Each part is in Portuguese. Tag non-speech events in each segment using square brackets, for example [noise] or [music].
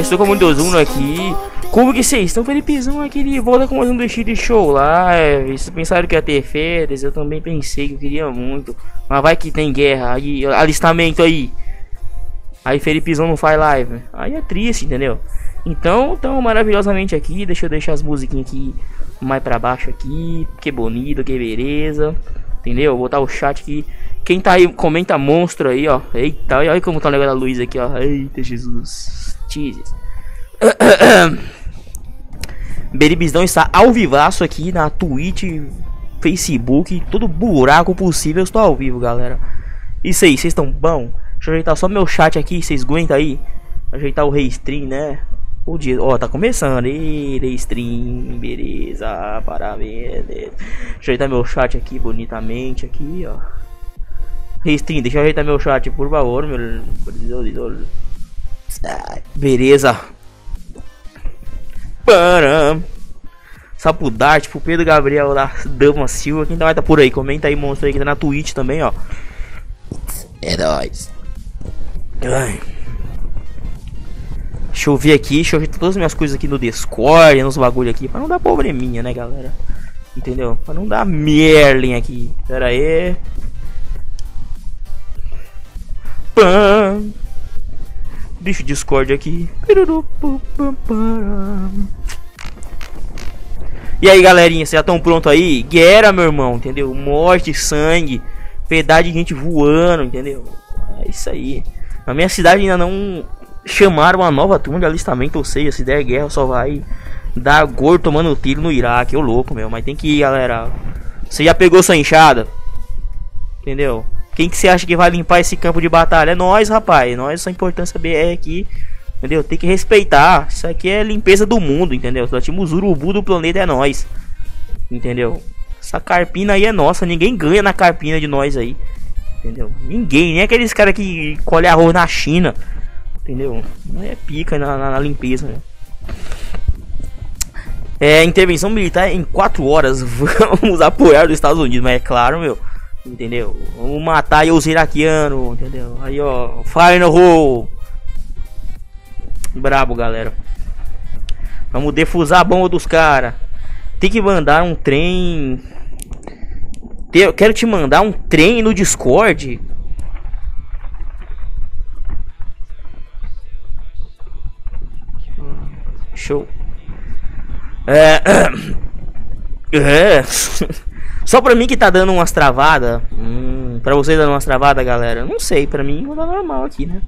estou com o Windows 1 aqui Como que vocês estão? Felipezão aqui de volta com mais um de Show lá é, Vocês pensaram que ia ter férias, eu também pensei que eu queria muito Mas vai que tem guerra, aí, alistamento aí Aí Felipezão não faz live Aí é triste, entendeu? Então, tão maravilhosamente aqui Deixa eu deixar as musiquinhas aqui mais pra baixo aqui Que bonito, que beleza Entendeu? Vou botar o chat aqui quem tá aí, comenta monstro aí, ó. Eita, olha como tá o negócio da luz aqui, ó. Eita, Jesus. Jesus. [coughs] Beribizão está ao vivaço aqui na Twitch, Facebook, todo buraco possível. Estou ao vivo, galera. Isso aí, vocês estão bom? Deixa eu ajeitar só meu chat aqui, vocês aguentam aí? Ajeitar o restream, né? O dia, ó, tá começando. E restream, beleza, parabéns. Deixa eu ajeitar meu chat aqui bonitamente aqui, ó. Restream, deixa eu ajeitar meu chat, por favor, meu. Beleza. Param. Sapudarte pro Pedro Gabriel da Dama Silva. Quem vai tá por aí? Comenta aí, monstro aí que tá na Twitch também, ó. É nóis. Ai. Deixa eu ver aqui, deixa eu ajeitar todas as minhas coisas aqui no Discord, nos bagulho aqui, pra não dar probleminha, né, galera? Entendeu? Pra não dar Merlin aqui. Pera aí. Deixa o Discord aqui. E aí, galerinha, vocês já estão pronto aí? Guerra, meu irmão, entendeu? Morte, sangue, pedaço de gente voando, entendeu? É isso aí. Na minha cidade ainda não chamaram uma nova turma de alistamento, ou seja, se der guerra só vai dar gordo tomando tiro no Iraque, ô louco, meu. Mas tem que ir, galera. Você já pegou sua enxada? Entendeu? Quem que você acha que vai limpar esse campo de batalha? É nós, rapaz. Nós, essa importância BR aqui. Entendeu? Tem que respeitar. Isso aqui é limpeza do mundo, entendeu? Nós tínhamos urubu do planeta, é nós. Entendeu? Essa carpina aí é nossa. Ninguém ganha na carpina de nós aí. Entendeu? Ninguém. Nem aqueles caras que colhem arroz na China. Entendeu? É pica na, na, na limpeza. Né? É, intervenção militar em 4 horas. [laughs] Vamos apoiar os Estados Unidos. Mas é claro, meu. Entendeu? Vamos matar os iraquianos, entendeu? Aí, ó, fire no. Brabo, galera. Vamos defusar a bomba dos caras. Tem que mandar um trem. Eu quero te mandar um trem no Discord. Show. É. [clears throat] É. Só pra mim que tá dando umas travadas. Hum, pra vocês dando umas travadas, galera. Não sei, pra mim tá normal aqui, né?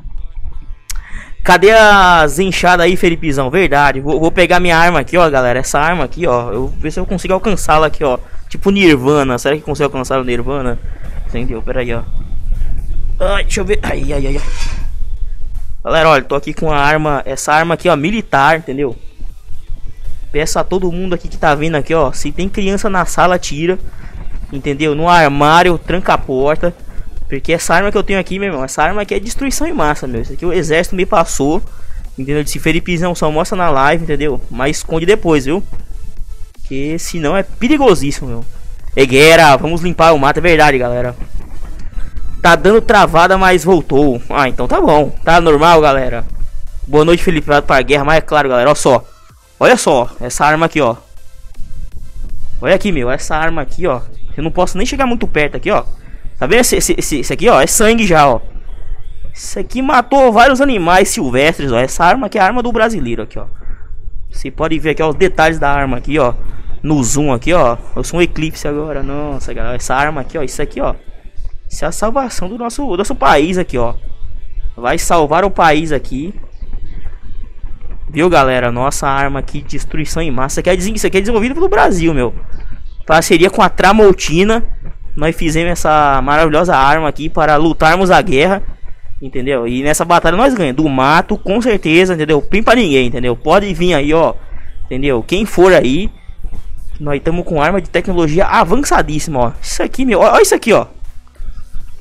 Cadê as enxadas aí, Felipezão? Verdade. Vou, vou, pegar minha arma aqui, ó, galera. Essa arma aqui, ó. Eu ver se eu consigo alcançá-la aqui, ó. Tipo Nirvana. Será que consigo alcançar o Nirvana? Entendeu? Pera aí, ó. Ai, deixa eu ver. Ai, ai, ai, ai. Galera, olha, tô aqui com a arma. Essa arma aqui, ó, militar, entendeu? Peço a todo mundo aqui que tá vendo aqui, ó. Se tem criança na sala, tira. Entendeu? No armário, tranca a porta. Porque essa arma que eu tenho aqui, meu irmão, essa arma aqui é destruição em massa, meu. Isso aqui o exército me passou. Entendeu? Se Felipe não só mostra na live, entendeu? Mas esconde depois, viu? Porque senão é perigosíssimo, meu. Eguera, vamos limpar o mato, é verdade, galera. Tá dando travada, mas voltou. Ah, então tá bom. Tá normal, galera. Boa noite, Felipe. Para a guerra, mas é claro, galera. Olha só. Olha só, essa arma aqui, ó. Olha aqui, meu. Essa arma aqui, ó. Eu não posso nem chegar muito perto aqui, ó. Tá vendo esse, esse, esse, esse aqui, ó? É sangue já, ó. Isso aqui matou vários animais silvestres, ó. Essa arma aqui é a arma do brasileiro aqui, ó. Você pode ver aqui ó, os detalhes da arma aqui, ó. No zoom aqui, ó. Eu sou um eclipse agora. Nossa, galera. Essa arma aqui, ó. Isso aqui, ó. Isso é a salvação do nosso, do nosso país aqui, ó. Vai salvar o país aqui. Viu, galera? Nossa arma aqui, destruição em massa. Isso aqui é, isso aqui é desenvolvido pelo Brasil, meu parceria com a Tramontina, nós fizemos essa maravilhosa arma aqui para lutarmos a guerra, entendeu? E nessa batalha nós ganhamos do mato, com certeza, entendeu? Pim pra ninguém, entendeu? Pode vir aí, ó, entendeu? Quem for aí, nós estamos com arma de tecnologia avançadíssima, ó. Isso aqui, meu, olha isso aqui, ó.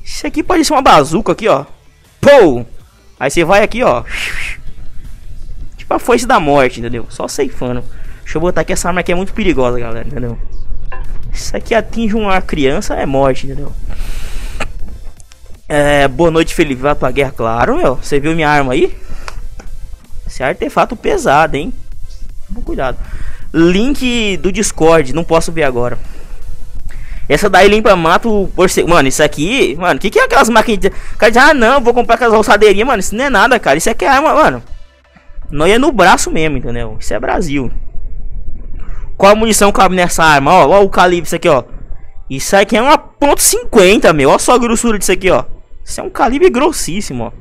Isso aqui pode ser uma bazuca aqui, ó. Pô! Aí você vai aqui, ó. Tipo a foice da morte, entendeu? Só ceifando. Deixa eu botar aqui essa arma aqui é muito perigosa, galera, entendeu? Isso aqui atinge uma criança, é morte, entendeu? É, boa noite, Felipe. Vai pra guerra, claro, meu. Você viu minha arma aí? Esse artefato pesado, hein? Cuidado. Link do Discord, não posso ver agora. Essa daí limpa mato por. Mano, isso aqui. Mano, que, que é aquelas máquinas de. Cara, ah, não, vou comprar aquelas alçadeirinhas, mano. Isso não é nada, cara. Isso aqui é arma, mano. Não é no braço mesmo, entendeu? Isso é Brasil. Qual munição cabe nessa arma? Ó, ó o calibre, isso aqui, ó. Isso aqui é uma ponto .50, meu. Olha só a grossura disso aqui, ó. Isso é um calibre grossíssimo, ó.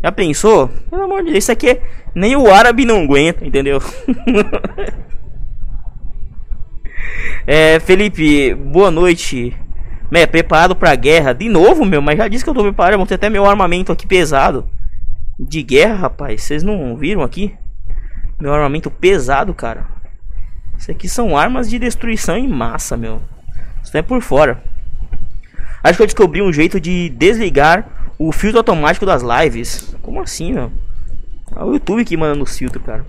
Já pensou? Pelo amor de Deus, isso aqui é... nem o árabe não aguenta, entendeu? [laughs] é, Felipe, boa noite. É, preparado pra guerra. De novo, meu, mas já disse que eu tô preparado. Vou ter até meu armamento aqui pesado. De guerra, rapaz. Vocês não viram aqui? Meu armamento pesado, cara. Isso aqui são armas de destruição em massa, meu. Isso é por fora. Acho que eu descobri um jeito de desligar o filtro automático das lives. Como assim, meu? É o YouTube que manda no filtro, cara.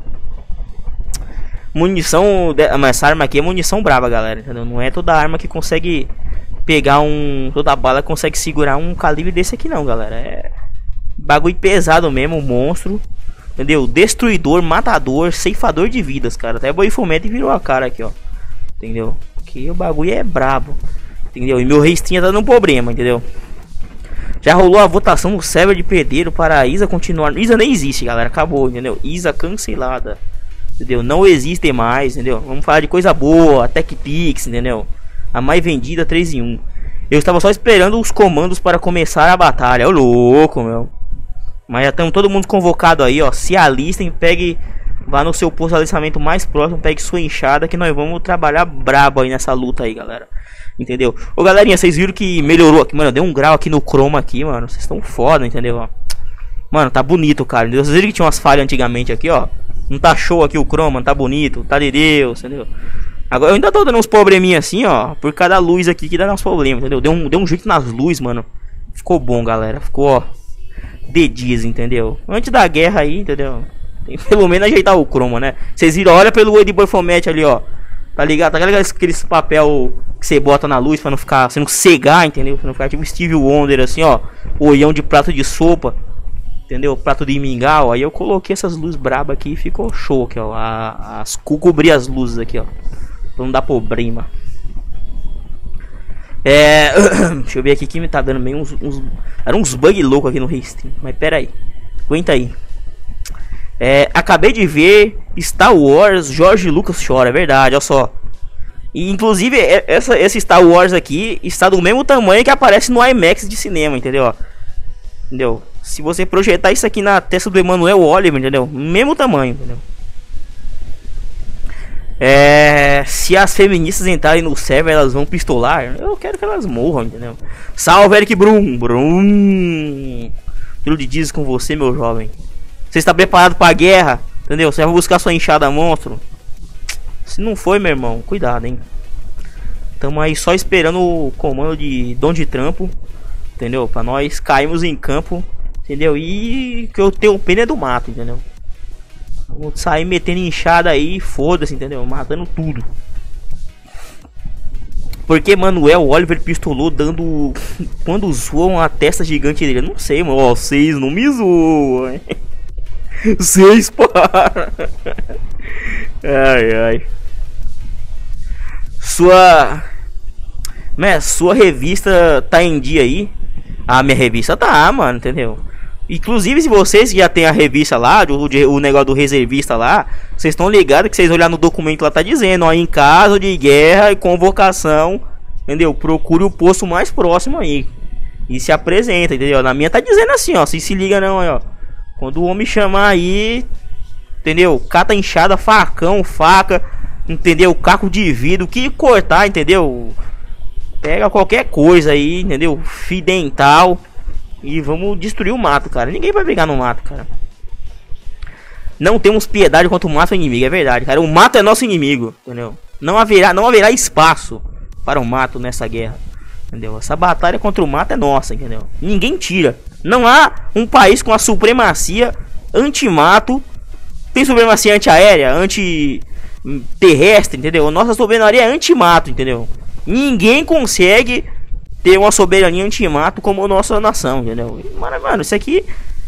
Munição. Mas essa arma aqui é munição brava, galera. Entendeu? Não é toda arma que consegue pegar um. Toda bala consegue segurar um calibre desse aqui, não, galera. É bagulho pesado mesmo, monstro. Entendeu? Destruidor, matador, ceifador de vidas, cara. Até Boifomete virou a cara aqui, ó. Entendeu? Que o bagulho é brabo. Entendeu? E meu restinha tá dando problema, entendeu? Já rolou a votação no server de perdeiro para a Isa continuar. Isa nem existe, galera. Acabou, entendeu? Isa cancelada. Entendeu? Não existe mais, entendeu? Vamos falar de coisa boa, TechPix, entendeu? A mais vendida 3 em 1. Eu estava só esperando os comandos para começar a batalha. Ô louco, meu. Mas já estamos todo mundo convocado aí, ó. Se alistem, pegue. Vá no seu posto de alistamento mais próximo, pegue sua enxada que nós vamos trabalhar brabo aí nessa luta aí, galera. Entendeu? Ô galerinha, vocês viram que melhorou aqui, mano. Deu um grau aqui no chroma aqui, mano. Vocês estão foda, entendeu? Mano, tá bonito, cara. Vocês viram que tinha umas falhas antigamente aqui, ó. Não tá show aqui o chroma, tá bonito, tá de Deus, entendeu? Agora eu ainda tô dando uns probleminha assim, ó. Por cada luz aqui que dá uns problemas, entendeu? Deu um, deu um jeito nas luzes, mano. Ficou bom, galera. Ficou, ó. De dias, entendeu? Antes da guerra aí, entendeu? Tem pelo menos ajeitar o chroma, né? Vocês viram, olha pelo olho de Boifomete ali, ó. Tá ligado? Tá ligado aqueles papel que você bota na luz pra não ficar. Você não cegar, entendeu? Pra não ficar tipo Steve Wonder assim, ó. Olhão de prato de sopa. Entendeu? Prato de mingau. Aí eu coloquei essas luzes braba aqui e ficou show aqui, ó. A, as cobrir as luzes aqui, ó. Pra não dar problema. É. [coughs] Deixa eu ver aqui que me tá dando meio uns. uns era uns bug louco aqui no Restream. Mas pera aí. Aguenta aí. É, acabei de ver Star Wars Jorge Lucas chora, é verdade, olha só. E, inclusive, essa, esse Star Wars aqui está do mesmo tamanho que aparece no IMAX de cinema, entendeu? Entendeu? Se você projetar isso aqui na testa do Emmanuel Oliver, entendeu? Mesmo tamanho, entendeu? É, se as feministas entrarem no server, elas vão pistolar. Eu quero que elas morram, entendeu? Salve, Eric Brum! Brum! Aquilo de diz com você, meu jovem. Você está preparado para a guerra? Entendeu? Você vai buscar sua enxada monstro? Se não foi, meu irmão, cuidado, hein? Tamo aí só esperando o comando de Dom de Trampo. Entendeu? Pra nós cairmos em campo. Entendeu? E que eu tenho pena é do mato, entendeu? Vamos sair metendo enxada aí, foda-se, entendeu? Matando tudo. Porque Manuel Oliver pistolou dando. [laughs] Quando zoam a testa gigante dele. Eu não sei, mano. Vocês não me zoam. Seis [laughs] [laughs] para. ai, ai. Sua. Né, sua revista tá em dia aí? A minha revista tá, mano, entendeu? Inclusive, se vocês já tem a revista lá, o, o negócio do reservista lá, vocês estão ligados que vocês olhar no documento lá tá dizendo, ó, em caso de guerra e convocação, entendeu? Procure o posto mais próximo aí. E se apresenta, entendeu? Na minha tá dizendo assim, ó, se se liga não, ó. Quando o homem chamar aí, entendeu? Cata enxada, facão, faca, entendeu? Caco de vidro, que cortar, entendeu? Pega qualquer coisa aí, entendeu? Fio dental e vamos destruir o mato, cara. Ninguém vai brigar no mato, cara. Não temos piedade contra o mato inimigo, é verdade, cara. O mato é nosso inimigo, entendeu? Não haverá, não haverá espaço para o mato nessa guerra. Entendeu? Essa batalha contra o mato é nossa, entendeu? Ninguém tira. Não há um país com a supremacia anti-mato. Tem supremacia antiaérea, anti-terrestre, entendeu? Nossa soberania é anti-mato, entendeu? Ninguém consegue ter uma soberania anti-mato como nossa nação, entendeu? Mano, mano, isso aqui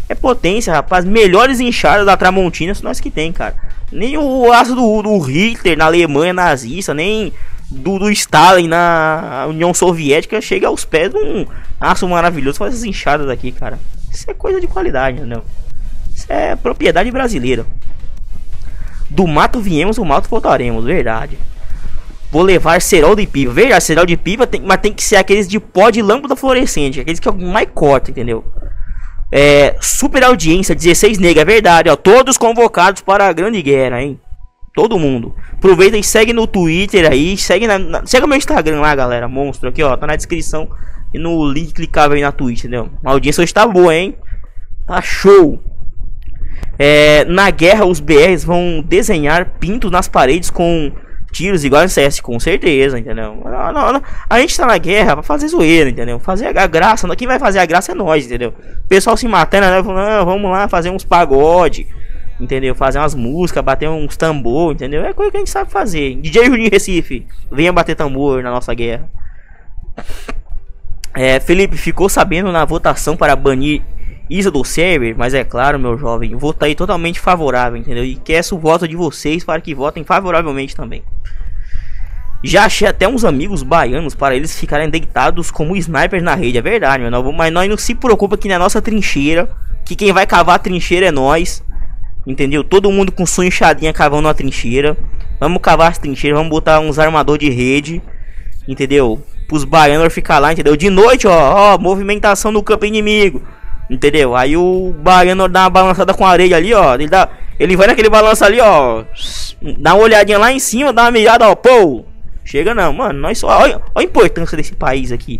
é potência, rapaz. Melhores inchadas da Tramontina são nós que tem, cara. Nem o aço do, do Hitler na Alemanha nazista, nem do, do Stalin na União Soviética chega aos pés de um aço maravilhoso com essas inchadas aqui, cara. Isso é coisa de qualidade, entendeu? Isso é propriedade brasileira. Do mato viemos, o mato voltaremos, verdade. Vou levar cerol de pipa. Verdade, cerol de pipa, tem, mas tem que ser aqueles de pó de lâmpada fluorescente. Aqueles que é mais corta, entendeu? É, super audiência, 16 nega, é verdade, ó. Todos convocados para a grande guerra, hein? Todo mundo. Aproveita e segue no Twitter aí. Segue, na, na, segue o meu Instagram lá, galera. Monstro aqui, ó. Tá na descrição. E no link clicável aí na Twitch, entendeu? A audiência hoje tá boa, hein? Tá show. É, na guerra, os BRs vão desenhar pintos nas paredes com tiros igual no CS, com certeza, entendeu? Não, não, não. A gente tá na guerra pra fazer zoeira, entendeu? Fazer a graça. Quem vai fazer a graça é nós, entendeu? O pessoal se matando, né? Falando, vamos lá fazer uns pagode entendeu? Fazer umas músicas, bater uns tambor, entendeu? É coisa que a gente sabe fazer. DJ Juninho Recife, venha bater tambor na nossa guerra. É, Felipe, ficou sabendo na votação para banir Isa do server, mas é claro, meu jovem, votei totalmente favorável, entendeu? E quero o voto de vocês para que votem favoravelmente também. Já achei até uns amigos baianos para eles ficarem deitados como snipers na rede, é verdade, meu, mas nós não se preocupa que na nossa trincheira, que quem vai cavar a trincheira é nós. Entendeu? Todo mundo com sua enxadinha cavando uma trincheira. Vamos cavar as trincheiras, vamos botar uns armador de rede. Entendeu? Pros baianos ficar lá, entendeu? De noite, ó, ó, movimentação no campo inimigo. Entendeu? Aí o baiano dá uma balançada com a areia ali, ó. Ele, dá, ele vai naquele balanço ali, ó. Dá uma olhadinha lá em cima, dá uma mirada, ó. Pô! Chega não, mano. Nós só. Olha, olha a importância desse país aqui.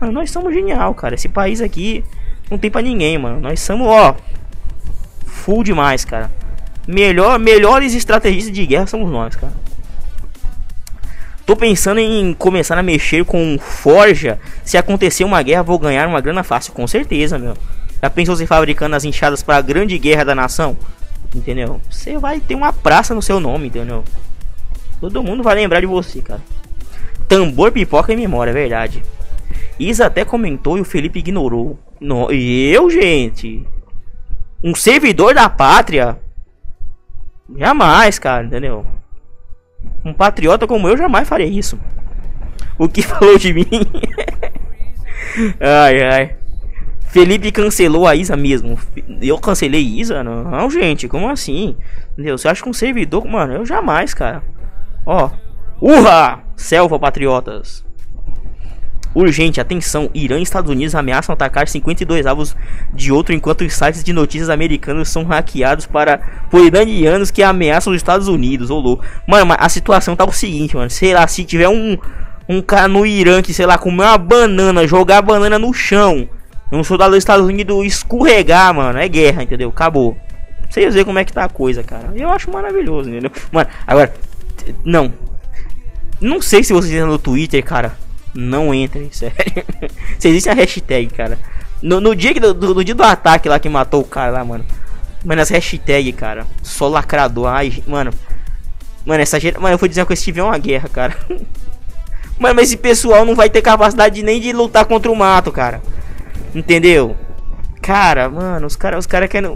Mano, nós somos genial, cara. Esse país aqui não tem pra ninguém, mano. Nós somos, ó full demais, cara. Melhor, melhores estrategistas de guerra somos nós, cara. Tô pensando em começar a mexer com forja. Se acontecer uma guerra, vou ganhar uma grana fácil, com certeza, meu. Já pensou você fabricando as enxadas para a grande guerra da nação? Entendeu? Você vai ter uma praça no seu nome, entendeu? Todo mundo vai lembrar de você, cara. Tambor, pipoca e memória, é verdade. Isa até comentou e o Felipe ignorou. No, eu, gente um servidor da pátria. Jamais, cara, entendeu? Um patriota como eu jamais faria isso. O que [laughs] falou de mim? [laughs] ai, ai. Felipe cancelou a Isa mesmo. Eu cancelei Isa? Não, não, gente, como assim? Entendeu? Você acha que um servidor. Mano, eu jamais, cara. Ó. Urra! Selva, patriotas. Urgente, atenção, Irã e Estados Unidos ameaçam atacar 52 alvos de outro enquanto os sites de notícias americanos são hackeados para por iranianos que ameaçam os Estados Unidos, louco. Mano, a situação tá o seguinte, mano, sei lá, se tiver um um cara no Irã que, sei lá, comer uma banana, jogar a banana no chão, um soldado dos Estados Unidos escorregar, mano, é guerra, entendeu? Acabou. Vocês ver como é que tá a coisa, cara. Eu acho maravilhoso, entendeu? Mano, agora, não. Não sei se vocês entram no Twitter, cara não entrem, [laughs] sério. Se existe a hashtag, cara. No, no dia, do, do, dia do ataque lá que matou o cara lá, mano. Mano, as hashtag, cara. Só lacrador. Ai, mano. Mano, essa gente. Mano, eu vou dizer que se tiver uma guerra, cara. [laughs] Mano, mas esse pessoal não vai ter capacidade nem de lutar contra o mato, cara. Entendeu? Cara, mano, os caras os cara querem.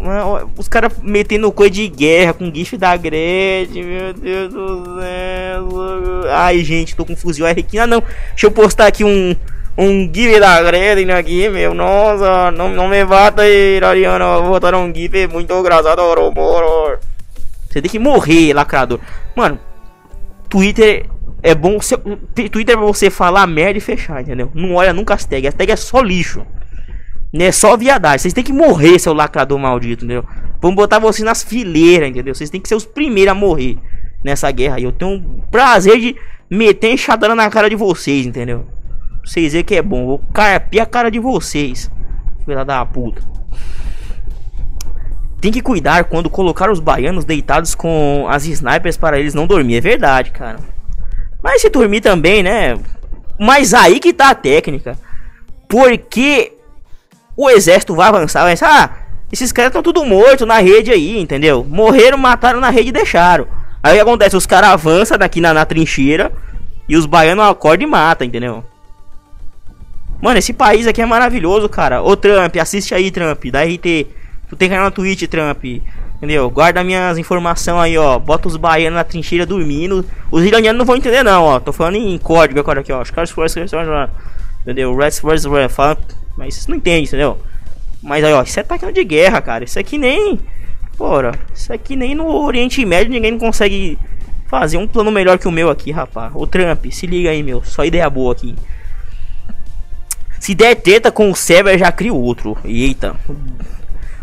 Os caras metendo coisa de guerra com gif da Gretchen, meu Deus do céu. Ai, gente, tô com fuzil R15. Ah, não. Deixa eu postar aqui um. Um gif da Gretchen aqui, meu. Nossa, não, não me bata aí, Ariana. Vou botar um gif muito engraçado, moro. Você tem que morrer, lacrador. Mano, Twitter é bom. Twitter é pra você falar merda e fechar, entendeu? Não olha nunca as tags. As tags é só lixo. Né? Só viadagem. Vocês têm que morrer, seu lacrador maldito, entendeu? Vamos botar vocês nas fileiras, entendeu? Vocês têm que ser os primeiros a morrer nessa guerra. E eu tenho um prazer de meter enxadana na cara de vocês, entendeu? Vocês verem que é bom. Vou carpir a cara de vocês. Filha da puta. Tem que cuidar quando colocar os baianos deitados com as snipers para eles não dormir. É verdade, cara. Mas se dormir também, né? Mas aí que tá a técnica. Porque o exército vai avançar, vai ah, esses caras estão tudo morto na rede aí, entendeu? Morreram, mataram na rede e deixaram. Aí acontece? Os caras avançam daqui na, na trincheira e os baianos acordam e matam, entendeu? Mano, esse país aqui é maravilhoso, cara. Ô Trump, assiste aí, Trump, da RT. Tu tem canal na Twitch, Trump. Entendeu? Guarda minhas informações aí, ó. Bota os baianos na trincheira dormindo. Os iranianos não vão entender, não, ó. Tô falando em código agora aqui, ó. Os caras Entendeu? Rest, rest, rest, fala. Mas vocês não entendem, entendeu? Mas aí, ó. Isso é tática de guerra, cara. Isso aqui nem. Porra. Isso aqui nem no Oriente Médio ninguém consegue fazer um plano melhor que o meu aqui, rapaz. O Trump, se liga aí, meu. Só ideia boa aqui. Se der treta com o Sever, já crio outro. Eita.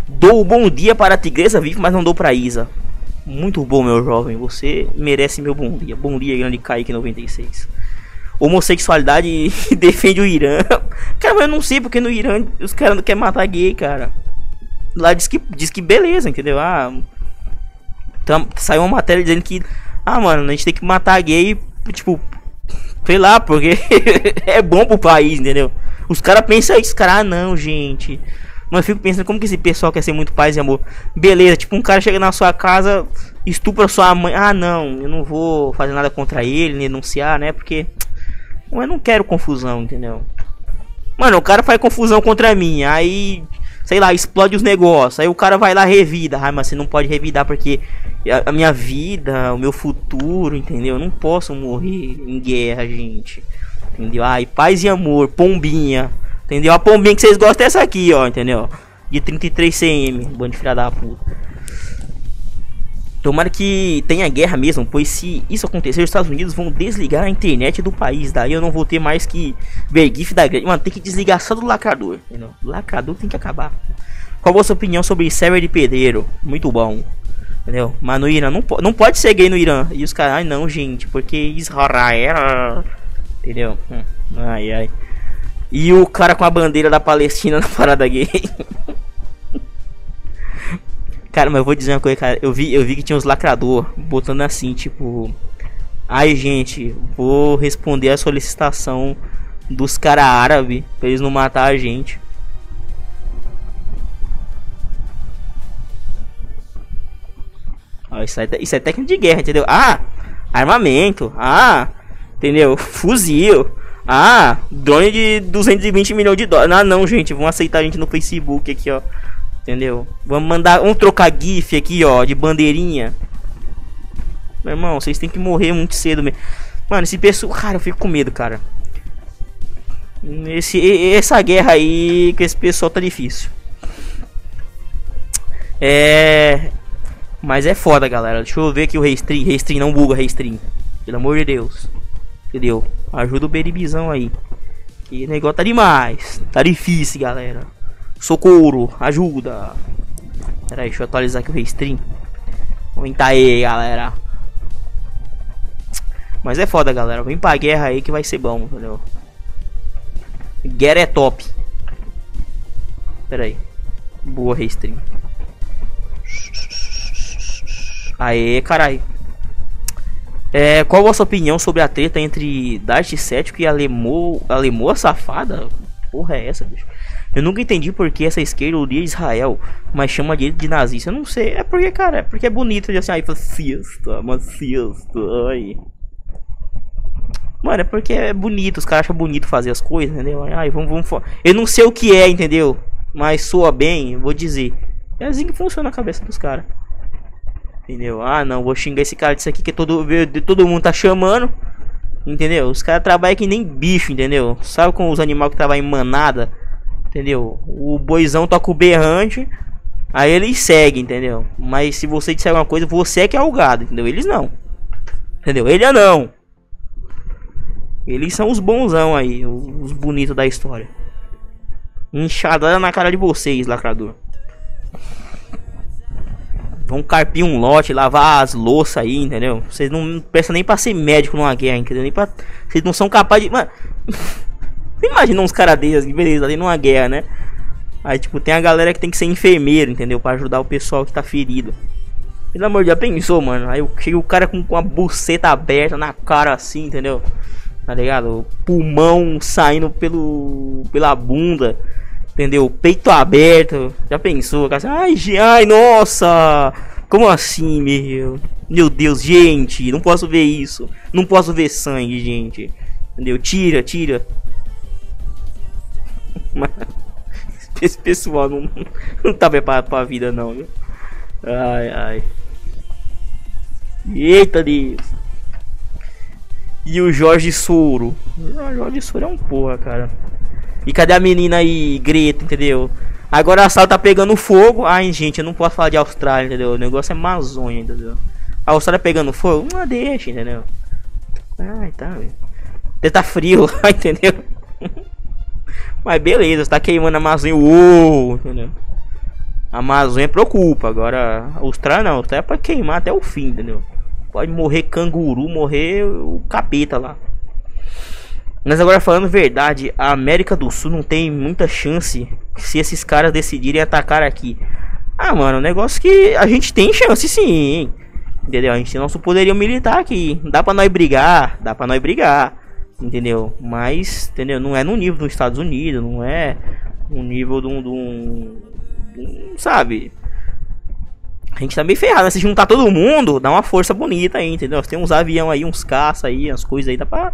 Dou bom dia para a Tigresa Vive, mas não dou para Isa. Muito bom, meu jovem. Você merece meu bom dia. Bom dia, grande Kaique 96. Homossexualidade [laughs] defende o Irã. Cara, mas eu não sei porque no Irã os caras não querem matar gay, cara. Lá diz que, diz que beleza, entendeu? Ah, tam, saiu uma matéria dizendo que, ah, mano, a gente tem que matar gay, tipo, sei lá, porque [laughs] é bom pro país, entendeu? Os caras pensam isso, cara, ah, não, gente. Mas eu fico pensando como que esse pessoal quer ser muito paz e amor. Beleza, tipo um cara chega na sua casa, estupra sua mãe. Ah, não, eu não vou fazer nada contra ele, denunciar, né? Porque eu não quero confusão, entendeu? Mano, o cara faz confusão contra mim, aí, sei lá, explode os negócios. Aí o cara vai lá revida. Ah, mas você não pode revidar porque a, minha vida, o meu futuro, entendeu? Eu não posso morrer em guerra, gente. Entendeu? Ai, paz e amor, pombinha. Entendeu? A pombinha que vocês gostam é essa aqui, ó, entendeu? De 33 cm, bando de filha da puta. Tomara que tenha guerra mesmo, pois se isso acontecer, os Estados Unidos vão desligar a internet do país. Daí eu não vou ter mais que ver GIF da grande. Mano, tem que desligar só do lacrador. Lacrador tem que acabar. Qual a sua opinião sobre server de pedreiro? Muito bom. Entendeu? Mas no Irã não, não pode ser gay no Irã. E os caras, ai não, gente, porque Israel. Entendeu? Hum, ai ai. E o cara com a bandeira da Palestina [laughs] na parada gay. Cara, mas eu vou dizer uma coisa, cara. Eu vi, eu vi que tinha uns lacrador botando assim, tipo. Ai, gente, vou responder a solicitação dos cara árabe pra eles não matar a gente. isso, é, isso é técnica de guerra, entendeu? Ah, armamento. Ah, entendeu? Fuzil. Ah, drone de 220 milhões de dólares. Ah, não, gente. Vão aceitar a gente no Facebook aqui, ó. Entendeu? Vamos mandar. Vamos trocar GIF aqui, ó. De bandeirinha. Meu irmão, vocês têm que morrer muito cedo mesmo. Mano, esse pessoal. Cara, eu fico com medo, cara. Esse, essa guerra aí com esse pessoal tá difícil. É. Mas é foda, galera. Deixa eu ver aqui o Restream. Restream não buga, Restream. Pelo amor de Deus. Entendeu? Ajuda o beribizão aí. Que negócio tá demais. Tá difícil, galera. Socorro, ajuda. Pera aí, deixa eu atualizar aqui o restream. Aumentar aí, galera. Mas é foda, galera. Vem pra guerra aí que vai ser bom, entendeu? Guerra é top. Pera aí. Boa restream. Aê, carai. É, qual a sua opinião sobre a treta entre Darth Cético e a Lemoa, safada? Porra é essa, bicho? Eu nunca entendi por que essa esquerda odeia Israel, mas chama de, de nazista. Eu não sei. É porque, cara, é porque é bonito de assim, aí fascista, macista, ai. Mano, é porque é bonito, os caras acham bonito fazer as coisas, entendeu? Ai, vamos, vamos. Eu não sei o que é, entendeu? Mas soa bem, vou dizer. É assim que funciona a cabeça dos caras. Entendeu? Ah, não, vou xingar esse cara disso aqui que todo, todo mundo tá chamando. Entendeu? Os caras trabalham que nem bicho, entendeu? Sabe com os animais que trabalham em manada? Entendeu? O boizão toca o berrante. Aí eles seguem, entendeu? Mas se você disser alguma coisa, você é que é o gado, entendeu? Eles não. Entendeu? Ele é não. Eles são os bonzão aí, os bonitos da história. Enxadada na cara de vocês, lacrador. Vão carpir um lote, lavar as louças aí, entendeu? Vocês não prestam nem pra ser médico numa guerra, entendeu? Nem pra... Vocês não são capazes de. Mano. [laughs] Imagina uns caras desses, beleza, ali numa guerra, né? Aí, tipo, tem a galera que tem que ser enfermeiro, entendeu? Pra ajudar o pessoal que tá ferido. Pelo amor de Deus, pensou, mano? Aí chega o cara com, com a buceta aberta na cara assim, entendeu? Tá ligado? O pulmão saindo pelo pela bunda. Entendeu? Peito aberto. Já pensou? Ai, ai, nossa! Como assim, meu? Meu Deus, gente, não posso ver isso. Não posso ver sangue, gente. Entendeu? Tira, tira. [laughs] esse pessoal não, não tá preparado pra vida não, viu? Ai, ai. Eita Deus. E o Jorge Soro. O Jorge Soro é um porra, cara. E cadê a menina aí, Greta, entendeu? Agora a sala tá pegando fogo. Ai, gente, eu não posso falar de Austrália, entendeu? O negócio é Amazônia, entendeu? A Austrália pegando fogo, não deixa, entendeu? Ai, tá. Tá frio lá, [laughs] entendeu? Mas beleza, tá queimando a Amazônia. Uou, entendeu? A Amazônia preocupa. Agora, a Austrália não. A Austrália é pra queimar até o fim, entendeu? Pode morrer canguru, morrer o capeta lá. Mas agora falando verdade, a América do Sul não tem muita chance se esses caras decidirem atacar aqui. Ah, mano, o negócio que a gente tem chance sim. Entendeu? A gente tem nosso poderio militar aqui. Dá pra nós brigar, dá pra nós brigar. Entendeu? Mas, entendeu? Não é no nível dos Estados Unidos, não é no nível de um. De um, de um sabe? A gente tá meio ferrado, né? Se juntar todo mundo, dá uma força bonita aí, entendeu? Tem uns avião aí, uns caça aí, as coisas aí, dá pra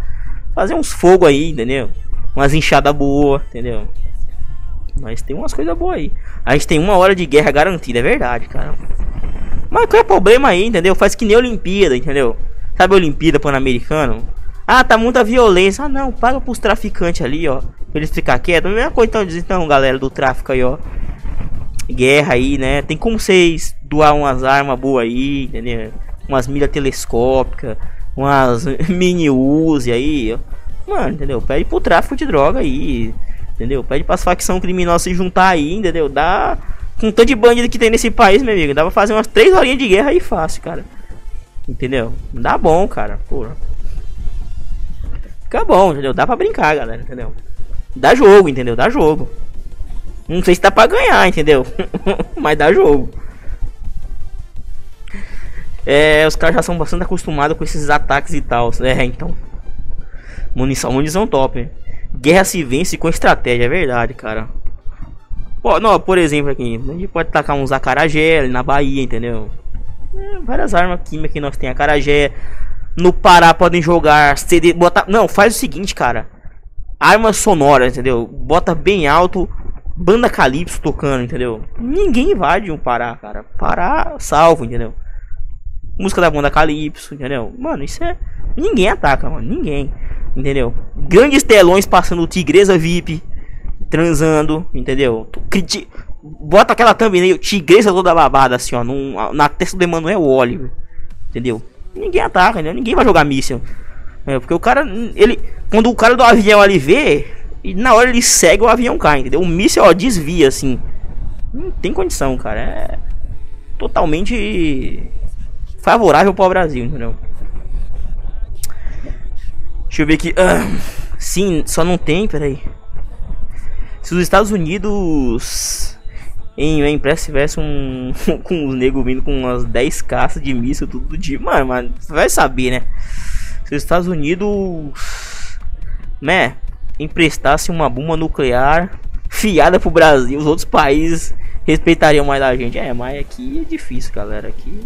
fazer uns fogo aí, entendeu? Umas enxadas boas, entendeu? Mas tem umas coisas boas aí. A gente tem uma hora de guerra garantida, é verdade, cara. Mas qual é o problema aí, entendeu? Faz que nem Olimpíada, entendeu? Sabe a Olimpíada Pan-Americano? Ah, tá muita violência. Ah, não, paga pros traficantes ali, ó. Pra eles ficar quietos. A mesma coisa, então, diz, então, galera do tráfico aí, ó. Guerra aí, né? Tem como vocês doar umas armas boas aí, entendeu? Umas milhas telescópicas, umas [laughs] mini Uzi aí, ó. Mano, entendeu? Pede pro tráfico de droga aí, entendeu? Pede pras facções criminosas se juntar aí, entendeu? Dá. Com tanto de bandido que tem nesse país, meu amigo, dá pra fazer umas três horinhas de guerra aí fácil, cara. Entendeu? Dá bom, cara. Porra. Fica bom, entendeu? Dá pra brincar, galera, entendeu? Dá jogo, entendeu? Dá jogo. Não sei se dá pra ganhar, entendeu? [laughs] Mas dá jogo. É, os caras já são bastante acostumados com esses ataques e tal. É, então. Munição, munição top. Guerra se vence com estratégia, é verdade, cara. Pô, não, por exemplo aqui, a gente pode tacar uns acarajé na Bahia, entendeu? É, várias armas químicas que nós tem acarajé. No Pará podem jogar CD, botar, não, faz o seguinte, cara. Armas sonoras, entendeu? Bota bem alto, banda Calypso tocando, entendeu? Ninguém invade um Pará, cara. Pará salvo, entendeu? Música da banda Calypso, entendeu? Mano, isso é ninguém ataca, mano, ninguém, entendeu? Grandes telões passando Tigresa VIP transando, entendeu? Criti Bota aquela thumbnail, Tigresa toda babada assim, ó, num, na testa do Emanuel Oliver, entendeu? Ninguém ataca, né? Ninguém vai jogar míssil. É, porque o cara, ele, quando o cara do avião ali vê, e na hora ele segue o avião cai, entendeu? O míssil, ó, desvia assim. Não tem condição, cara. É totalmente favorável para o Brasil, entendeu? Deixa eu ver aqui. Ah, sim, só não tem, peraí. Se os Estados Unidos em uma impressa tivesse um. [laughs] com os negros vindo com umas 10 caças de míssil tudo dia. Mano, mas vai saber, né? Se os Estados Unidos. Né? Emprestasse uma bomba nuclear fiada pro Brasil, os outros países respeitariam mais a gente. É, mas aqui é difícil, galera. Aqui.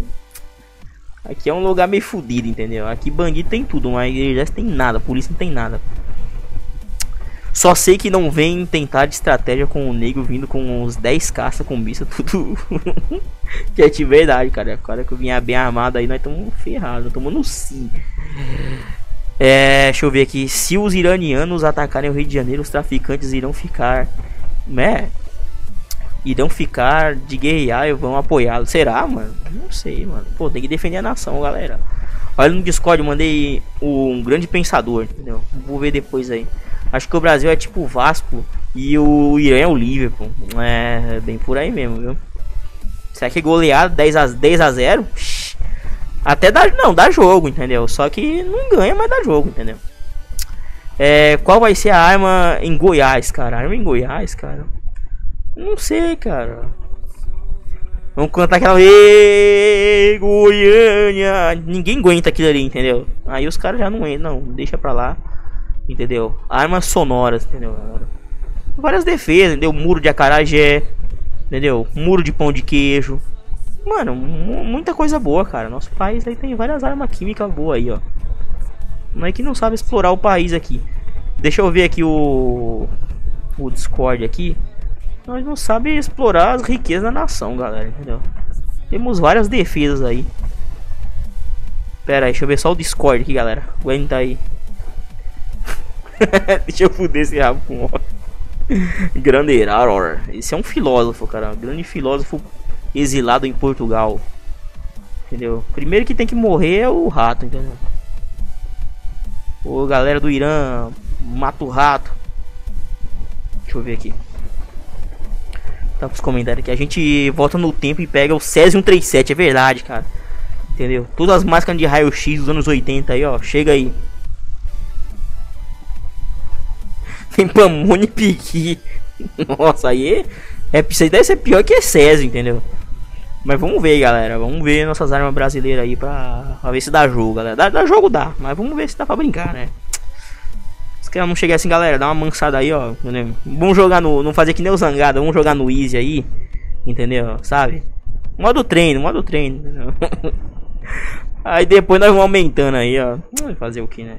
Aqui é um lugar meio fodido, entendeu? Aqui bandido tem tudo, mas exército tem nada, polícia não tem nada. Só sei que não vem tentar de estratégia com o negro vindo com uns 10 caças com bicha, [laughs] tudo. [laughs] que é de verdade, cara. Agora que eu vinha bem armado aí, nós estamos ferrados, no sim. É, deixa eu ver aqui. Se os iranianos atacarem o Rio de Janeiro, os traficantes irão ficar. Né? Irão ficar de guerrear e vão apoiá-lo. Será, mano? Não sei, mano. Pô, tem que defender a nação, galera. Olha no Discord, mandei um grande pensador, entendeu? Vou ver depois aí. Acho que o Brasil é tipo o Vasco e o Irã é o Liverpool. É bem por aí mesmo, viu? Será que goleado 10 a, 10 a 0? Até dá, não, dá jogo, entendeu? Só que não ganha, mas dá jogo, entendeu? É, qual vai ser a arma em Goiás, cara? Arma em Goiás, cara? Não sei, cara. Vamos cantar aquela Ê, Goiânia. Ninguém aguenta aquilo ali, entendeu? Aí os caras já não entram, não, deixa pra lá entendeu? Armas sonoras, entendeu? Várias defesas, entendeu? Muro de acarajé, entendeu? Muro de pão de queijo. Mano, muita coisa boa, cara. Nosso país aí tem várias armas químicas boas aí, ó. Não é que não sabe explorar o país aqui. Deixa eu ver aqui o o Discord aqui. Nós não sabe explorar as riquezas da nação, galera, entendeu? Temos várias defesas aí. Pera aí, deixa eu ver só o Discord aqui, galera. Aguenta aí. [laughs] deixa eu fuder esse rabo com ó. Grande Error. Esse é um filósofo, cara. Um grande filósofo exilado em Portugal. Entendeu? Primeiro que tem que morrer é o rato, entendeu? Ô galera do Irã, mata o rato. Deixa eu ver aqui. Tá os comentários aqui. A gente volta no tempo e pega o Césio 137, é verdade, cara. Entendeu? Todas as máscaras de raio-x dos anos 80 aí, ó. Chega aí. Tem Pamone Piqui. Nossa, aí é, isso aí deve ser pior que Césio, entendeu? Mas vamos ver, galera. Vamos ver nossas armas brasileiras aí pra, pra ver se dá jogo, galera. Dá, dá, jogo, dá. Mas vamos ver se dá pra brincar, né? Se não chegar assim, galera, dá uma mansada aí, ó. Entendeu? Vamos jogar no. Não fazer que nem o Zangado. Vamos jogar no Easy aí. Entendeu? Sabe? Modo treino, modo treino. [laughs] Aí depois nós vamos aumentando aí, ó. Fazer o que, né?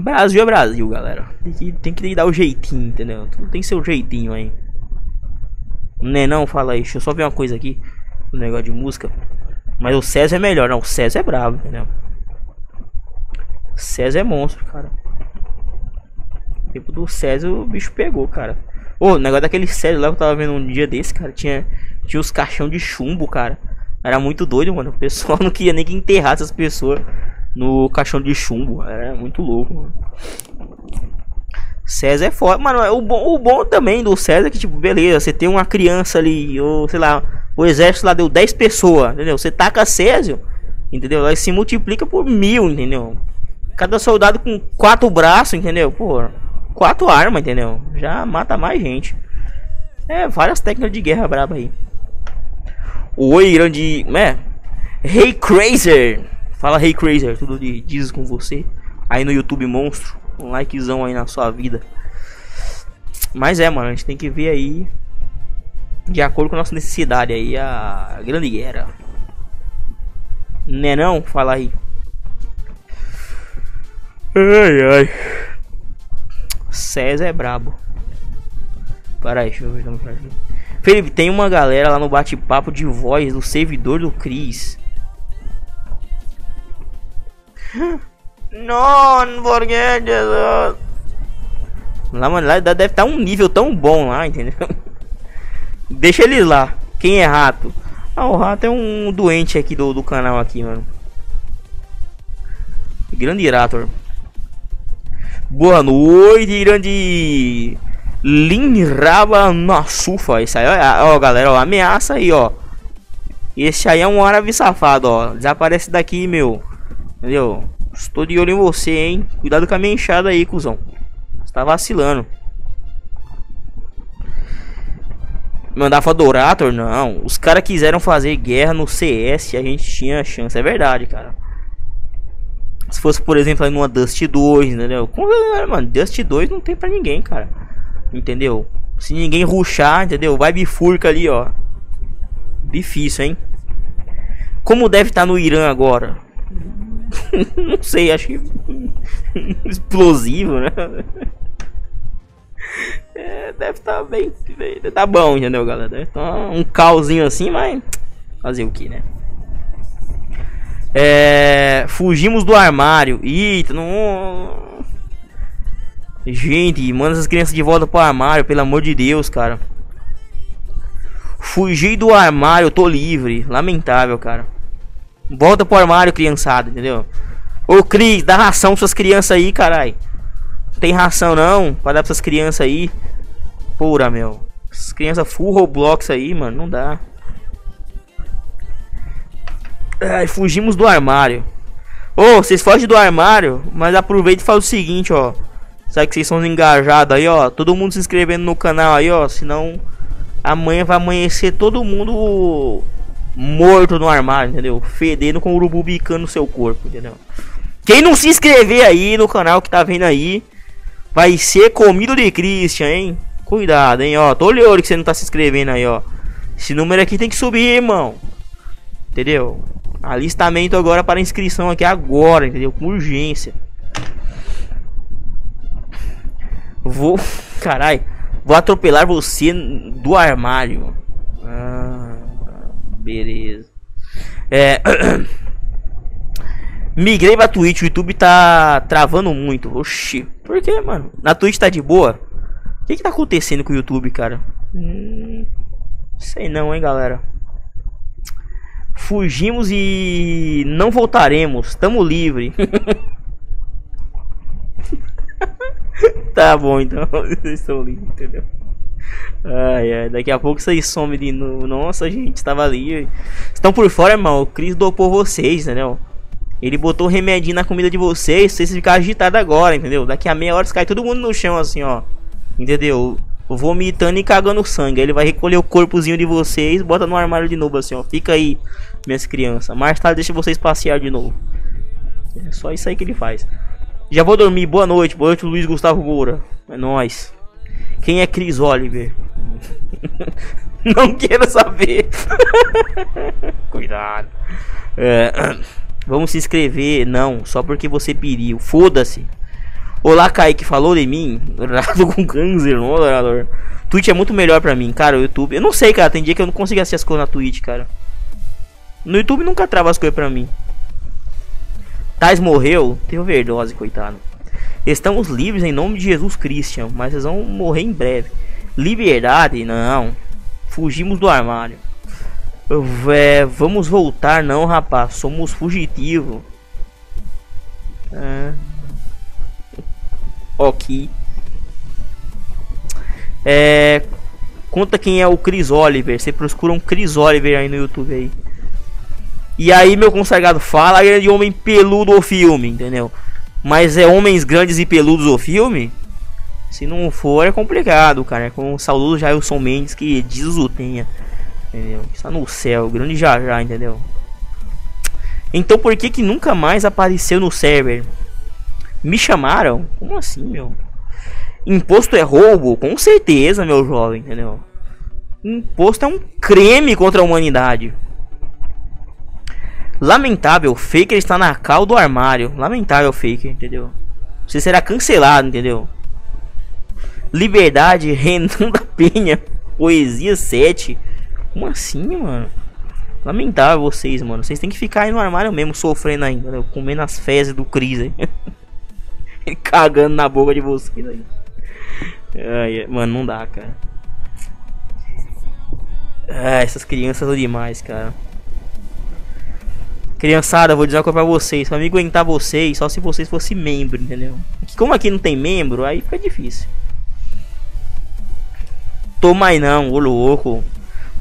Brasil é Brasil, galera. Tem que, tem que dar o jeitinho, entendeu? Tudo tem seu jeitinho aí. Né não, fala aí, deixa eu só ver uma coisa aqui. O um negócio de música. Mas o César é melhor, não. O César é brabo, entendeu? César é monstro, cara. Tipo do César o bicho pegou, cara. Ô, o negócio daquele César lá que eu tava vendo um dia desse, cara. Tinha, tinha os caixão de chumbo, cara. Era muito doido, mano. O pessoal [laughs] não queria nem que enterrasse as pessoas no caixão de chumbo. Era muito louco, mano. César é foda. Mano, o bom, o bom também do César é que, tipo, beleza, você tem uma criança ali, ou sei lá, o exército lá deu 10 pessoas, entendeu? Você taca Césio, entendeu? Aí se multiplica por mil, entendeu? Cada soldado com quatro braços, entendeu? Pô, quatro armas, entendeu? Já mata mais gente. É, várias técnicas de guerra braba aí. Oi, grande. É. Hey Crazer! Fala Hey Crazer, tudo de diz com você. Aí no YouTube Monstro um likezão aí na sua vida. Mas é, mano, a gente tem que ver aí de acordo com a nossa necessidade aí a grande guerra. Né não? Fala aí. Ai ai. César é brabo. Para aí, deixa eu ver Felipe, tem uma galera lá no bate-papo de voz do servidor do Cris. Não, porque Jesus. Lá, mano, lá deve estar um nível tão bom lá, entendeu? [laughs] Deixa eles lá. Quem é rato? Ah, o rato é um doente aqui do, do canal aqui, mano. Grande Irator. Boa noite, grande Linraba Nassufa. Isso aí, ó, ó, galera, ó, ameaça aí, ó. Esse aí é um árabe safado, ó. Desaparece daqui, meu. Entendeu? Estou de olho em você, hein? Cuidado com a minha enxada aí, cuzão. Você tá vacilando. Mandar pra Dorator? Não. Os caras quiseram fazer guerra no CS e a gente tinha chance. É verdade, cara. Se fosse, por exemplo, aí numa Dust 2, entendeu? Mano, Dust 2 não tem pra ninguém, cara. Entendeu? Se ninguém ruxar, entendeu? Vai bifurca ali, ó. Difícil, hein? Como deve estar tá no Irã agora? [laughs] não sei, acho que explosivo, né? É, deve estar tá bem, tá bom, entendeu, galera? Deve tá um caosinho assim, mas fazer o que, né? É, fugimos do armário. Eita, não. Gente, manda essas crianças de volta pro armário, pelo amor de Deus, cara. Fugi do armário, tô livre. Lamentável, cara. Volta pro armário, criançada, entendeu? Ô Cris, dá ração pra suas crianças aí, carai. Tem ração não, pra dar pra essas crianças aí. Pura, meu. Essas crianças full Roblox aí, mano, não dá. Ai, fugimos do armário. Ô, oh, vocês fogem do armário, mas aproveita e faz o seguinte, ó. Sabe que vocês são engajados aí, ó. Todo mundo se inscrevendo no canal aí, ó. Senão amanhã vai amanhecer todo mundo morto no armário, entendeu? Fedendo com o urubu bicando no seu corpo, entendeu? Quem não se inscrever aí no canal que tá vendo aí, vai ser comido de Christian, hein? Cuidado, hein, ó. Tô olhando que você não tá se inscrevendo aí, ó. Esse número aqui tem que subir, irmão. Entendeu? Alistamento agora para inscrição aqui agora, entendeu? Com urgência. Vou. [laughs] Carai. Vou atropelar você do armário. Ah, beleza. É. [clears throat] Migrei pra Twitch, o YouTube tá travando muito. Oxi. Por que, mano? Na Twitch tá de boa? O que que tá acontecendo com o YouTube, cara? Hum, sei não, hein, galera. Fugimos e não voltaremos. Tamo livre. [laughs] tá bom, então. [laughs] Vocês estão livres, entendeu? Ai, ai, daqui a pouco vocês somem de novo. Nossa, gente, estava ali. Estão por fora, irmão. O Cris dopou vocês, entendeu? Ele botou remedinho na comida de vocês. Vocês ficar agitados agora, entendeu? Daqui a meia hora cai todo mundo no chão, assim, ó. Entendeu? Vomitando e cagando sangue. Aí ele vai recolher o corpozinho de vocês. Bota no armário de novo, assim, ó. Fica aí, minhas crianças. Mais tarde deixa vocês passear de novo. É só isso aí que ele faz. Já vou dormir. Boa noite. Boa noite, Luiz Gustavo Moura. É nóis. Quem é Chris Oliver? [laughs] Não quero saber. [laughs] Cuidado. É, [clears throat] vamos se inscrever. Não, só porque você pediu. Foda-se. Olá, Kaique. Falou de mim? [laughs] Rado com câncer, não, orador. Twitch é muito melhor pra mim, cara. O YouTube. Eu não sei, cara. Tem dia que eu não consigo assistir as coisas na Twitch, cara. No YouTube nunca trava as coisas pra mim. Tais morreu, teve overdose, coitado. Estamos livres em nome de Jesus Cristo, mas eles vão morrer em breve. Liberdade? Não. Fugimos do armário. É, vamos voltar, não, rapaz. Somos fugitivos. É. Ok. É. Conta quem é o Chris Oliver. Você procura um Chris Oliver aí no YouTube aí. E aí, meu consagrado, fala de homem peludo o filme, entendeu? Mas é homens grandes e peludos o filme? Se não for, é complicado, cara. É com o saudoso Jailson Mendes que diz o tenha. Entendeu? Está no céu, grande já já, entendeu? Então por que que nunca mais apareceu no server? Me chamaram? Como assim, meu? Imposto é roubo? Com certeza, meu jovem, entendeu? Imposto é um crime contra a humanidade. Lamentável, Faker está na cal do armário. Lamentável, Faker, entendeu? Você será cancelado, entendeu? Liberdade, [laughs] Renan da Penha, Poesia 7. Como assim, mano? Lamentável vocês, mano. Vocês têm que ficar aí no armário mesmo, sofrendo ainda? Comendo as fezes do Cris aí. [laughs] Cagando na boca de vocês aí. Ai, mano, não dá, cara. Ah, essas crianças são demais, cara. Criançada, vou dizer uma coisa pra vocês. Pra me aguentar vocês, só se vocês fossem membro, entendeu? Como aqui não tem membro, aí fica difícil. Tô mais não, ô louco.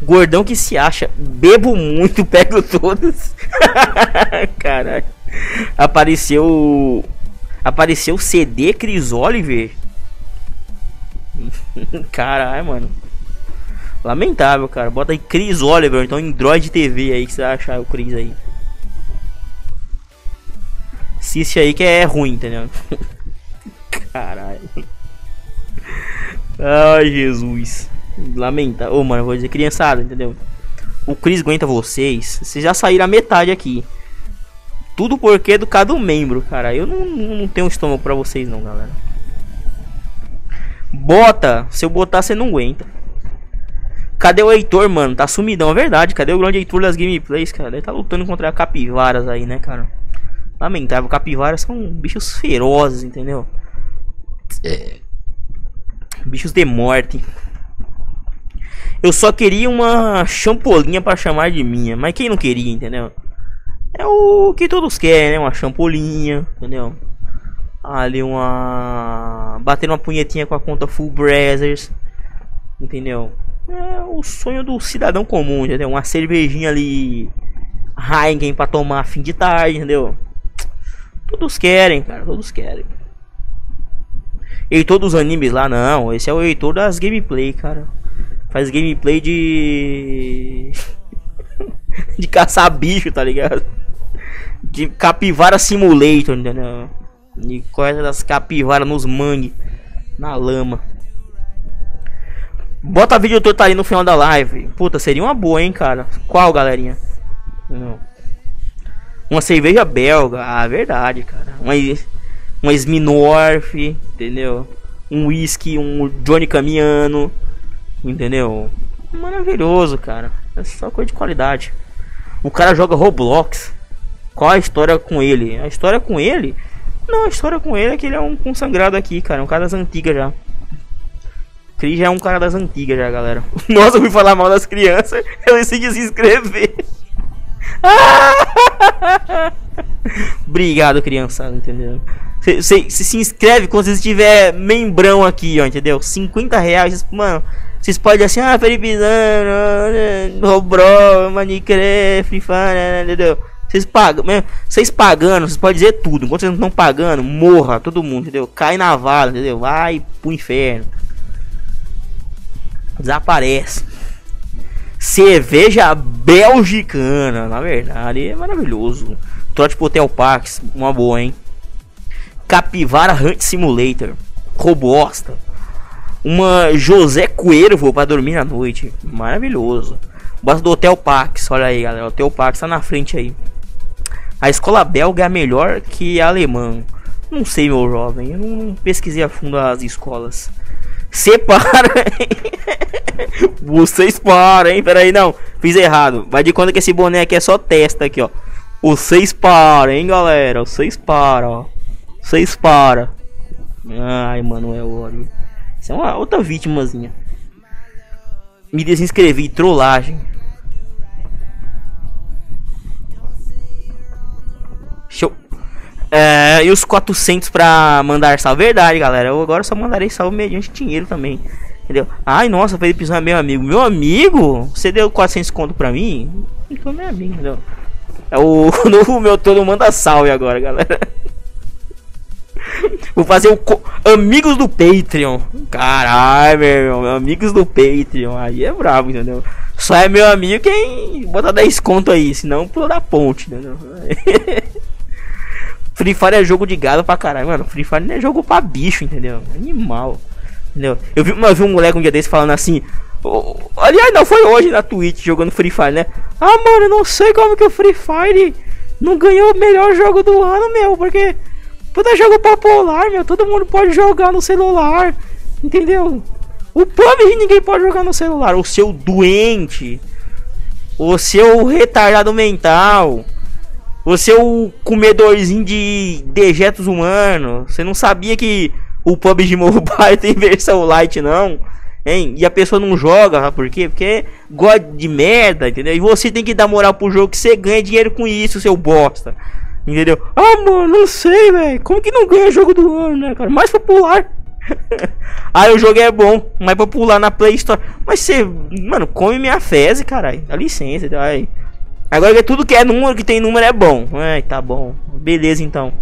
Gordão que se acha. Bebo muito, [laughs] pego todos. [laughs] Caralho. Apareceu. Apareceu CD Chris Oliver. [laughs] Caralho, mano. Lamentável, cara. Bota aí Chris Oliver, então Android TV aí que você achar o Chris aí. Assiste aí que é ruim, entendeu? [laughs] Caralho. Ai, Jesus. Lamentável. Ô, oh, mano, vou dizer, criançada, entendeu? O Chris aguenta vocês. Vocês já saíram a metade aqui. Tudo porque é do cada membro, cara. Eu não, não tenho estômago pra vocês, não, galera. Bota. Se eu botar, você não aguenta. Cadê o Heitor, mano? Tá sumidão, é verdade. Cadê o grande Heitor das gameplays, cara? Ele tá lutando contra capivaras aí, né, cara? Lamentável, capivaras são bichos ferozes, entendeu? É. Bichos de morte. Eu só queria uma champolinha para chamar de minha, mas quem não queria, entendeu? É o que todos querem, né? Uma champolinha, entendeu? Ali uma bater uma punhetinha com a conta Full Brothers, entendeu? É o sonho do cidadão comum, entendeu? Uma cervejinha ali Heineken para tomar fim de tarde, entendeu? Todos querem, cara, todos querem. Heitor dos animes lá, não. Esse é o Heitor das gameplay, cara. Faz gameplay de. [laughs] de caçar bicho, tá ligado? De capivara simulator, entendeu? De coisa das capivaras nos mangue. Na lama. Bota vídeo todo tá aí no final da live. Puta, seria uma boa, hein, cara. Qual, galerinha? Não. Uma cerveja belga. Ah, verdade, cara. Uma, uma Smirnoff, entendeu? um whisky, um Johnny caminhando, entendeu? Maravilhoso, cara. É só coisa de qualidade. O cara joga Roblox. Qual a história com ele? A história com ele? Não, a história com ele é que ele é um consagrado aqui, cara. Um cara das antigas já. Cris já é um cara das antigas já, galera. [laughs] Nossa, eu fui falar mal das crianças. [laughs] Eu decidi se inscrever. [laughs] Obrigado, criançada, entendeu? Você se inscreve quando você estiver membrão aqui, ó, entendeu? 50 reais, mano. Vocês podem assim, ah, Felipe Roblox, Minecraft, Free Fire, entendeu? Vocês pagam, vocês pagando, vocês podem dizer tudo. Enquanto vocês não estão pagando, morra todo mundo, entendeu? Cai na vala, entendeu? Vai pro inferno. Desaparece. Cerveja belgicana, na verdade, é maravilhoso. Trote pro Hotel Parks, uma boa, hein? Capivara Hunt Simulator, Robosta. Uma José Cuervo para dormir à noite, maravilhoso. Basta do Hotel Pax, olha aí, galera. O Hotel Pax tá na frente aí. A escola belga é melhor que a alemã. Não sei, meu jovem. Eu não pesquisei a fundo as escolas. Separa, [laughs] Vocês param, hein? Pera aí, não. Fiz errado. Vai de conta que esse boné aqui é só testa aqui, ó. Vocês param, hein, galera? Vocês param, ó. Vocês param. Ai, mano, é ódio. Isso é uma outra vítimazinha. Me desinscrevi, trollagem. Show. É, e os 400 pra mandar salve. Verdade, galera. Eu agora só mandarei salve mediante dinheiro também. Entendeu? Ai, nossa, Felipe Zan é meu amigo. Meu amigo? Você deu 400 conto pra mim? Então é amigo, entendeu? É o [laughs] novo meu todo manda salve agora, galera. [laughs] Vou fazer o Amigos do Patreon. Caralho, meu irmão. Amigos do Patreon. Aí é brabo, entendeu? Só é meu amigo quem bota 10 conto aí. Senão pula da ponte, entendeu? [laughs] Free Fire é jogo de gado pra caralho, mano. Free Fire não é jogo pra bicho, entendeu? Animal. Entendeu? Eu vi, eu vi um moleque um dia desse falando assim. Oh, aliás, não foi hoje na Twitch jogando Free Fire, né? Ah, mano, eu não sei como que o Free Fire não ganhou o melhor jogo do ano, meu. Porque Puta jogo popular, meu. Todo mundo pode jogar no celular. Entendeu? O PUBG ninguém pode jogar no celular. O seu doente. O seu retardado mental. O seu comedorzinho de dejetos humanos. Você não sabia que o PUBG [laughs] Mobile tem versão light, não? Hein? E a pessoa não joga, sabe por quê? Porque gosta de merda, entendeu? E você tem que dar moral pro jogo que você ganha dinheiro com isso, seu bosta. Entendeu? Ah, mano, não sei, velho. Como que não ganha jogo do ano, né, cara? Mais popular. [laughs] ah, o jogo é bom, mais popular na Play Store. Mas você, mano, come minha fezes, caralho. Dá licença, aí. Agora que tudo que é número, que tem número é bom. Ai, tá bom. Beleza, então.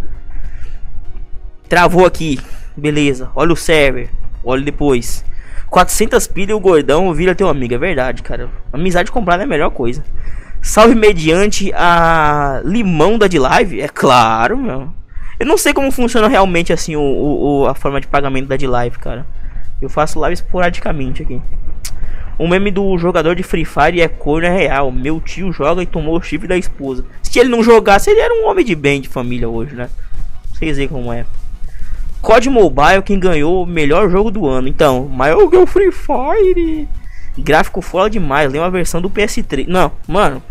Travou aqui. Beleza. Olha o server. Olha depois. 400 pilhas o gordão vira teu amigo. É verdade, cara. Amizade comprada é a melhor coisa. Salve mediante a limão da de live? É claro, meu. Eu não sei como funciona realmente assim o, o, a forma de pagamento da de live, cara. Eu faço live esporadicamente aqui. O meme do jogador de Free Fire é corno é real. Meu tio joga e tomou o chifre da esposa. Se ele não jogasse, ele era um homem de bem de família hoje, né? Vocês veem como é. COD Mobile, quem ganhou o melhor jogo do ano. Então, maior que o Free Fire. Gráfico foda demais. Lembra a versão do PS3. Não, mano.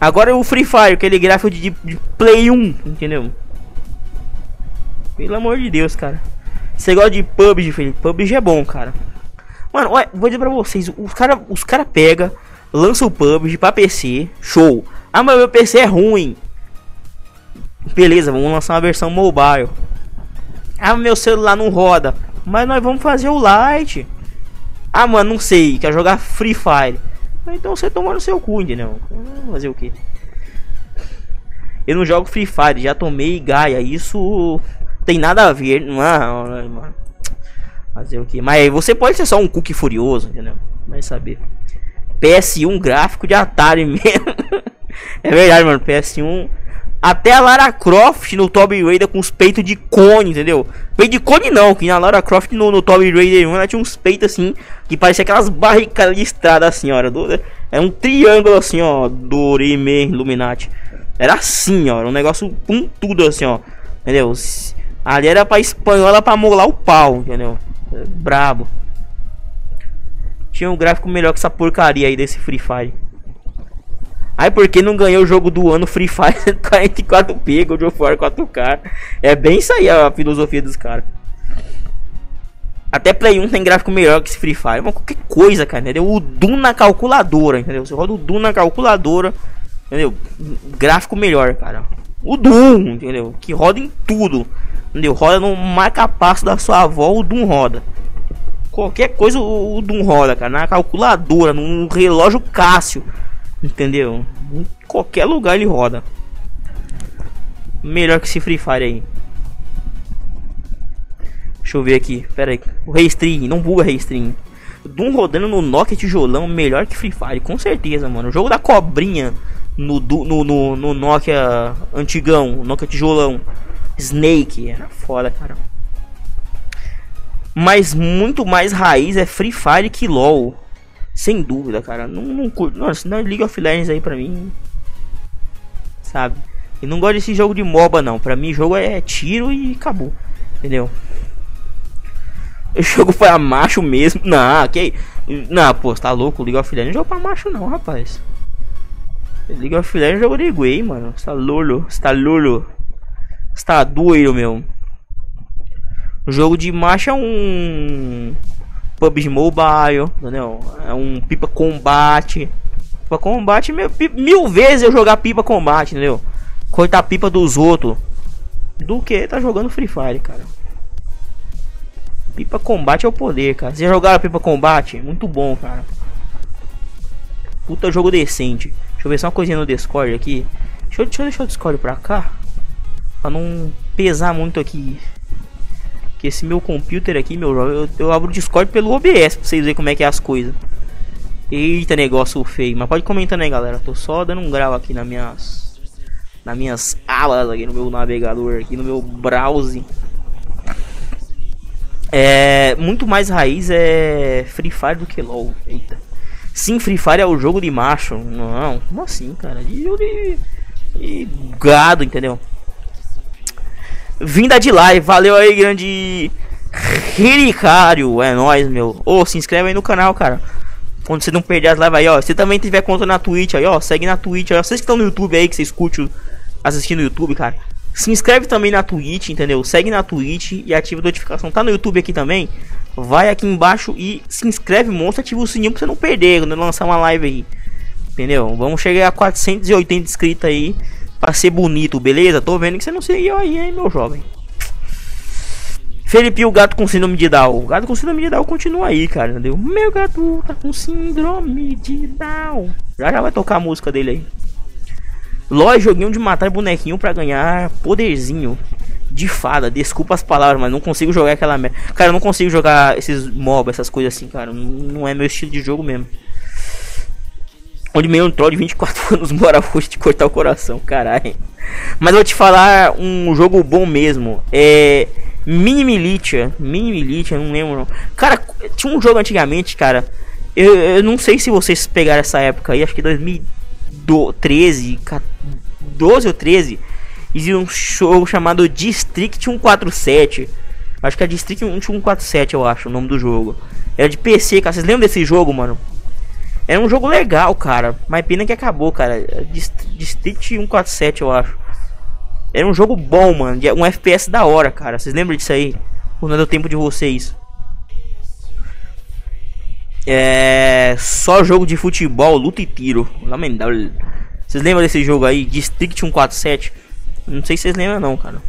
Agora o Free Fire, aquele gráfico de, de Play 1, entendeu? Pelo amor de Deus, cara. Você gosta de PUBG, Felipe? PUBG é bom, cara. Mano, olha, vou dizer pra vocês. Os cara, os cara pega, lança o PUBG pra PC. Show. Ah, mas meu PC é ruim. Beleza, vamos lançar uma versão mobile. Ah, meu celular não roda. Mas nós vamos fazer o light. Ah, mano, não sei. Quer jogar Free Fire. Então você toma no seu cu, entendeu? Fazer o que? Eu não jogo Free Fire, já tomei Gaia. Isso tem nada a ver. Não, mano. Fazer o que? Mas você pode ser só um cookie furioso, entendeu? Vai saber. PS1 gráfico de Atari [laughs] mesmo. é verdade, mano. PS1 até a Lara Croft no Tomb Raider com os peitos de cone, entendeu? Peito de cone não, que na Lara Croft no, no Tomb Raider 1 ela tinha uns peitos assim, que parecia aquelas barricadas de estrada assim, ó. Do, é um triângulo assim, ó, do Rime Illuminati. Era assim, ó, um negócio com tudo assim, ó. Entendeu? Ali era pra espanhola pra molar o pau, entendeu? Brabo. Tinha um gráfico melhor que essa porcaria aí desse Free Fire. Aí por que não ganhou o jogo do ano Free Fire [laughs] 44p, God of War 4K? É bem isso aí a filosofia dos caras. Até Play 1 tem gráfico melhor que esse Free Fire. Mas qualquer coisa, cara, entendeu? O Doom na calculadora, entendeu? Você roda o Doom na calculadora, entendeu? Gráfico melhor, cara. O Doom, entendeu? Que roda em tudo. Entendeu? Roda no marca-passo da sua avó, o Doom roda. Qualquer coisa o, Doom roda, cara. Na calculadora, num relógio Cássio. Entendeu? Em qualquer lugar ele roda. Melhor que esse Free Fire aí. Deixa eu ver aqui. Pera aí. O Restring, não buga Restring. Doom rodando no Nokia tijolão melhor que Free Fire, com certeza, mano. O jogo da cobrinha no, no, no, no Nokia antigão, Nokia tijolão. Snake, era foda, cara. Mas muito mais raiz é Free Fire que LoL. Sem dúvida, cara. Não, não curto. Nossa, não é League of Legends aí pra mim. Sabe? E não gosto desse jogo de MOBA, não. Pra mim, jogo é tiro e acabou. Entendeu? [laughs] O jogo pra macho mesmo. Não, que. Não, pô, tá louco? League of Legends não é jogo pra macho, não, rapaz. League of Legends é jogo de gay, mano. Você tá lulo. Você tá lulo. Você tá doido, meu. Jogo de macho é um. PUBG Mobile, entendeu? É um Pipa Combate. Pipa Combate, mil, mil vezes eu jogar Pipa Combate, entendeu? Cortar pipa dos outros. Do que tá jogando Free Fire, cara. Pipa Combate é o poder, cara. Vocês já jogaram Pipa Combate? Muito bom, cara. Puta jogo decente. Deixa eu ver só uma coisinha no Discord aqui. Deixa eu, deixa eu deixar o Discord pra cá. Pra não pesar muito aqui. Que esse meu computer aqui, meu eu, eu abro o Discord pelo OBS pra vocês verem como é que é as coisas. Eita, negócio feio. Mas pode comentando aí, galera. Tô só dando um grau aqui nas minhas. Nas minhas alas aqui no meu navegador, aqui no meu browser. É. Muito mais raiz é Free Fire do que LOL. Eita. Sim, Free Fire é o jogo de macho. Não, como assim, cara? De jogo de. de gado, entendeu? Vinda de live, valeu aí, grande Ricário, é nóis, meu. Ô, oh, se inscreve aí no canal, cara. Quando você não perder as lives aí, ó. Se também tiver conta na Twitch aí, ó. Segue na Twitch, ó. Vocês que estão no YouTube aí, que vocês curtem assistindo no YouTube, cara. Se inscreve também na Twitch, entendeu? Segue na Twitch e ativa a notificação. Tá no YouTube aqui também. Vai aqui embaixo e se inscreve, monstro. Ativa o sininho pra você não perder quando lançar uma live aí. Entendeu? Vamos chegar a 480 inscritos aí. Pra ser bonito, beleza? Tô vendo que você não seguiu aí, hein, meu jovem. Felipe, o gato com síndrome de Down. O gato com síndrome de Down continua aí, cara, entendeu? Meu gato tá com síndrome de Down. Já já vai tocar a música dele aí. Lógico, joguinho de matar bonequinho pra ganhar poderzinho de fada. Desculpa as palavras, mas não consigo jogar aquela merda. Cara, não consigo jogar esses mobs, essas coisas assim, cara. Não é meu estilo de jogo mesmo. Onde meio um troll de 24 [laughs] anos mora hoje de cortar o coração, caralho. Mas vou te falar um jogo bom mesmo. É. Mini Militia. Mini Militia, não lembro. Não. Cara, tinha um jogo antigamente, cara. Eu, eu não sei se vocês pegaram essa época aí, acho que 2013, 12 ou 13. Existia um jogo chamado District 147. Acho que é District 147, eu acho, o nome do jogo. Era de PC, cara. Vocês lembram desse jogo, mano? Era um jogo legal, cara. Mas pena que acabou, cara. District 147, eu acho. Era um jogo bom, mano. Um FPS da hora, cara. Vocês lembram disso aí? Ou não deu tempo de vocês? É. Só jogo de futebol, luta e tiro. Lamentável. Vocês lembram desse jogo aí? District 147? Não sei se vocês lembram, não, cara.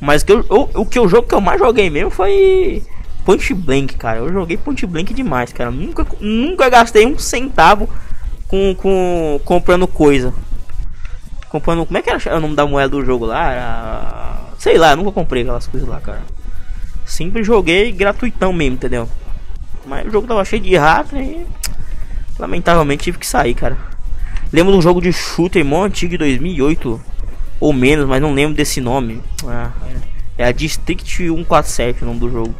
Mas que eu, o, o que o jogo que eu mais joguei mesmo foi Point Blank, cara. Eu joguei Point Blank demais, cara. Nunca, nunca gastei um centavo com, com comprando coisa. Comprando. Como é que era o nome da moeda do jogo lá? Era, sei lá, nunca comprei aquelas coisas lá, cara. Sempre joguei gratuitão mesmo, entendeu? Mas o jogo tava cheio de rato e. Lamentavelmente tive que sair, cara. Lembro de um jogo de shooter mó antigo de 2008 ou menos, mas não lembro desse nome. Ah, é. é a District 147 o nome do jogo.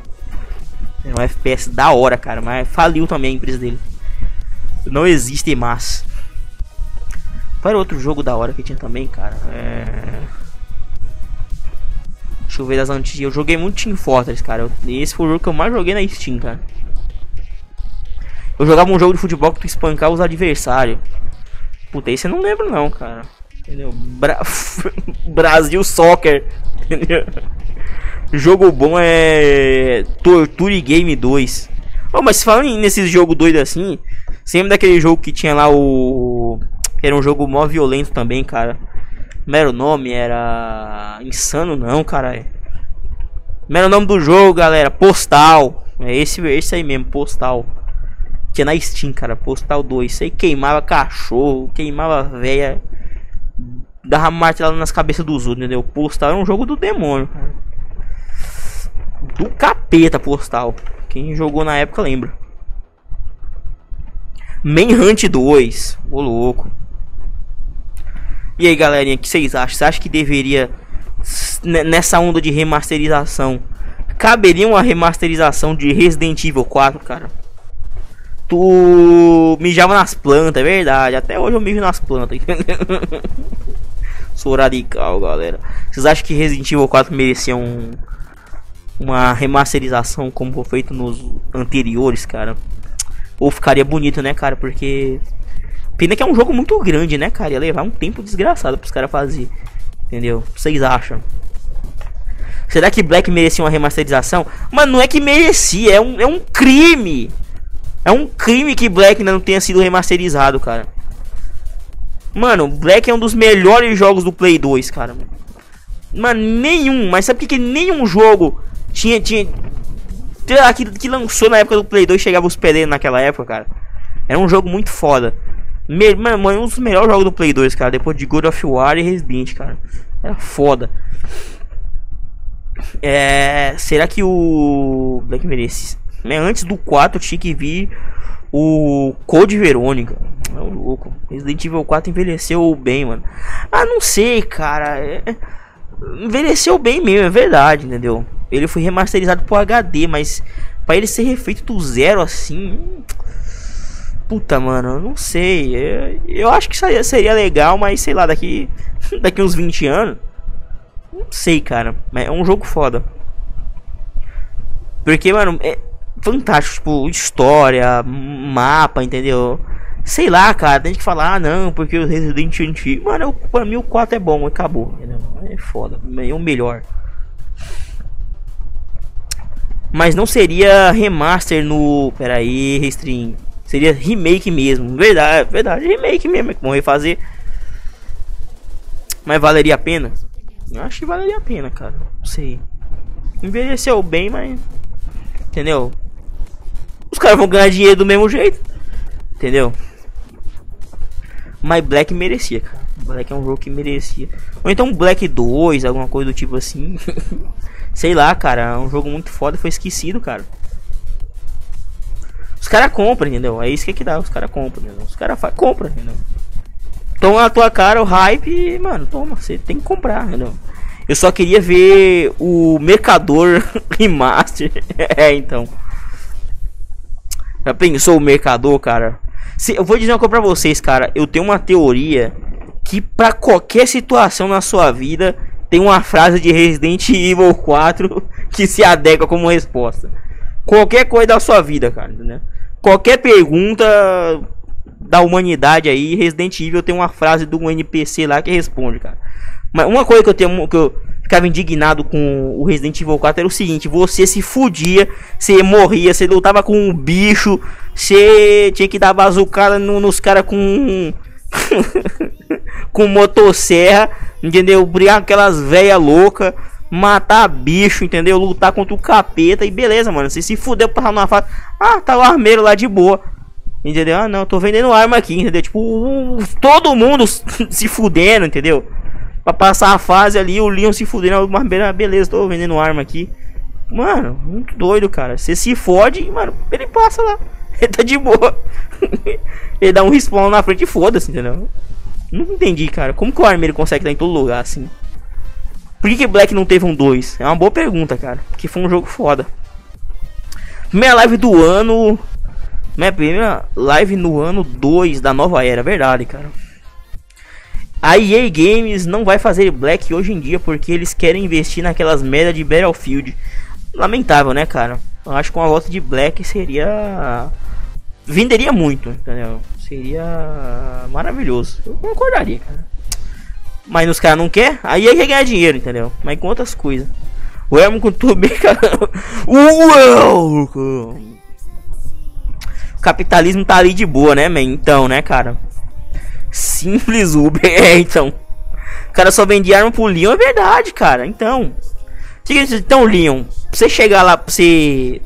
É um FPS da hora, cara. Mas faliu também a empresa dele. Não existe mais. Qual era outro jogo da hora que tinha também, cara? É... Deixa eu ver das antigas. Eu joguei muito Team Fortress, cara. Esse foi o jogo que eu mais joguei na Steam, cara. Eu jogava um jogo de futebol que tu espancava os adversários. Puta, esse eu não lembro não, cara. Entendeu? Bra [laughs] Brasil Soccer. Entendeu? Jogo bom é Torture Game 2. Oh, mas falando nesse jogo doido assim, sempre daquele jogo que tinha lá o. Era um jogo mó violento também, cara. Como era o nome? Era. Insano não, cara. Era o nome do jogo, galera? Postal. É esse, esse aí mesmo, Postal. Tinha na Steam, cara. Postal 2. Isso aí queimava cachorro, queimava véia. Dava martelada nas cabeças dos outros, entendeu? Postal era um jogo do demônio, cara. Do capeta, Postal. Quem jogou na época lembra. Manhunt 2. Ô louco. E aí, galerinha, o que vocês acham? Você acha que deveria, nessa onda de remasterização, caberia uma remasterização de Resident Evil 4, cara? Tu mijava nas plantas, é verdade. Até hoje eu mijo nas plantas, [laughs] Sou radical, galera. Vocês acham que Resident Evil 4 merecia um, uma remasterização como foi feito nos anteriores, cara? Ou ficaria bonito, né, cara? Porque Pena que é um jogo muito grande, né, cara? Ia levar um tempo desgraçado pros caras fazer. Entendeu? Vocês acham? Será que Black merecia uma remasterização? Mas não é que merecia, é um, é um crime. É um crime que Black ainda não tenha sido remasterizado, cara. Mano, Black é um dos melhores jogos do Play 2, cara. Mano, nenhum. Mas sabe por que nenhum jogo tinha. tinha que, que lançou na época do Play 2 chegava os PD naquela época, cara? Era um jogo muito foda. Me, mano, um dos melhores jogos do Play 2, cara. Depois de God of War e Resident, cara. Era foda. É, será que o Black merece? Né, antes do 4 tinha que vir o Code Verônica. É louco. Resident Evil 4 envelheceu bem, mano. Ah, não sei, cara. É... Envelheceu bem mesmo, é verdade, entendeu? Ele foi remasterizado pro HD, mas para ele ser refeito do zero assim. Puta, mano, não sei. Eu, eu acho que seria, seria legal, mas sei lá, daqui, [laughs] daqui uns 20 anos. Não sei, cara. Mas é um jogo foda. Porque, mano, é fantástico. Tipo, história, mapa, entendeu? Sei lá, cara. Tem que falar, ah, não, porque o Resident Evil. Mano, pra mim o 4 é bom, acabou. É foda. É o melhor. Mas não seria remaster no. Pera aí, Restring. Seria remake mesmo. Verdade, verdade, remake mesmo. Que vão refazer. Mas valeria a pena? Eu acho que valeria a pena, cara. Não sei. Envelheceu bem, mas. Entendeu? Os caras vão ganhar dinheiro do mesmo jeito. Entendeu? Mas Black merecia, cara. Black é um jogo que merecia. Ou então Black 2, alguma coisa do tipo assim. [laughs] Sei lá, cara. É um jogo muito foda. Foi esquecido, cara. Os caras compram, entendeu? É isso que, é que dá, os caras compram, entendeu? Os caras compram, entendeu? Toma na tua cara o hype mano, toma, você tem que comprar, entendeu? Eu só queria ver o Mercador [laughs] Remaster. [laughs] é, então. Já pensou o Mercador, cara? Se, eu vou dizer uma coisa pra vocês, cara. Eu tenho uma teoria que pra qualquer situação na sua vida tem uma frase de Resident Evil 4 [laughs] que se adequa como resposta. Qualquer coisa da sua vida, cara, entendeu? qualquer pergunta da humanidade aí, Resident Evil tem uma frase do NPC lá que responde, cara. Mas uma coisa que eu tenho que eu ficava indignado com o Resident Evil 4 era o seguinte: você se fudia, você morria, você lutava com um bicho, você tinha que dar bazucada no, nos caras com [laughs] com motosserra, entendeu? Brigar aquelas velhas loucas matar bicho, entendeu? Lutar contra o capeta e beleza, mano. Você se fudeu pra numa fase. Ah, tá o armeiro lá de boa. Entendeu? Ah, não, tô vendendo arma aqui, entendeu? Tipo, todo mundo [laughs] se fudendo, entendeu? Pra passar a fase ali, o Leon se fudendo, mas beleza, tô vendendo arma aqui. Mano, muito doido, cara. Você se fode, mano, ele passa lá. [laughs] Ele tá de boa. [laughs] ele dá um respawn na frente e foda-se, entendeu? Não entendi, cara. Como que o armeiro consegue estar em todo lugar assim? Por que, que Black não teve um 2? É uma boa pergunta, cara. Porque foi um jogo foda. Primeira live do ano. Minha primeira live no ano 2 da nova era, verdade, cara. A EA Games não vai fazer Black hoje em dia porque eles querem investir naquelas merda de Battlefield. Lamentável, né, cara? Eu acho que uma volta de Black seria. Venderia muito, entendeu? Seria maravilhoso. Eu concordaria, cara. Mas os caras não quer, aí é ganhar dinheiro, entendeu? Mas com outras coisas. O Elmo com tudo [laughs] cara. O capitalismo tá ali de boa, né, man? Então, né, cara? Simples Uber, [laughs] é, então. O cara só vendia arma pro Leon, é verdade, cara. Então. Então, Leon, pra você chegar lá, pra você.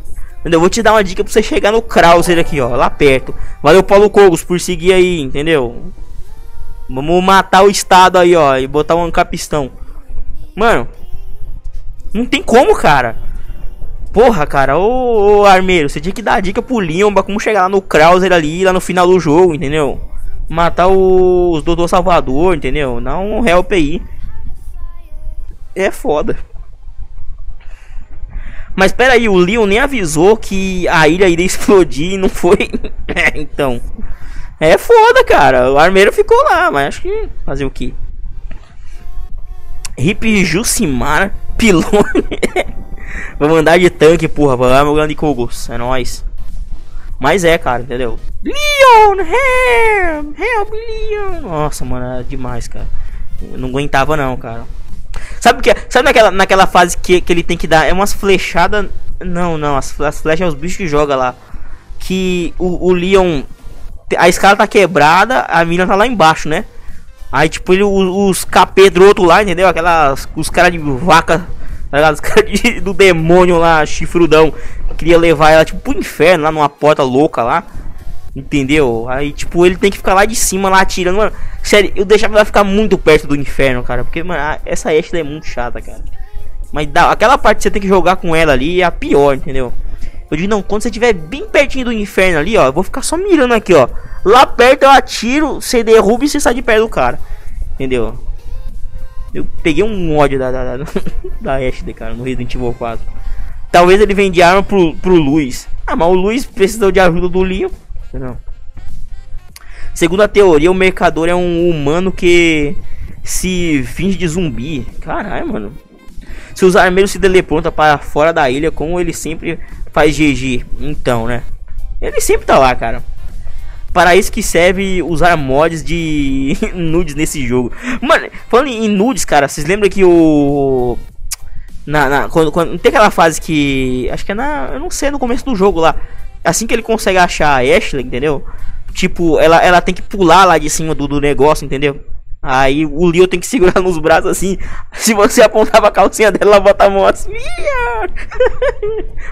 Eu vou te dar uma dica pra você chegar no Krauser aqui, ó, lá perto. Valeu, Paulo Cogos, por seguir aí, entendeu? Vamos matar o Estado aí, ó, e botar um capistão. Mano, não tem como, cara. Porra, cara, ô, ô Armeiro, você tinha que dar a dica pro Limba como chegar lá no Krauser ali, lá no final do jogo, entendeu? Matar os Doutor Salvador, entendeu? Não help aí. É foda. Mas pera aí, o Leon nem avisou que a ilha iria explodir e não foi. [laughs] é, então. É foda, cara. O armeiro ficou lá, mas acho que fazer o que? Hip Jucimar [laughs] Pilone. Vamos andar de tanque, porra. Vamos andar de Kogos. É nóis. Mas é, cara, entendeu? Leon, help, help, Leon. Nossa, mano, é demais, cara. Eu não aguentava não, cara. Sabe que sabe naquela, naquela fase que, que ele tem que dar é umas flechadas, não, não, as, as flechas é os bichos que joga lá. Que o, o Leon a escada tá quebrada, a mina tá lá embaixo, né? Aí, tipo, ele, os, os outro lá, entendeu? Aquelas. Os caras de vaca. Tá os caras do demônio lá, chifrudão. Queria levar ela, tipo, pro inferno, lá numa porta louca lá. Entendeu? Aí, tipo, ele tem que ficar lá de cima, lá atirando. Mano, sério, eu deixava ela ficar muito perto do inferno, cara. Porque, mano, essa Ashley é muito chata, cara. Mas dá, aquela parte que você tem que jogar com ela ali é a pior, entendeu? Eu digo, não, quando você estiver bem pertinho do inferno ali, ó, eu vou ficar só mirando aqui, ó. Lá perto eu atiro, você derruba e você sai de perto do cara. Entendeu? Eu peguei um ódio da, da, da, [laughs] da Ashley, cara, no Resident Evil 4. Talvez ele vende arma pro, pro Luiz. Ah, mas o Luiz precisou de ajuda do Leon. Não. Segundo a teoria, o mercador é um humano que se finge de zumbi. Caralho, mano. Se os armeiros se teleportam para fora da ilha, como ele sempre faz GG. Então, né? Ele sempre tá lá, cara. Para isso que serve usar mods de [laughs] nudes nesse jogo. Mano, falando em nudes, cara, vocês lembram que o. Na, na, quando, quando tem aquela fase que. Acho que é na. Eu não sei, no começo do jogo lá. Assim que ele consegue achar a Ashley, entendeu? Tipo, ela, ela tem que pular lá de cima do, do negócio, entendeu? Aí o Leo tem que segurar [laughs] nos braços assim. Se você apontava a calcinha dela, ela bota a mão assim. [laughs]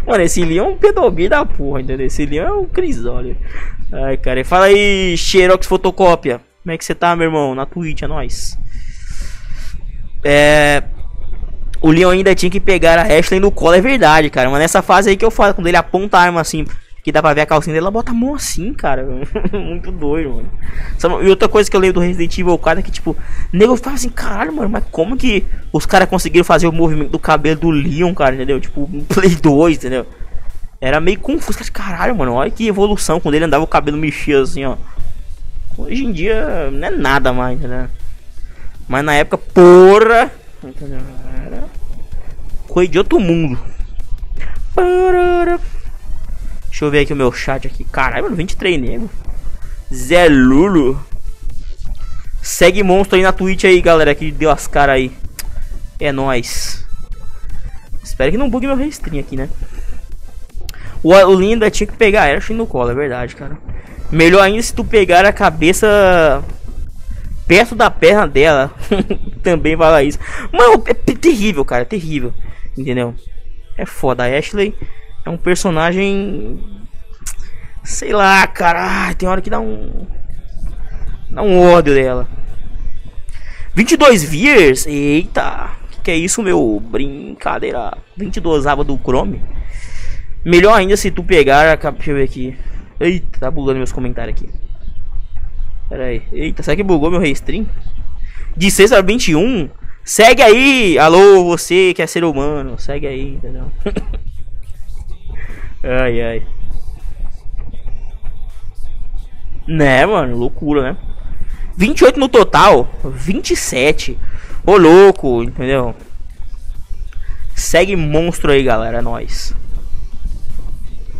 Mano, esse Leo é um pedobi da porra, entendeu? Esse Leo é um crisólio. Ai, cara. Fala aí, Xerox Fotocópia. Como é que você tá, meu irmão? Na Twitch, é nóis. É. O Leon ainda tinha que pegar a Ashley no colo, é verdade, cara. Mas nessa fase aí que eu falo, quando ele aponta a arma assim que dá pra ver a calcinha dela, ela bota a mão assim, cara. [laughs] Muito doido, mano. E outra coisa que eu lembro do Resident Evil 4 é que, tipo, nego fala assim, caralho, mano, mas como que os caras conseguiram fazer o movimento do cabelo do Leon, cara, entendeu? Tipo, um [laughs] Play 2, entendeu? Era meio confuso, caralho, mano, olha que evolução. Quando ele andava o cabelo mexia assim, ó. Hoje em dia não é nada mais, né? Mas na época, porra, coisa de outro mundo. Deixa eu ver aqui o meu chat aqui. Caralho, mano, 23 nego. Zé Lulo. Segue monstro aí na Twitch aí, galera, que deu as caras aí. É nóis. Espero que não bugue meu restring aqui, né? O, o Linda tinha que pegar a Ashley no colo, é verdade, cara. Melhor ainda se tu pegar a cabeça perto da perna dela. [laughs] Também fala isso. Mano, é terrível, cara, é terrível. Entendeu? É foda. A Ashley é um personagem. Sei lá, cara. Tem hora que dá um. Dá um ódio dela. 22 Viers? Eita. Que, que é isso, meu? Brincadeira. 22 aba do Chrome. Melhor ainda se tu pegar. Deixa eu ver aqui. Eita, tá bugando meus comentários aqui. Pera aí. Eita, será que bugou meu restream? De 6 a 21? Segue aí! Alô, você que é ser humano. Segue aí, entendeu? [laughs] Ai, ai. Né, mano, loucura, né? 28 no total. 27. Ô louco, entendeu? Segue monstro aí, galera. Nóis.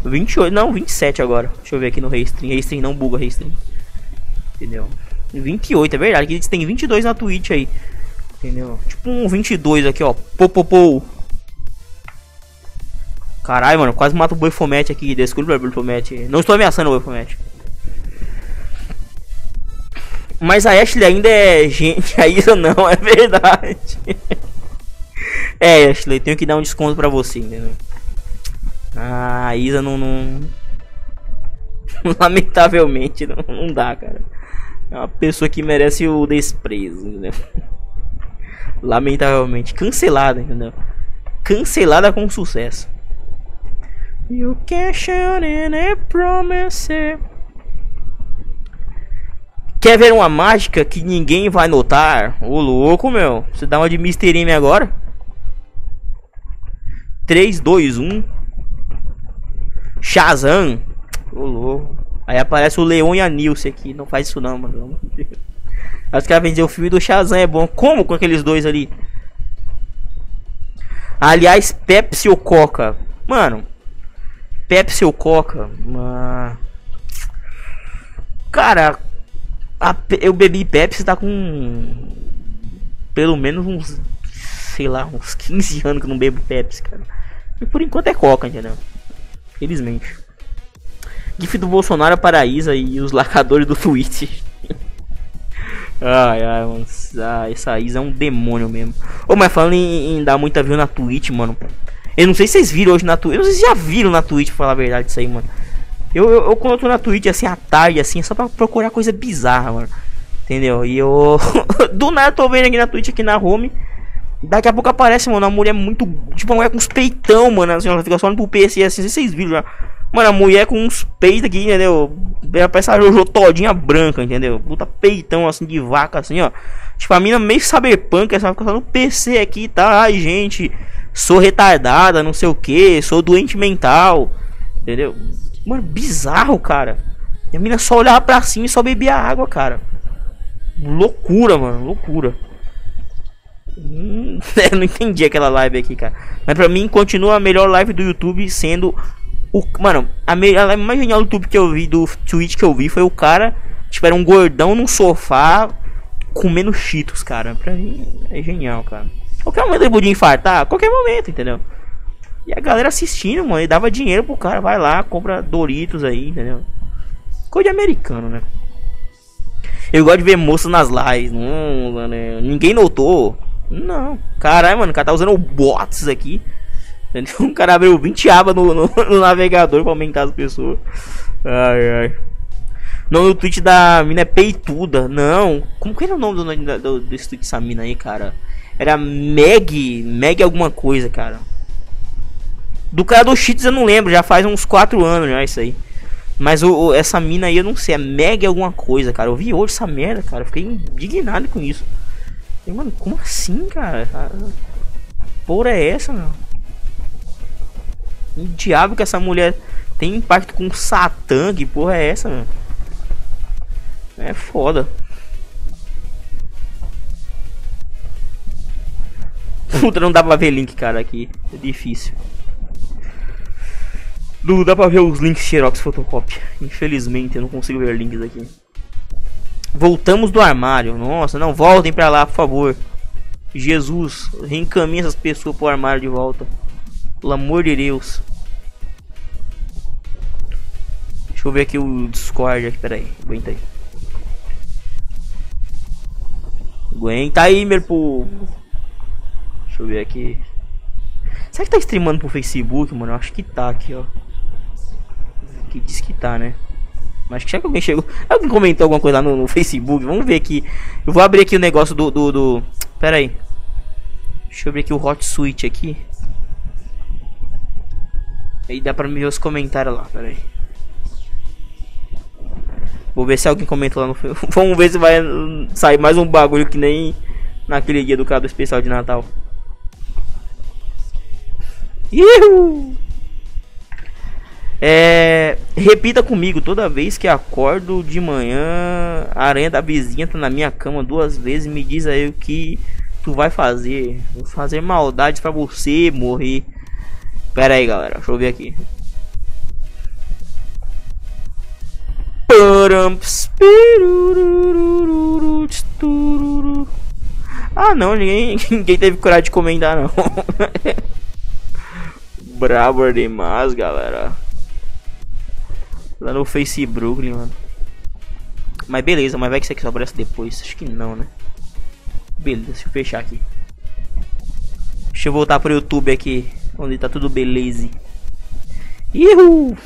28, não, 27 agora. Deixa eu ver aqui no Restream. Restream não buga Restream. Entendeu? 28, é verdade. Que eles têm 22 na Twitch aí. Entendeu? Tipo um 22 aqui, ó. Popopou. Caralho, mano. Quase mato o Boifomete aqui. Desculpa, Boifomete. Não estou ameaçando o Boifomete. Mas a Ashley ainda é gente. [laughs] A Isa não, é verdade. é, Ashley, tenho que dar um desconto pra você, entendeu? Ah, a Isa não. não... [laughs] Lamentavelmente, não, não dá, cara. É uma pessoa que merece o desprezo, entendeu? Lamentavelmente. Cancelada, entendeu? Cancelada com sucesso. You can shout in a promise. Quer ver uma mágica que ninguém vai notar? Ô louco, meu. Você dá uma de Mr. M agora? 3, 2, 1. Shazam. Ô louco. Aí aparece o Leon e a Nilce aqui. Não faz isso não, mano. Os caras dizer o filme do Shazam é bom. Como com aqueles dois ali? Aliás, Pepsi ou Coca? Mano, Pepsi ou Coca? Uma... Cara, a, eu bebi Pepsi tá com pelo menos uns, sei lá, uns 15 anos que não bebo Pepsi, cara. E por enquanto é Coca, entendeu? Felizmente. GIF do Bolsonaro para a Isa e os lacadores do Twitch. ai, ai, mano. Ah, essa Isa é um demônio mesmo. Ô, mas falando em, em, dar muita view na Twitch, mano. Eu não sei se vocês viram hoje na Twitch. Eu não sei se já viram na Twitch, pra falar a verdade, isso aí, mano. Eu, eu, eu, quando eu tô na Twitch assim à tarde, assim, é só pra procurar coisa bizarra, mano. Entendeu? E eu. [laughs] Do nada tô vendo aqui na Twitch, aqui na home. Daqui a pouco aparece, mano, a mulher muito. Tipo, uma mulher com uns peitão, mano. Assim, ela fica só no pro PC assim, vocês viram já. Mano, a mulher com uns peitos aqui, entendeu? Parece a Jojo todinha branca, entendeu? Puta peitão assim de vaca, assim, ó. Tipo, a mina meio cyberpunk, essa fica no PC aqui, tá? Ai, gente, sou retardada, não sei o que, sou doente mental, entendeu? Mano, bizarro, cara. E a mina só olhava pra cima e só bebia água, cara. Loucura, mano, loucura. Hum, [laughs] eu não entendi aquela live aqui, cara. Mas pra mim continua a melhor live do YouTube sendo o. Mano, a, me, a live mais genial do YouTube que eu vi, do Twitch que eu vi, foi o cara. Tipo, era um gordão num sofá comendo cheetos, cara. Pra mim é genial, cara. Qualquer momento ele podia infartar, qualquer momento, entendeu? E a galera assistindo, mano, e dava dinheiro pro cara, vai lá, compra Doritos aí, entendeu? Coisa de americano, né? Eu gosto de ver moças nas lives. Não, mano, é, ninguém notou. Não. Caralho, mano, o cara tá usando bots aqui. [laughs] O cara abriu 20 abas no, no, [laughs] no, navegador pra aumentar as pessoas. Ai, ai. Não, no tweet da mina é peituda. Não. Como que era o nome do, do, desse tweet dessa mina aí, cara? Era Meg. Meg alguma coisa, cara. Do cara do Cheats eu não lembro, já faz uns 4 anos já isso aí. Mas o, o, essa mina aí eu não sei, é Meg alguma coisa, cara. Eu vi hoje essa merda, cara. Fiquei indignado com isso. Mano, como assim, cara? Porra é essa, mano? O diabo que essa mulher tem impacto com Satã, que porra é essa, mano? É foda. Puta, não dá pra ver link, cara, aqui. É difícil. Não dá pra ver os links Xerox Photocopy. Infelizmente, eu não consigo ver links aqui. Voltamos do armário. Nossa, não voltem pra lá, por favor. Jesus, reencaminha essas pessoas pro armário de volta. Pelo amor de Deus. Deixa eu ver aqui o Discord aqui, peraí. Aguenta aí. Aguenta aí, meu povo. Deixa eu ver aqui. Será que tá streamando pro Facebook, mano? Eu acho que tá aqui, ó. Que diz que tá, né? Mas será que alguém chegou? Alguém comentou alguma coisa lá no, no, Facebook? Vamos ver aqui. Eu vou abrir aqui o negócio do, do, do... Pera aí. Deixa eu abrir aqui o Hot Suite aqui. Aí dá pra me ver os comentários lá, pera aí. Vou ver se alguém comentou lá no [laughs] Vamos ver se vai sair mais um bagulho que nem naquele dia do cara do especial de Natal. Ihu! É, Repita comigo, toda vez que acordo de manhã, a aranha da vizinha tá na minha cama duas vezes e me diz aí o que tu vai fazer. Vou fazer maldades para você morrer. Pera aí, galera, deixa eu ver aqui. Ah não, ninguém, [laughs] ninguém teve coragem de comentar não. [laughs] Brabo demais, galera. Lá no Face Brooklyn, mano. Mas beleza, mas vai que você quer só aparece depois. Acho que não, né? Beleza, deixa eu fechar aqui. Deixa eu voltar pro YouTube aqui. Onde tá tudo beleza. Ihu!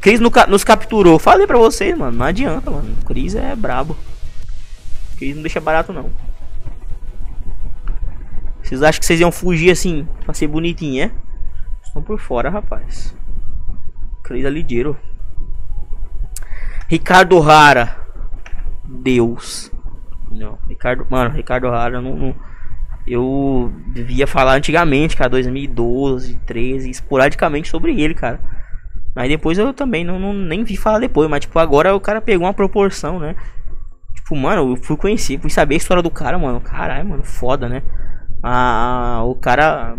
Cris nos capturou. Falei pra vocês, mano. Não adianta, mano. Cris é brabo. Cris não deixa barato, não. Vocês acham que vocês iam fugir assim, pra ser bonitinho, é? Estão por fora, rapaz. Cris é ligeiro. Ricardo Rara. Deus. Não, Ricardo, mano, Ricardo Rara não, não eu devia falar antigamente, cara, 2012, 13, esporadicamente sobre ele, cara. Mas depois eu também não, não, nem vi falar depois, mas tipo, agora o cara pegou uma proporção, né? Tipo, mano, eu fui conhecer, fui saber a história do cara, mano. Caralho, mano, foda, né? Ah, o cara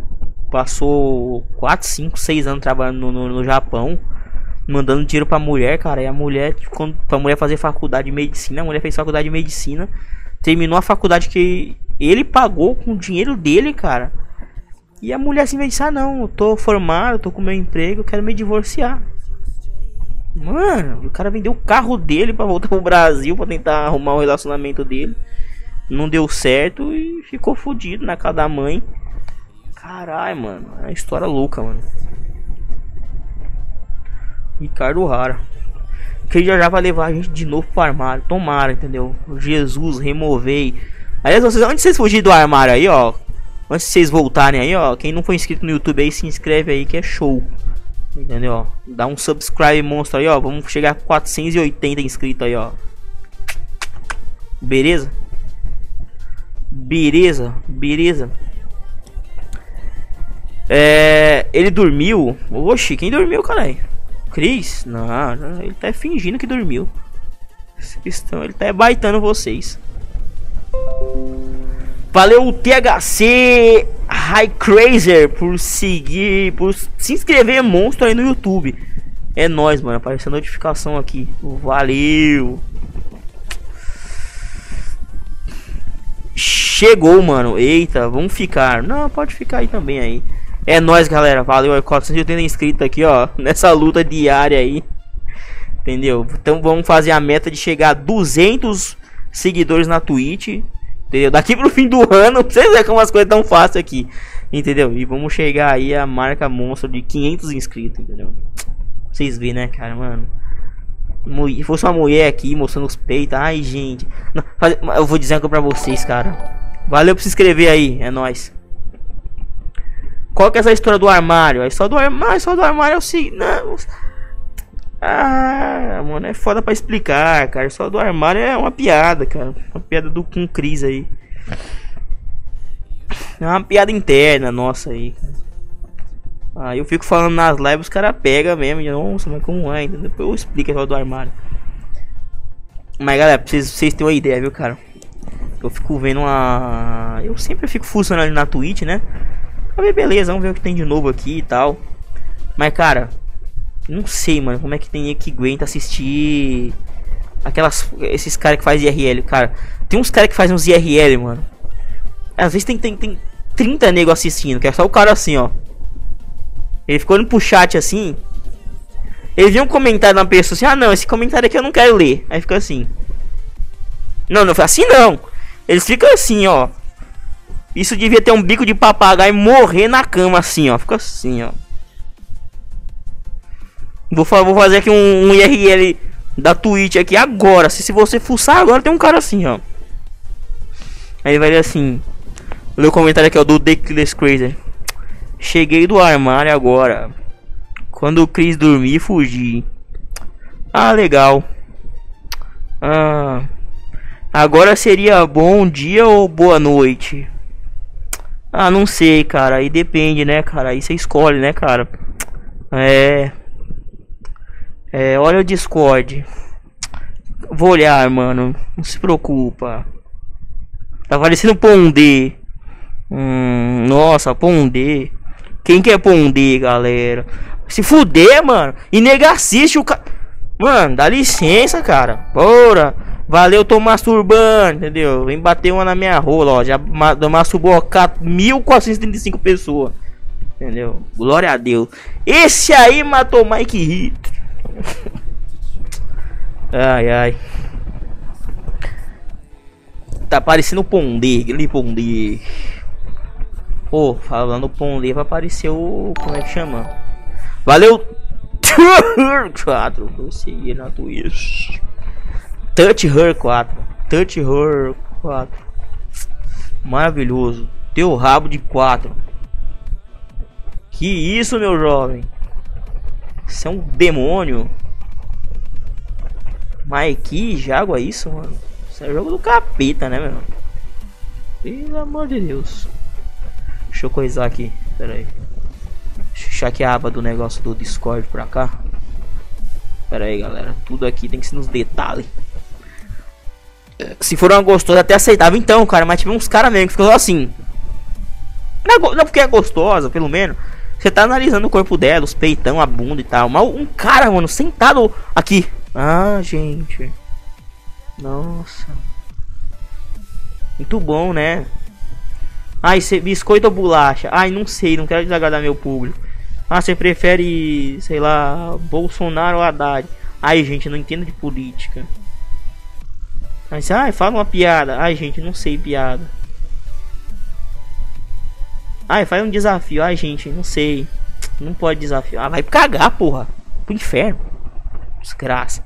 passou 4, 5, 6 anos trabalhando no, no, no Japão mandando dinheiro pra mulher, cara. E a mulher, quando, pra mulher fazer faculdade de medicina, a mulher fez faculdade de medicina. Terminou a faculdade que ele pagou com o dinheiro dele, cara. E a mulher assim disse, ah não, eu tô formado, tô com meu emprego, eu quero me divorciar. Mano, o cara vendeu o carro dele para voltar pro Brasil para tentar arrumar o relacionamento dele. Não deu certo e ficou fudido na casa da mãe. Caralho, mano. É uma história louca, mano. Ricardo Rara. Que já já vai levar a gente de novo pro armário. Tomara, entendeu? Jesus, removei. Aliás, vocês, onde vocês fugirem do armário aí, ó? Antes de vocês voltarem aí, ó. Quem não foi inscrito no YouTube aí, se inscreve aí que é show. Entendeu? Dá um subscribe monstro aí, ó. Vamos chegar a 480 inscritos aí, ó. Beleza? Beleza, beleza. É, ele dormiu. Oxi, quem dormiu, caralho? Cris? Não, ele tá fingindo que dormiu. Estão, ele tá baitando vocês. Valeu THC High Crazer por seguir, por se inscrever monstro aí no YouTube. É nóis, mano. Apareceu notificação aqui. Valeu. Chegou, mano. Eita, vamos ficar. Não, pode ficar aí também aí. É nóis, galera. Valeu, 480 inscritos aqui, ó. [laughs] Nessa luta diária aí. Entendeu? Então vamos fazer a meta de chegar a 200 seguidores na Twitch. Entendeu? Daqui pro fim do ano. [laughs] Vocês verem como as coisas tão fáceis aqui. Entendeu? E vamos chegar aí a marca monstro de 500 inscritos. Entendeu? Vocês verem, né, cara, mano. Se fosse uma mulher aqui mostrando os peitos. Ai, gente. Não, eu vou dizer uma coisa pra vocês, cara. Valeu por se inscrever aí. É nóis. Qual que é essa história do armário? A história do armário, a história do armário é o seguinte. Não. Ah, mano, é foda pra explicar, cara. História do armário é uma piada, cara. Uma piada do com Cris aí. É uma piada interna nossa aí. Ah, eu fico falando nas lives, os caras pegam mesmo. E, Nossa, mas como é? Depois eu explico a do armário. Mas galera, pra vocês, vocês terem uma ideia, viu, cara? Eu fico vendo uma. Eu sempre fico funcionando ali na Twitch, né? Pra ver, beleza, vamos ver o que tem de novo aqui e tal. Mas, cara, não sei, mano, como é que tem que aguenta assistir aquelas esses caras que faz IRL, cara. Tem uns caras que fazem uns IRL, mano. Às vezes tem tem, tem 30 nego assistindo, que é só o cara assim, ó. Ele ficou olhando pro chat assim. Ele viu um comentário na pessoa assim: "Ah, não, esse comentário aqui eu não quero ler". Aí fica assim. Não, não foi assim não. Eles ficam assim, ó. Isso devia ter um bico de papagaio morrer na cama assim, ó. Fica assim, ó. Vou, vou fazer aqui um, um IRL da Twitch aqui agora. Se, se você fuçar agora, tem um cara assim, ó. Aí vai assim. O comentário aqui, ó, do The Killers Crazy. Cheguei do armário agora. Quando o Chris dormir, fugi. Ah, legal. Ah. Agora seria bom dia ou boa noite? Ah, não sei, cara. Aí depende, né, cara? Aí você escolhe, né, cara? É. É, olha o Discord. Vou olhar, mano. Não se preocupa. Tá parecendo Pondê. Hum, nossa, Pondê. Quem quer Pondê, galera? Se fuder, mano. E nega assiste o cara. Mano, dá licença, cara. Bora. Valeu, tô masturbando, entendeu? Vem bater uma na minha rola, ó. Já masturbou 1435 pessoas. Entendeu? Glória a Deus. Esse aí matou Mike Hit. Ai, ai. Tá parecendo Pondê, aquele Pondê. Pô, falando Pondê vai aparecer o. Como é que chama? Valeu! [laughs] 4. Você na Twitch. Touch Her 4. Touch Her 4. Maravilhoso. Teu rabo de 4. Que isso, meu jovem? Você é um demônio. Que jogo é isso, mano? Isso é jogo do capeta, né, meu? Pelo amor de Deus. Deixa eu coisar aqui. Pera aí. Deixa aqui a aba do negócio do Discord pra cá. Pera aí, galera. Tudo aqui tem que ser nos detalhes. Se for uma gostosa, até aceitável então, cara. Mas tive uns caras mesmo que ficou assim. Não, é não porque é gostosa, pelo menos. Você tá analisando o corpo dela, os peitão, a bunda e tal. Mas um cara, mano, sentado aqui. Ah, gente. Nossa. Muito bom, né? Ai, cê, biscoito ou bolacha? Ai, não sei, não quero desagradar meu público. Ah, você prefere, sei lá, Bolsonaro ou Haddad? Ai, gente, não entendo de política. Mas, ai, fala uma piada. Ai, gente, não sei piada. Ai, faz um desafio. Ai, gente, não sei. Não pode desafiar. Ah, vai cagar, porra. Pro inferno. Desgraça.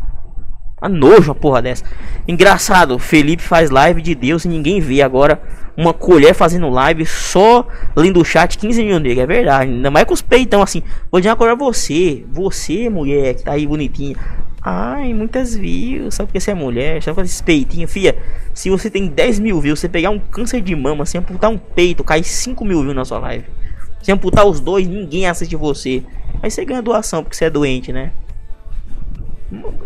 A nojo uma porra dessa. Engraçado, Felipe faz live de Deus e ninguém vê. Agora, uma colher fazendo live só lendo o chat 15 mil negros. É verdade. Ainda mais com os peitão assim. Vou dizer agora você. Você, mulher, que tá aí bonitinha. Ai, muitas views. Só porque você é mulher. Só fazer esse peitinho. Fia, se você tem 10 mil views, você pegar um câncer de mama, sem amputar um peito, cai 5 mil views na sua live. Se amputar os dois, ninguém assiste você. Aí você ganha doação porque você é doente, né?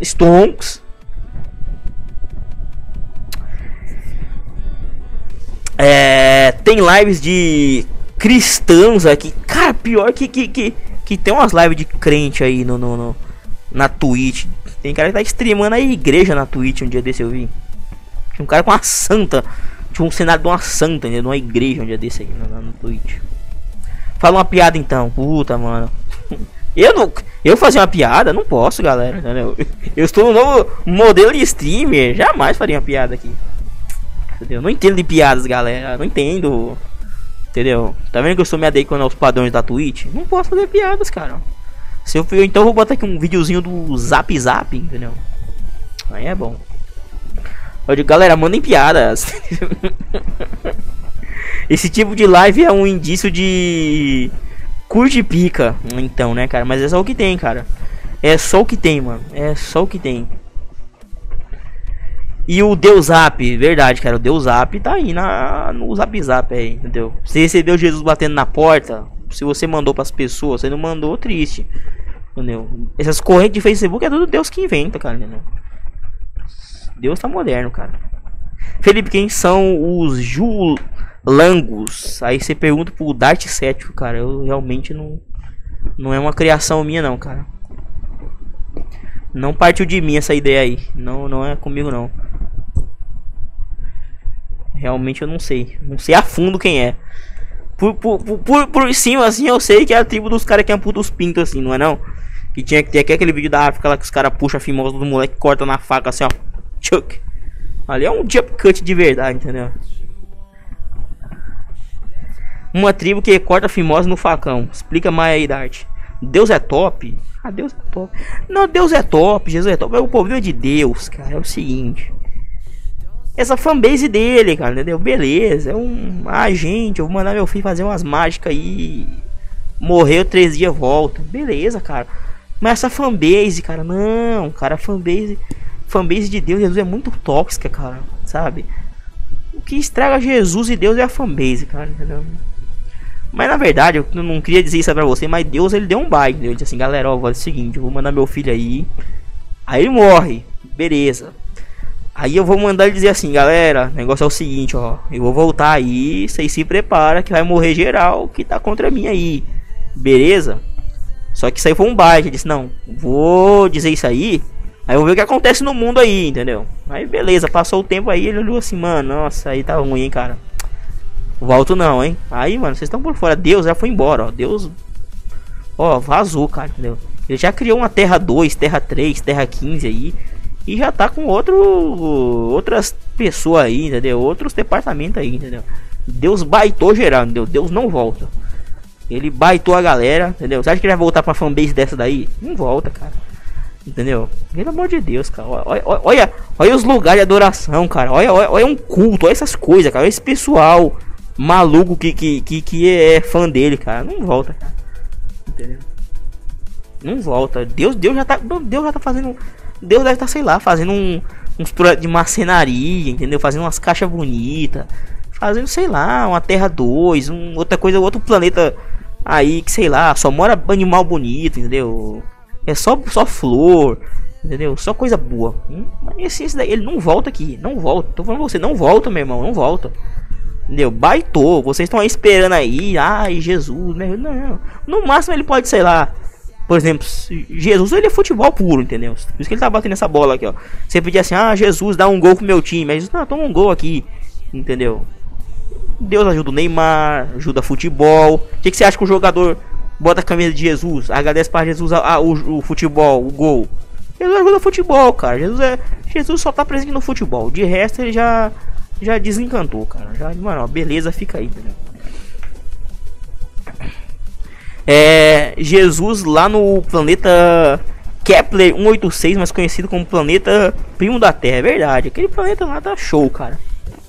Stonks. É, tem lives de cristãos aqui. Cara, pior que, que, que, que tem umas lives de crente aí no, no, no, na Twitch. Tem cara que tá streamando a igreja na Twitch um dia desse eu vi. Tinha um cara com uma santa. Tinha um cenário de uma santa, né? De uma igreja um dia desse aí no, no Twitch. Fala uma piada então. Puta, mano. Eu não. Eu fazer uma piada? Não posso, galera. Entendeu? Eu estou no novo modelo de streamer. Jamais faria uma piada aqui. Entendeu? Não entendo de piadas, galera. Não entendo. Entendeu? Tá vendo que eu sou me adequando aos padrões da Twitch? Não posso fazer piadas, cara. Se eu, então eu vou botar aqui um videozinho do Zap Zap, entendeu? Aí é bom. Eu digo, galera, mandem piadas. [laughs] Esse tipo de live é um indício de curte pica. Então, né, cara? Mas é só o que tem, cara. É só o que tem, mano. É só o que tem. E o Deus Zap, verdade, cara. O Deus Zap tá aí na, no Zap Zap aí, entendeu? Você recebeu Jesus batendo na porta. Se você mandou para as pessoas, você não mandou, triste. Entendeu? Essas correntes de Facebook é tudo Deus que inventa, cara. Entendeu? Deus tá moderno, cara. Felipe, quem são os Jul Langos. Aí você pergunta pro Dart Cético, cara. Eu realmente não. Não é uma criação minha, não, cara. Não partiu de mim essa ideia aí. Não, não é comigo, não. Realmente eu não sei. Não sei a fundo quem é. Por, por, por, por cima, assim, eu sei que é a tribo dos caras que amputam os pintos, assim, não é não? Que tinha que ter aquele vídeo da África lá que os caras puxam a fimosa do moleque corta na faca, assim, ó. Chuck. Ali é um jump cut de verdade, entendeu? Uma tribo que corta fimose no facão. Explica mais aí, Dart. Deus é top? Ah, Deus é top. Não, Deus é top, Jesus é top. O problema de Deus, cara, é o seguinte. Essa fanbase dele, cara, entendeu? Beleza, é um. Ah, gente, eu vou mandar meu filho fazer umas mágicas aí. Morreu três dias, volta. Beleza, cara. Mas essa fanbase, cara, não, cara, fanbase. Fanbase de Deus, Jesus é muito tóxica, cara, sabe? O que estraga Jesus e Deus é a fanbase, cara, entendeu? Mas na verdade, eu não queria dizer isso pra você, mas Deus ele deu um baile. Ele disse assim, galera, ó, é o seguinte, eu vou mandar meu filho aí. Aí ele morre. Beleza. Aí eu vou mandar ele dizer assim, galera, o negócio é o seguinte, ó. Eu vou voltar aí, vocês se prepara que vai morrer geral que tá contra mim aí. Beleza? Só que isso aí foi um. Ele disse, não, vou dizer isso aí. Aí eu vou ver o que acontece no mundo aí, entendeu? Aí beleza, passou o tempo aí, ele olhou assim, mano, nossa, aí tá ruim, hein, cara. Volto não, hein? Aí, mano, vocês estão por fora. Deus já foi embora, ó. Deus. Ó, vazou, cara, entendeu? Ele já criou uma Terra 2, Terra 3, Terra 15 aí. E já tá com outro. Outras pessoas aí, entendeu? Outros departamentos aí, entendeu? Deus baitou geral, entendeu? Deus não volta. Ele baitou a galera, entendeu? Você acha que ele vai voltar pra fanbase dessa daí? Não volta, cara. Entendeu? Pelo amor de Deus, cara. Olha, olha, olha os lugares de adoração, cara. Olha, olha, olha um culto, olha essas coisas, cara. Olha esse pessoal maluco que, que, que, que é fã dele, cara. Não volta, cara. Entendeu? Não volta. Deus, Deus já tá. Deus já tá fazendo. Deus deve estar, tá, sei lá, fazendo um, uns de marcenaria, entendeu? Fazendo umas caixas bonitas. Fazendo, sei lá, uma Terra 2, um, outra coisa, outro planeta aí que, sei lá, só mora animal bonito, entendeu? É só, só flor, entendeu? Só coisa boa. Hum? Mas esse, daí, ele não volta aqui, não volta. Tô falando você, não volta, meu irmão, não volta. Entendeu? Baitou. Vocês estão esperando aí. Ai, Jesus. Meu, não. No máximo ele pode, sei lá. Por exemplo, Jesus ele é futebol puro, entendeu? Por isso que ele tá batendo essa bola aqui, ó. Você pedir assim, ah, Jesus, dá um gol pro meu time. Aí Jesus, não, toma um gol aqui. Entendeu? Deus ajuda o Neymar, ajuda futebol. O que, que você acha que o jogador bota a camisa de Jesus? Agradece para Jesus a, a, o, o futebol, o gol. Jesus ajuda o futebol, cara. Jesus é. Jesus só tá presente no futebol. De resto ele já já desencantou, cara. Já, mano, beleza, fica aí, entendeu? É, Jesus lá no planeta Kepler 186, mais conhecido como planeta primo da Terra, é verdade. Aquele planeta lá tá show, cara.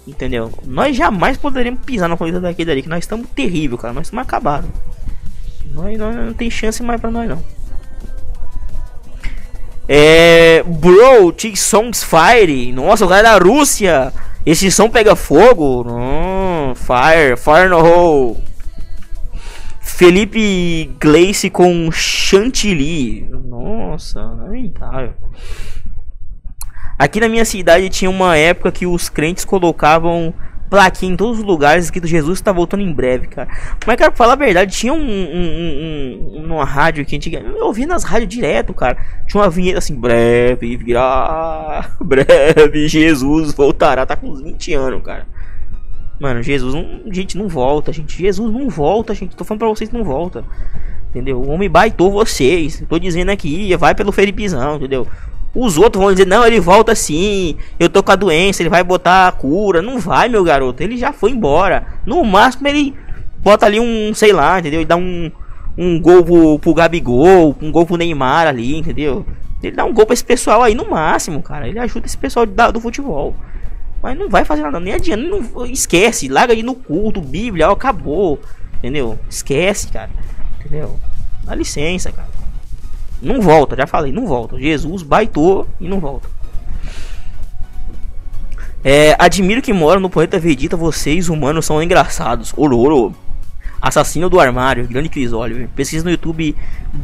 Entendeu? Nós jamais poderíamos pisar no planeta daquele dali, que nós estamos terrível, cara. Nós estamos acabados. Nós, nós não tem chance mais pra nós, não. É. Bro, T-Songs Fire. Nossa, o cara é da Rússia. Esse som pega fogo? Hum, fire, fire no hole. Felipe Gleice com Chantilly. Nossa, lamentável. Aqui na minha cidade tinha uma época que os crentes colocavam plaquinha em todos os lugares escrito Jesus está voltando em breve, cara. Mas, cara, pra falar a verdade, tinha um, um, um, uma rádio que antiga. Eu ouvi nas rádios direto, cara. Tinha uma vinheta assim, breve virá, [laughs] breve Jesus voltará. Tá com uns 20 anos, cara. Mano, Jesus não. Gente, não volta, gente. Jesus não volta, gente. Tô falando pra vocês não volta. Entendeu? O homem baitou vocês. Tô dizendo aqui, vai pelo Felipezão, entendeu? Os outros vão dizer, não, ele volta sim, eu tô com a doença, ele vai botar a cura. Não vai, meu garoto, ele já foi embora. No máximo ele bota ali um, sei lá, entendeu? Ele dá um, um gol pro, pro Gabigol, um gol pro Neymar ali, entendeu? Ele dá um gol pra esse pessoal aí no máximo, cara. Ele ajuda esse pessoal do futebol. Mas não vai fazer nada, nem adianta, não, esquece, larga ali no culto, Bíblia, ó, acabou. Entendeu? Esquece, cara. Entendeu? Dá licença, cara. Não volta, já falei, não volta. Jesus baitou e não volta. É, admiro que mora no planeta Vegeta, vocês humanos são engraçados. Ororo. Assassino do armário, grande Chris Oliver. Pesquisa no YouTube,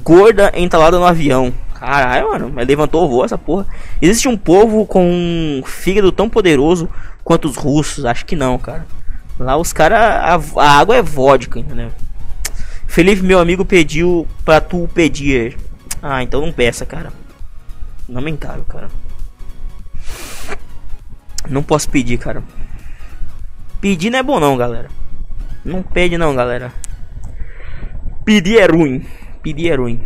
gorda entalada no avião. Caralho, mano, mas levantou o voo essa porra. Existe um povo com um fígado tão poderoso quanto os russos? Acho que não, cara. Lá os caras. A, a, água é vodka, entendeu? Felipe, meu amigo, pediu pra tu pedir. Ah, então não peça, cara. Lamentável, cara. Não posso pedir, cara. Pedir não é bom não, galera. Não pede não, galera. Pedir é ruim. Pedir é ruim.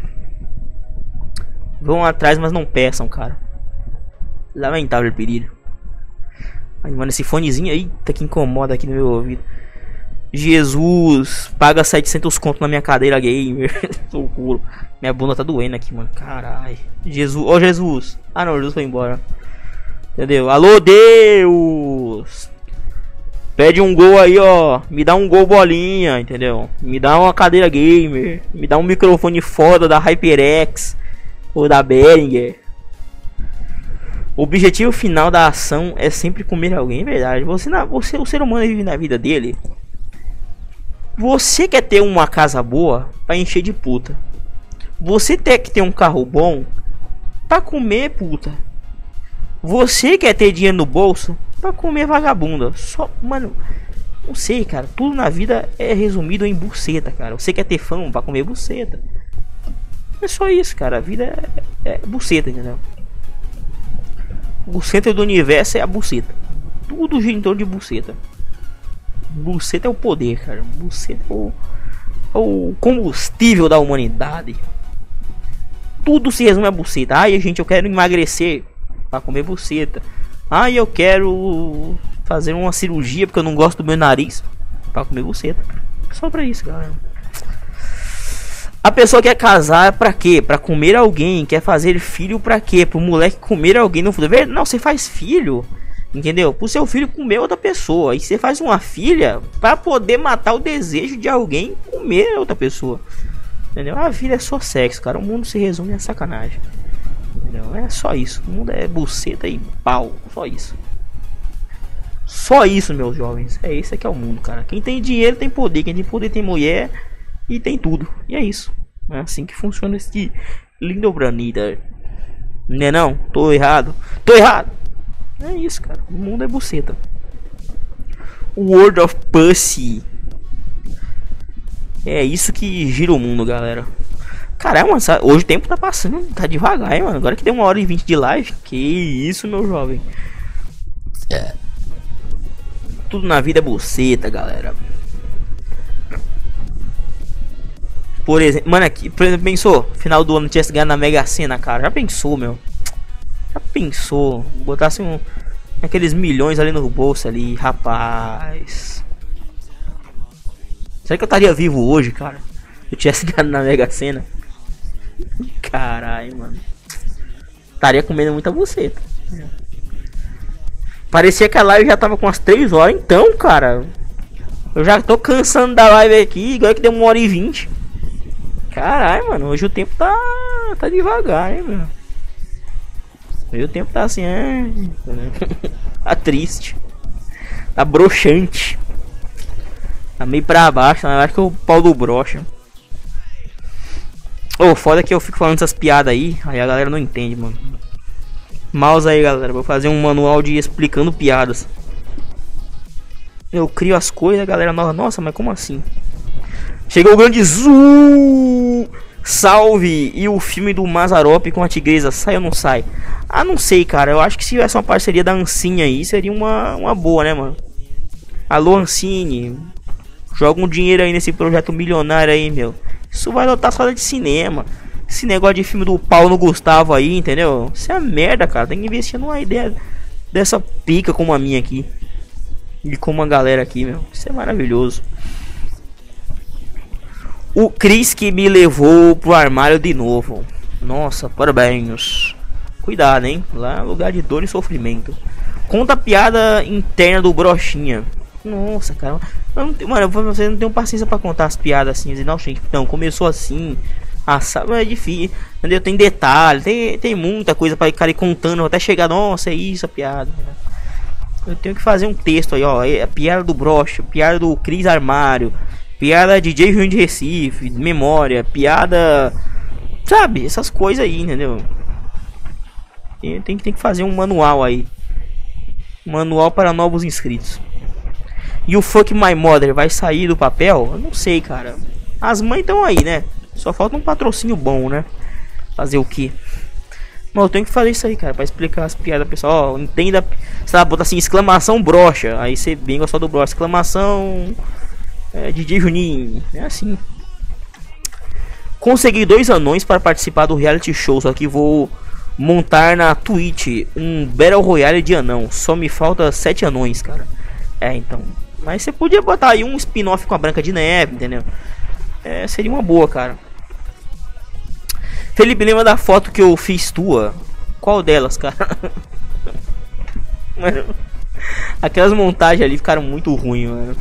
Vão atrás, mas não peçam, cara. Lamentável pedir. Ai, mano, esse fonezinho aí tá que incomoda aqui no meu ouvido. Jesus, paga 700 conto na minha cadeira gamer. [laughs] Socorro. Minha bunda tá doendo aqui, mano. Caralho. Jesus, ô oh, Jesus. Ah não, Jesus foi embora. Entendeu? Alô, Deus! Pede um gol aí, ó. Me dá um gol bolinha, entendeu? Me dá uma cadeira gamer. Me dá um microfone foda da HyperX ou da Behringer. O objetivo final da ação é sempre comer alguém, é verdade. Você, na, você, o ser humano vive na vida dele Você quer ter uma casa boa para encher de puta. Você tem que ter um carro bom para comer puta. Você quer ter dinheiro no bolso para comer vagabunda. Só, mano, não sei, cara. Tudo na vida é resumido em buceta, cara. Você quer ter fama para comer buceta. É só isso, cara. A vida é, é buceta, entendeu? O centro do universo é a buceta. Tudo gira em torno de buceta. Buceta é o poder, cara. Buceta é o, é o combustível da humanidade. Tudo se resume a buceta. Ai, gente, eu quero emagrecer para comer buceta. Ai, eu quero fazer uma cirurgia porque eu não gosto do meu nariz para comer buceta. Só pra isso, galera. A pessoa quer casar pra quê? Pra comer alguém. Quer fazer filho pra quê? Pro moleque comer alguém no futuro. Não, você faz filho. Entendeu? Pro seu filho comer outra pessoa. E você faz uma filha para poder matar o desejo de alguém comer outra pessoa. Entendeu? A vida é só sexo, cara. O mundo se resume a sacanagem. Entendeu? É só isso. O mundo é buceta e pau. Só isso. Só isso, meus jovens. É esse que é o mundo, cara. Quem tem dinheiro tem poder. Quem tem poder tem mulher e tem tudo. E é isso. É assim que funciona esse lindo planeta. Não não? Tô errado. Tô errado. É isso, cara. O mundo é buceta. World of Pussy. É isso que gira o mundo, galera. Caramba, hoje o tempo tá passando, tá devagar, hein, mano. Agora que deu uma hora e vinte de live. Que isso, meu jovem. É. Tudo na vida é buceta, galera. Por exemplo, mano, aqui, por exemplo, pensou? Final do ano tivesse ganhado na Mega Sena, cara. Já pensou, meu? Já pensou? Botasse um, aqueles milhões ali no bolso ali, rapaz. Será que eu estaria vivo hoje, cara? Eu tivesse [laughs] ganhado na Mega Sena. Caralho, mano. Estaria comendo muita buceta. Parecia que a live já tava com umas 3 horas, então, cara. Eu já tô cansando da live aqui, igual que deu uma hora e 20. Caralho, mano, hoje o tempo tá, tá devagar, hein, mano. Hoje o tempo tá assim, é. [laughs] tá triste. Tá broxante. Tá meio pra baixo, né? Acho que é o pau do brocha. Ô, oh, foda que eu fico falando essas piadas aí, aí a galera não entende, mano. Mouse aí, galera. Vou fazer um manual de explicando piadas. Eu crio as coisas, a galera. Nossa, mas como assim? Chegou o grande Zu! Salve! E o filme do Mazarop com a tigresa, sai ou não sai? Ah, não sei, cara. Eu acho que se tivesse uma parceria da Ancine aí, seria uma, uma boa, né, mano? Alô, Ancine. Joga um dinheiro aí nesse projeto milionário aí, meu. Isso vai lotar sala de cinema. Esse negócio de filme do Paulo Gustavo aí, entendeu? Isso é merda, cara. Tem que investir numa ideia dessa pica como a minha aqui. E como a galera aqui, meu. Isso é maravilhoso. O Cris que me levou pro armário de novo. Nossa, parabéns. Cuidado, hein? Lá é lugar de dor e sofrimento. Conta a piada interna do Brochinha. Nossa, cara. Não, mano, você não tem paciência para contar as piadas assim. Não, gente, não, começou assim. Ah, sabe, é difícil. Entendeu? Tem detalhe, tem, tem muita coisa para ficar contando até chegar. Nossa, é isso a piada. Eu tenho que fazer um texto aí, ó. É a piada do Brocha, piada do Cris Armário, piada de J. Rio de Recife, memória, piada. Sabe, essas coisas aí, entendeu? Tem, tem, tem que fazer um manual aí. Manual para novos inscritos. E o Fuck My Mother vai sair do papel? Eu não sei, cara. As mães estão aí, né? Só falta um patrocínio bom, né? Fazer o que? Mas eu tenho que fazer isso aí, cara, pra explicar as piadas, pessoal. Ó, entenda. Sabe, botar assim, exclamação brocha. Aí você bem só do brocha. Exclamação é, DJ Juninho. É assim. Consegui dois anões para participar do reality show, só que vou montar na Twitch um Battle Royale de anão. Só me falta sete anões, cara. É, então. Mas você podia botar aí um spin-off com a Branca de Neve, entendeu? É, seria uma boa, cara. Felipe, lembra da foto que eu fiz tua? Qual delas, cara? [laughs] mano, aquelas montagens ali ficaram muito ruins, mano.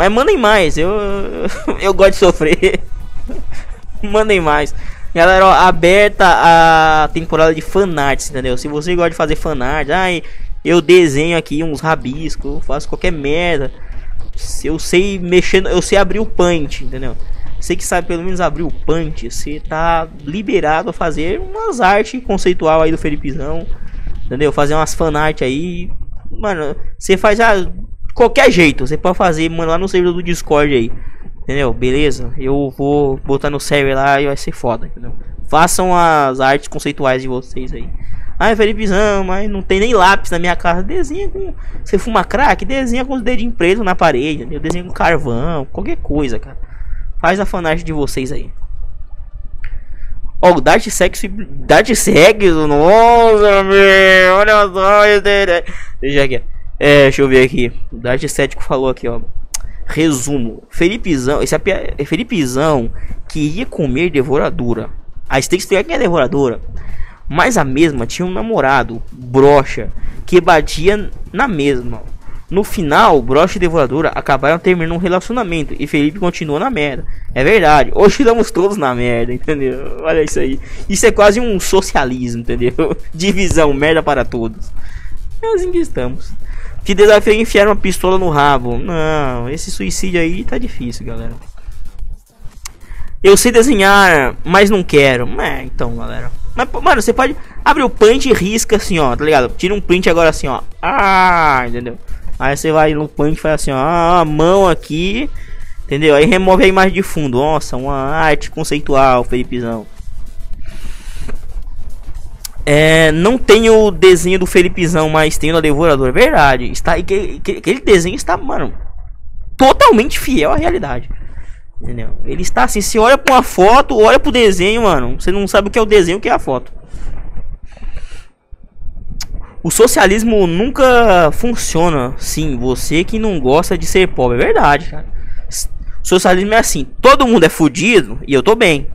Mas mandem mais, eu, [laughs] eu gosto de sofrer. [laughs] mandem mais. Galera, ó, aberta a temporada de fanarts, entendeu? Se você gosta de fazer fanart, ai, eu desenho aqui uns rabiscos, faço qualquer merda. eu sei mexer, eu sei abrir o punch, entendeu? Você que sabe pelo menos abrir o punch, você tá liberado a fazer umas artes conceitual aí do Felipezão, entendeu? Fazer umas fanart aí, mano, você faz a qualquer jeito, você pode fazer, mano, lá no servidor do Discord aí, entendeu? Beleza? Eu vou botar no server lá e vai ser foda, entendeu? Façam as artes conceituais de vocês aí. Ai, Felipezão, mas não tem nem lápis na minha casa. Desenha com. Você fuma crack? Desenha com os dedinhos pretos na parede. Eu desenho com carvão, qualquer coisa, cara. Faz a fanart de vocês aí. Ó, oh, Dart Sexo. Dart Sexo, nossa, meu. Olha só. Deixa aqui. É, deixa eu ver aqui. O Dart Cético falou aqui, ó. Resumo. Felipezão. Esse é Felipezão queria comer devoradora. A Stakes quem é devoradora. Mas a mesma tinha um namorado, brocha, que batia na mesma. No final, Brocha e Devoradora acabaram terminando um relacionamento e Felipe continuou na merda. É verdade. Hoje estamos todos na merda, entendeu? Olha isso aí. Isso é quase um socialismo, entendeu? [laughs] Divisão, merda para todos. É assim que estamos. Que desafio é enfiar uma pistola no rabo. Não, esse suicídio aí tá difícil, galera. Eu sei desenhar, mas não quero. É, então, galera. Mas, mano, você pode abrir o punch e risca assim, ó, tá ligado? Tira um print agora assim, ó. Ah, entendeu? Aí você vai no punch e faz assim, ó, a mão aqui, entendeu? Aí remove a imagem de fundo. Nossa, uma arte conceitual, Felipezão. É, não tem o desenho do Felipezão, mas tem o da Devoradora. Verdade. Está, aquele desenho está, mano, totalmente fiel à realidade. Entendeu? Ele está assim, se olha para uma foto, olha pro desenho, mano. Você não sabe o que é o desenho, o que é a foto. O socialismo nunca funciona. Sim, você que não gosta de ser pobre. É verdade, cara. Socialismo é assim: todo mundo é fudido e eu tô bem.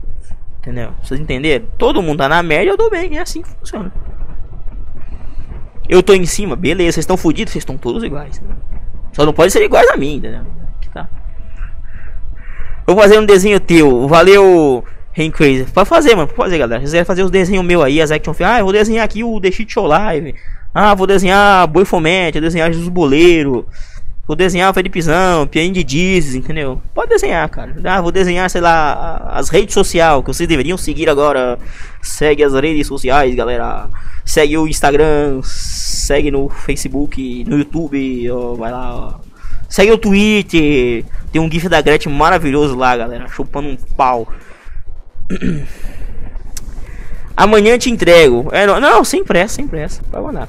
Entendeu? Vocês entenderam? Todo mundo tá na e eu tô bem. É assim que funciona. Eu tô em cima, beleza. Vocês estão fudidos, vocês estão todos iguais. Né? Só não pode ser iguais a mim, entendeu? Tá. Vou fazer um desenho teu. Valeu. Rain Crazy. Pode fazer, mano. Pode fazer, galera. Se quiser fazer os desenhos meu aí, as action Ah, eu vou desenhar aqui o The Shit Show Live. Ah, vou desenhar Boi Fomente, vou desenhar Jesus Boleiro. Vou desenhar o Felipezão, Pianinho de Dizes, entendeu? Pode desenhar, cara. Ah, vou desenhar, sei lá, as redes sociais que vocês deveriam seguir agora. Segue as redes sociais, galera. Segue o Instagram, segue no Facebook, no YouTube, ó, vai lá, ó. Segue o Twitter. Tem um GIF da Gretchen maravilhoso lá, galera. Chupando um pau. [clears throat] Amanhã te entrego. É, não, não, sem pressa, sem pressa. Vai mandar.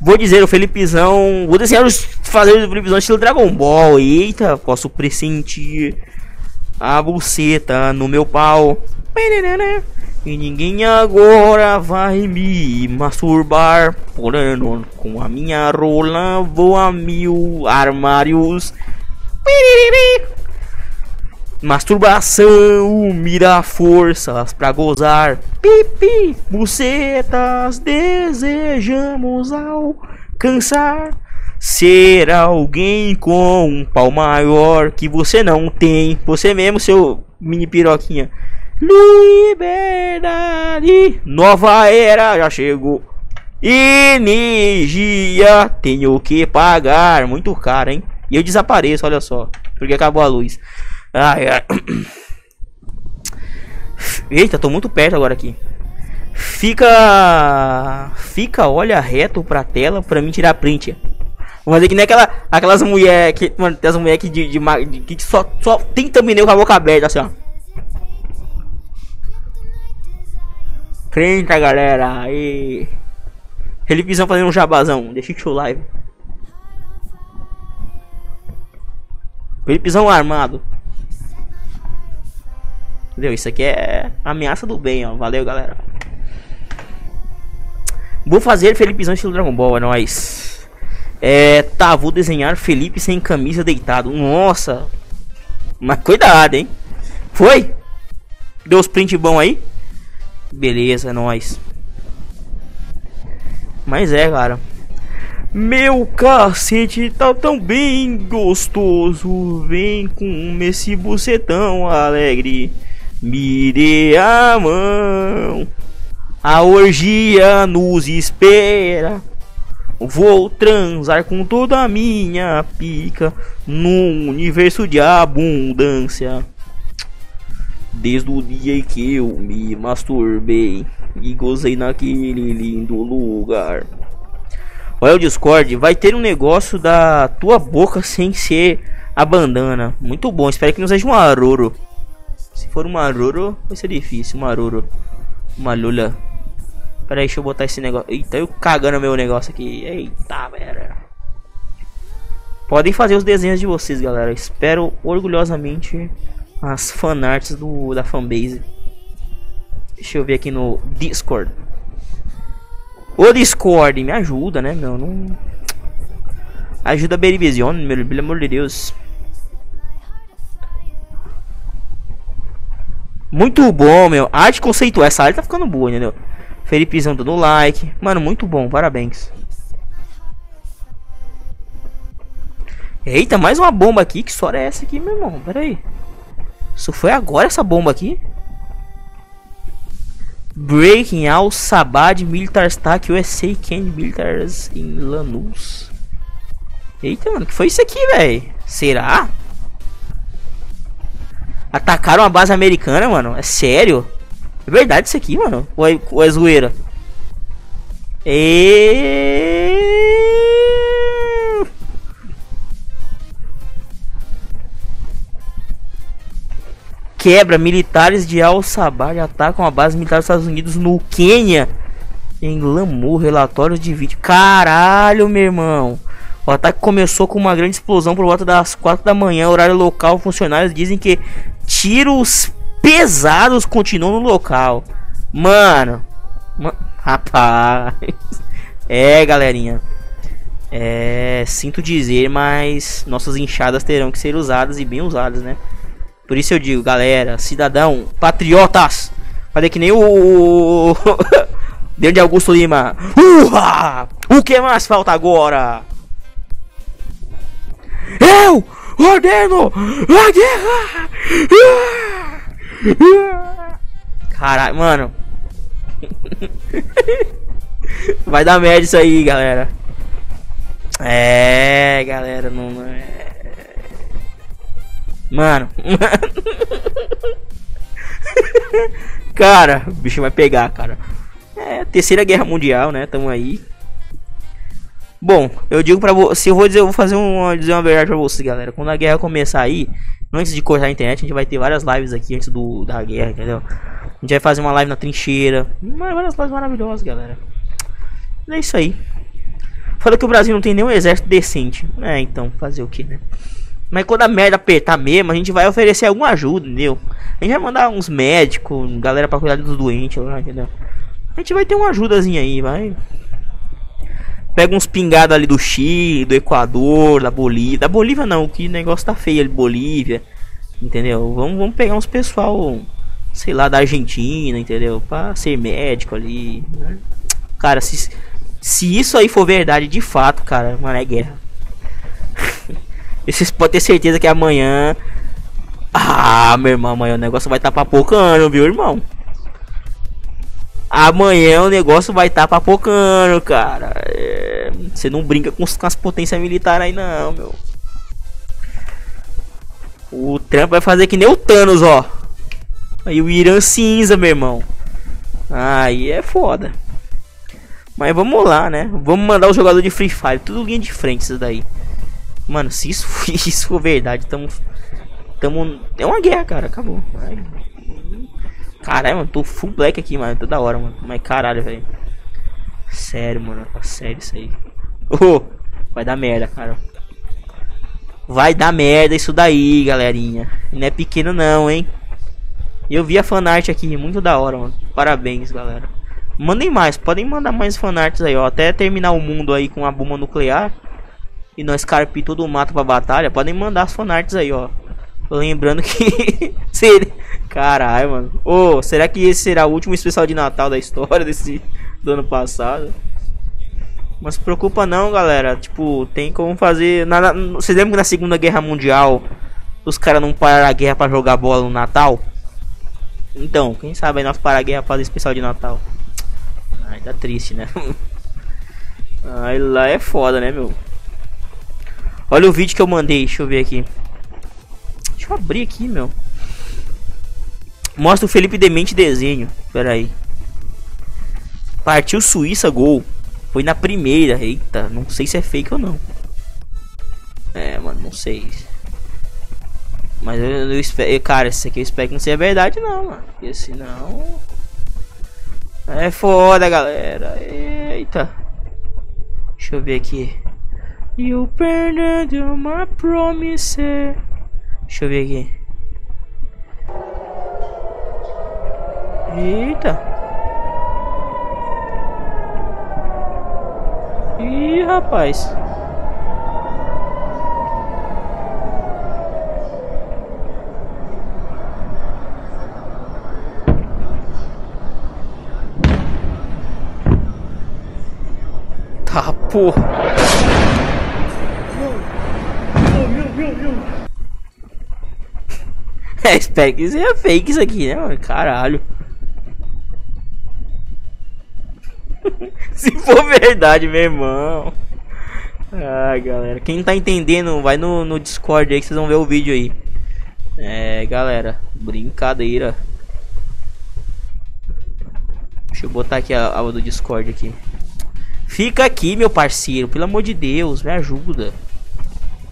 Vou dizer o Felipezão. Vou desenhar os fazer o Felipezão estilo Dragon Ball. Eita, posso pressentir a buceta no meu pau. E ninguém agora vai me masturbar. Porém, com a minha rola vou a mil armários. Masturbação, mira forças pra gozar. Pipi, bucetas, desejamos alcançar. Ser alguém com um pau maior que você não tem. Você mesmo, seu mini piroquinha. Liberdade, nova era já chegou. Energia, tenho que pagar. Muito caro, hein? E eu desapareço, olha só. Porque acabou a luz. Ai, ai. Eita, tô muito perto agora aqui. Fica. Fica, olha reto pra tela pra mim tirar print. Vou fazer que nem aquela, aquelas mulheres que. Mano, tem as que, de, de, de, que só, só tem thumbnail com a boca aberta assim, ó. Crenta, galera. Aí. Felipezão fazendo um jabazão. Deixa o live. Felipezão armado. Entendeu? Isso aqui é ameaça do bem, ó. Valeu, galera. Vou fazer Felipezão estilo Dragon Ball, é nóis. É, tá, vou desenhar Felipe sem camisa deitado. Nossa. Mas cuidado, hein. Foi? Deu os print bom aí? Beleza, é nóis. Mas é, cara. Meu cacete tá tão bem gostoso. Vem com esse bucetão alegre. Me a mão, a orgia nos espera. Vou transar com toda a minha pica num universo de abundância. Desde o dia em que eu me masturbei e gozei naquele lindo lugar. Olha o Discord, vai ter um negócio da tua boca sem ser a bandana. Muito bom, espero que não seja um aroro. Se for um aroro, vai ser difícil. Um aroro. Uma lula. Pera aí, deixa eu botar esse negócio. Eita, eu cagando meu negócio aqui. Eita, velho. Podem fazer os desenhos de vocês, galera. Espero orgulhosamente as fanarts do, da fanbase. Deixa eu ver aqui no Discord. O Discord, me ajuda, né, meu? Não... Ajuda a Berivision, meu, pelo amor de Deus. Muito bom, meu. Arte conceitual. Essa arte tá ficando boa, entendeu? Felipezão dando like. Mano, muito bom. Parabéns. Eita, mais uma bomba aqui. Que história é essa aqui, meu irmão? Pera aí. Isso foi agora essa bomba aqui? Breaking Al Sabad Militar Stack USA Can Militars em Lanús. Eita, mano, que foi isso aqui, velho? Será? Atacaram a base americana, mano? É sério? É verdade isso aqui, mano? Ou é, ou é zoeira? E... Quebra, militares de Al-Sabah atacam a base militar dos Estados Unidos no Quênia. Em Lamu, relatórios de vídeo. Caralho, meu irmão. O ataque começou com uma grande explosão por volta das 4 da manhã, horário local. Funcionários dizem que tiros pesados continuam no local. Mano, rapaz. [laughs] É, galerinha. É, sinto dizer, mas nossas enxadas terão que ser usadas e bem usadas, né? Por isso eu digo, galera, cidadão, patriotas, fazer que nem o [laughs] Dentro de Augusto Lima. Urra! O que mais falta agora? Eu ordeno a guerra! Caralho, mano. Vai dar merda isso aí, galera. É, galera, não é. Mano. cara, o bicho vai pegar, cara. É, terceira guerra mundial, né? Tamo aí. Bom, eu digo pra você, eu vou dizer, eu vou fazer uma, dizer uma verdade pra você, galera. Quando a guerra começar aí, antes de cortar a internet, a gente vai ter várias lives aqui antes do, da guerra, entendeu? A gente vai fazer uma live na trincheira. Várias lives maravilhosas, galera. É isso aí. Fala que o Brasil não tem nenhum exército decente. É, então, fazer o que, né? Mas quando a merda apertar mesmo, a gente vai oferecer alguma ajuda, entendeu? A gente vai mandar uns médicos, galera pra cuidar dos doentes entendeu? A gente vai ter uma ajudazinha aí, vai. Pega uns pingados ali do Chile, do Equador, da Bolívia. Da Bolívia não, que negócio tá feio ali, Bolívia. Entendeu? Vamos, vamos pegar uns pessoal, sei lá, da Argentina, entendeu? Pra ser médico ali. Cara, se, se isso aí for verdade de fato, cara, mano, é guerra. [laughs] vocês podem ter certeza que amanhã. Ah, meu irmão, amanhã o negócio vai estar tá papocando, viu, irmão? Amanhã o negócio vai estar tá papocando, cara. É... Você não brinca com, com as potências militares aí, não, meu. O Trump vai fazer que nem o Thanos, ó. Aí o Irã cinza, meu irmão. Aí é foda. Mas vamos lá, né? Vamos mandar o jogador de Free Fire. Tudo linha de frente, isso daí. Mano, se isso, [laughs] isso for verdade, tamo. Tamo. É uma guerra, cara. Acabou. Vai. Caralho, mano, tô full black aqui, mano. Toda hora, mano. Mas caralho, velho. Sério, mano. Tá sério isso aí. Oh, vai dar merda, cara. Vai dar merda isso daí, galerinha. Não é pequeno não, hein. Eu vi a fanart aqui, muito da hora, mano. Parabéns, galera. Mandem mais, podem mandar mais fanarts aí, ó. Até terminar o mundo aí com a bomba nuclear. E nós carpir todo o mato pra batalha. Podem mandar as fanarts aí, ó. Lembrando que. [laughs] Caralho, mano. Ô, oh, será que esse será o último especial de Natal da história desse do ano passado? Mas se preocupa não, galera. Tipo, tem como fazer. Na, vocês lembram que na Segunda Guerra Mundial os caras não pararam a guerra para jogar bola no Natal? Então, quem sabe aí nós parar a guerra fazer especial de Natal. Ai, tá triste, né? [laughs] Aí lá é foda, né, meu? Olha o vídeo que eu mandei, deixa eu ver aqui. Deixa eu abrir aqui, meu. Mostra o Felipe Demente desenho. Pera aí. Partiu Suíça, gol. Foi na primeira. Eita, não sei se é fake ou não. É, mano, não sei. Mas eu, eu espero. Cara, isso aqui eu espero que não seja verdade, não, mano. Porque senão. É foda, galera. Eita. Deixa eu ver aqui. You burned my promise. Deixa eu ver aqui. Eita. Ih, rapaz. Tá, porra. É, [laughs] espero que seja fake isso aqui, né, mano? Caralho. [laughs] Se for verdade, meu irmão. Ai, galera. Quem tá entendendo, vai no, no Discord aí que vocês vão ver o vídeo aí. É, galera. Brincadeira. Deixa eu botar aqui a aula do Discord aqui. Fica aqui, meu parceiro. Pelo amor de Deus, me ajuda.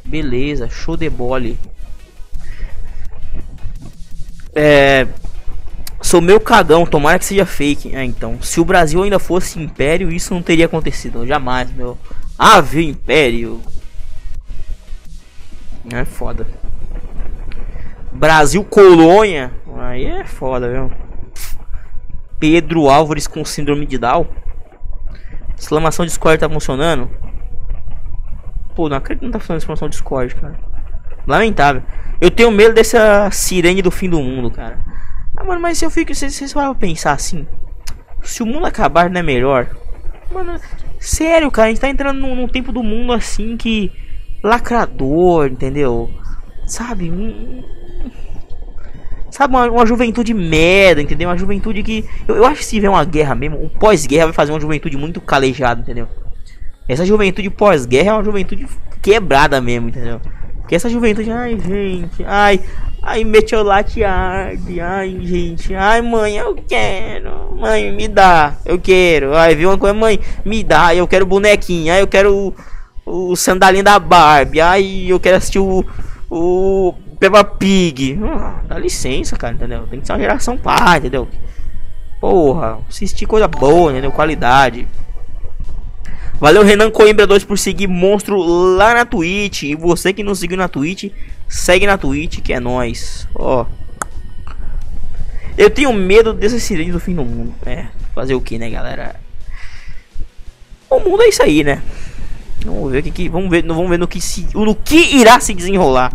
Beleza, show de bola. É. Sou meu cagão, tomara que seja fake. É, então, se o Brasil ainda fosse império, isso não teria acontecido. Jamais, meu. Ave império. É foda. Brasil colônia. Aí é foda, viu? Pedro Álvares com síndrome de Down. Exclamação Discord tá funcionando? Pô, não acredito que não tá funcionando exclamação Discord, cara. Lamentável. Eu tenho medo dessa sirene do fim do mundo, cara. Ah, mano, mas se eu fico. Vocês, vão pensar assim. Se o mundo acabar, não é melhor? Mano, sério, cara, a gente tá entrando num, num tempo do mundo assim que. Lacrador, entendeu? Sabe? Sabe, uma, uma, juventude merda, entendeu? Uma juventude que. Eu, eu acho que se tiver uma guerra mesmo, um pós-guerra vai fazer uma juventude muito calejada, entendeu? Essa juventude pós-guerra é uma juventude quebrada mesmo, entendeu? Porque essa juventude, ai gente, ai, ai, metiolate arde, ai gente, ai mãe, eu quero, mãe, me dá, eu quero, ai, viu uma coisa, mãe, me dá, eu quero bonequinho, ai, eu quero o, o sandalinho da Barbie, ai, eu quero assistir o, o Peppa Pig. Ah, dá licença, cara, entendeu? Tem que ser uma geração pai, entendeu? Porra, assistir coisa boa, entendeu? Qualidade. Valeu, Renan Coimbra 2 por seguir Monstro lá na Twitch. E você que não seguiu na Twitch, segue na Twitch, que é nós. Ó. Eu tenho medo desse sirene do fim do mundo. É, fazer o que, né, galera? O mundo é isso aí, né? Vamos ver o que, que vamos ver, vamos ver no que se, no que irá se desenrolar.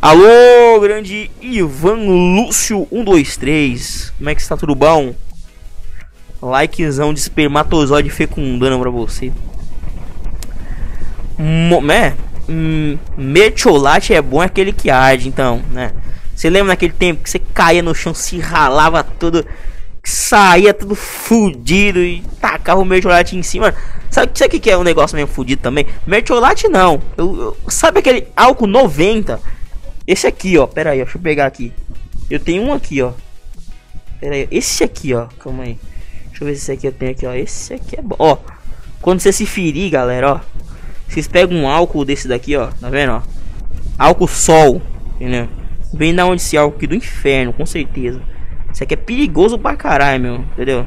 Alô, grande Ivan Lúcio 123. Como é que está tudo bom? Likezão de espermatozoide fecundando pra você. Né? Hum, mercholate é bom é aquele que arde, então, né? Você lembra naquele tempo que você caía no chão, se ralava tudo, saía tudo fudido e tacava o mercholate em cima. Sabe, o que é um negócio meio fudido também? Mercholate não. Eu, eu, sabe aquele álcool 90? Esse aqui, ó. Pera aí, deixa eu pegar aqui. Eu tenho um aqui, ó. Pera aí. Esse aqui, ó. Calma aí. Eu ver se esse aqui eu tenho aqui, ó. Esse aqui é bom. Ó. Quando você se ferir, galera, ó. Vocês pegam um álcool desse daqui, ó. Tá vendo, ó? Álcool sol. Entendeu? Vem da onde esse álcool aqui? Do inferno, com certeza. Isso aqui é perigoso pra caralho, meu. Entendeu?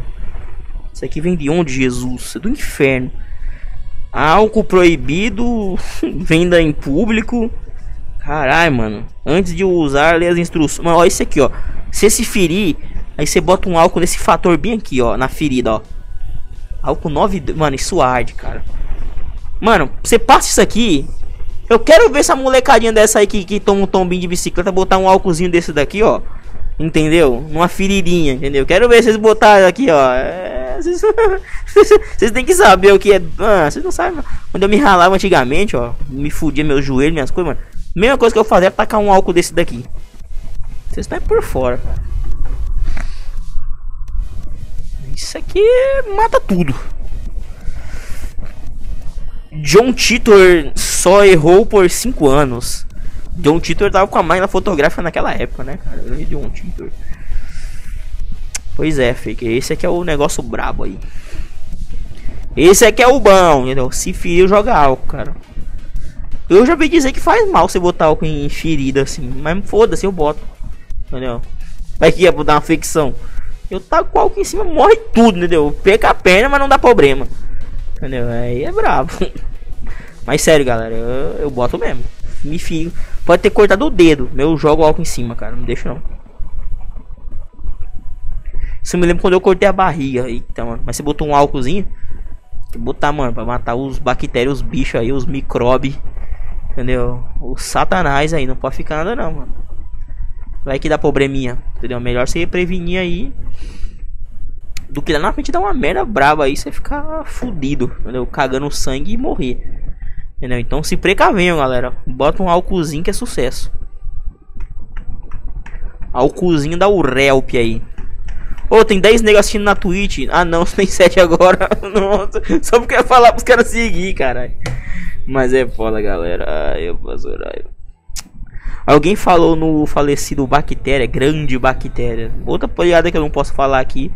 Isso aqui vem de onde, Jesus? É do inferno. Álcool proibido. [laughs] Venda em público. Caralho, mano. Antes de usar, ler as instruções. Mano, ó, esse aqui, ó. Se se ferir, aí você bota um álcool nesse fator bem aqui, ó. Na ferida, ó. Álcool 9. Mano, isso arde, cara. Mano, você passa isso aqui. Eu quero ver essa molecadinha dessa aí que, que toma um tombinho de bicicleta botar um álcoolzinho desse daqui, ó. Entendeu? Numa feridinha, entendeu? Quero ver vocês botarem aqui, ó. É, vocês, [laughs] vocês têm que saber o que é. Ah, vocês não sabem. Quando eu me ralava antigamente, ó. Me fudia meu joelho, minhas coisas, mano. Mesma coisa que eu fazer é tacar um álcool desse daqui. Vocês estão por fora, cara. Isso aqui mata tudo. John Titor só errou por 5 anos. John Titor tava com a máquina fotográfica naquela época, né, cara? John Titor. Pois é, fake. Esse aqui é o negócio brabo aí. Esse aqui é o bom, entendeu? Se ferir, joga álcool, cara. Eu já vi dizer que faz mal você botar álcool em ferida assim. Mas foda-se, eu boto. Entendeu? Vai que ia dar uma fricção. Eu taco com álcool em cima, morre tudo, entendeu? Perca a perna, mas não dá problema. Entendeu? Aí é brabo. [laughs] Mas sério, galera, eu, eu boto mesmo. Me fio. Pode ter cortado o dedo. Eu jogo álcool em cima, cara. Não deixa não. Isso me lembra quando eu cortei a barriga. Eita, mano. Mas você botou um álcoolzinho. Tem que botar, mano, pra matar os bactérias, os bichos aí, os micróbios. Entendeu? O satanás aí. Não pode ficar nada não, mano. Vai que dá probleminha. Entendeu? Melhor você prevenir aí. Do que lá na frente dar uma merda braba aí. Você ficar fudido. Entendeu? Cagando sangue e morrer. Entendeu? Então se precavenham, galera. Bota um álcoolzinho que é sucesso. Álcoolzinho da Urelp aí. Ô, oh, tem 10 negros assistindo na Twitch. Ah, não, [laughs] tem 7 agora. [laughs] Nossa, só porque eu ia falar pros caras seguir, caralho. Mas é foda, galera. Ai, eu posso Alguém falou no falecido Bactéria, grande Bactéria. Outra piada que eu não posso falar aqui.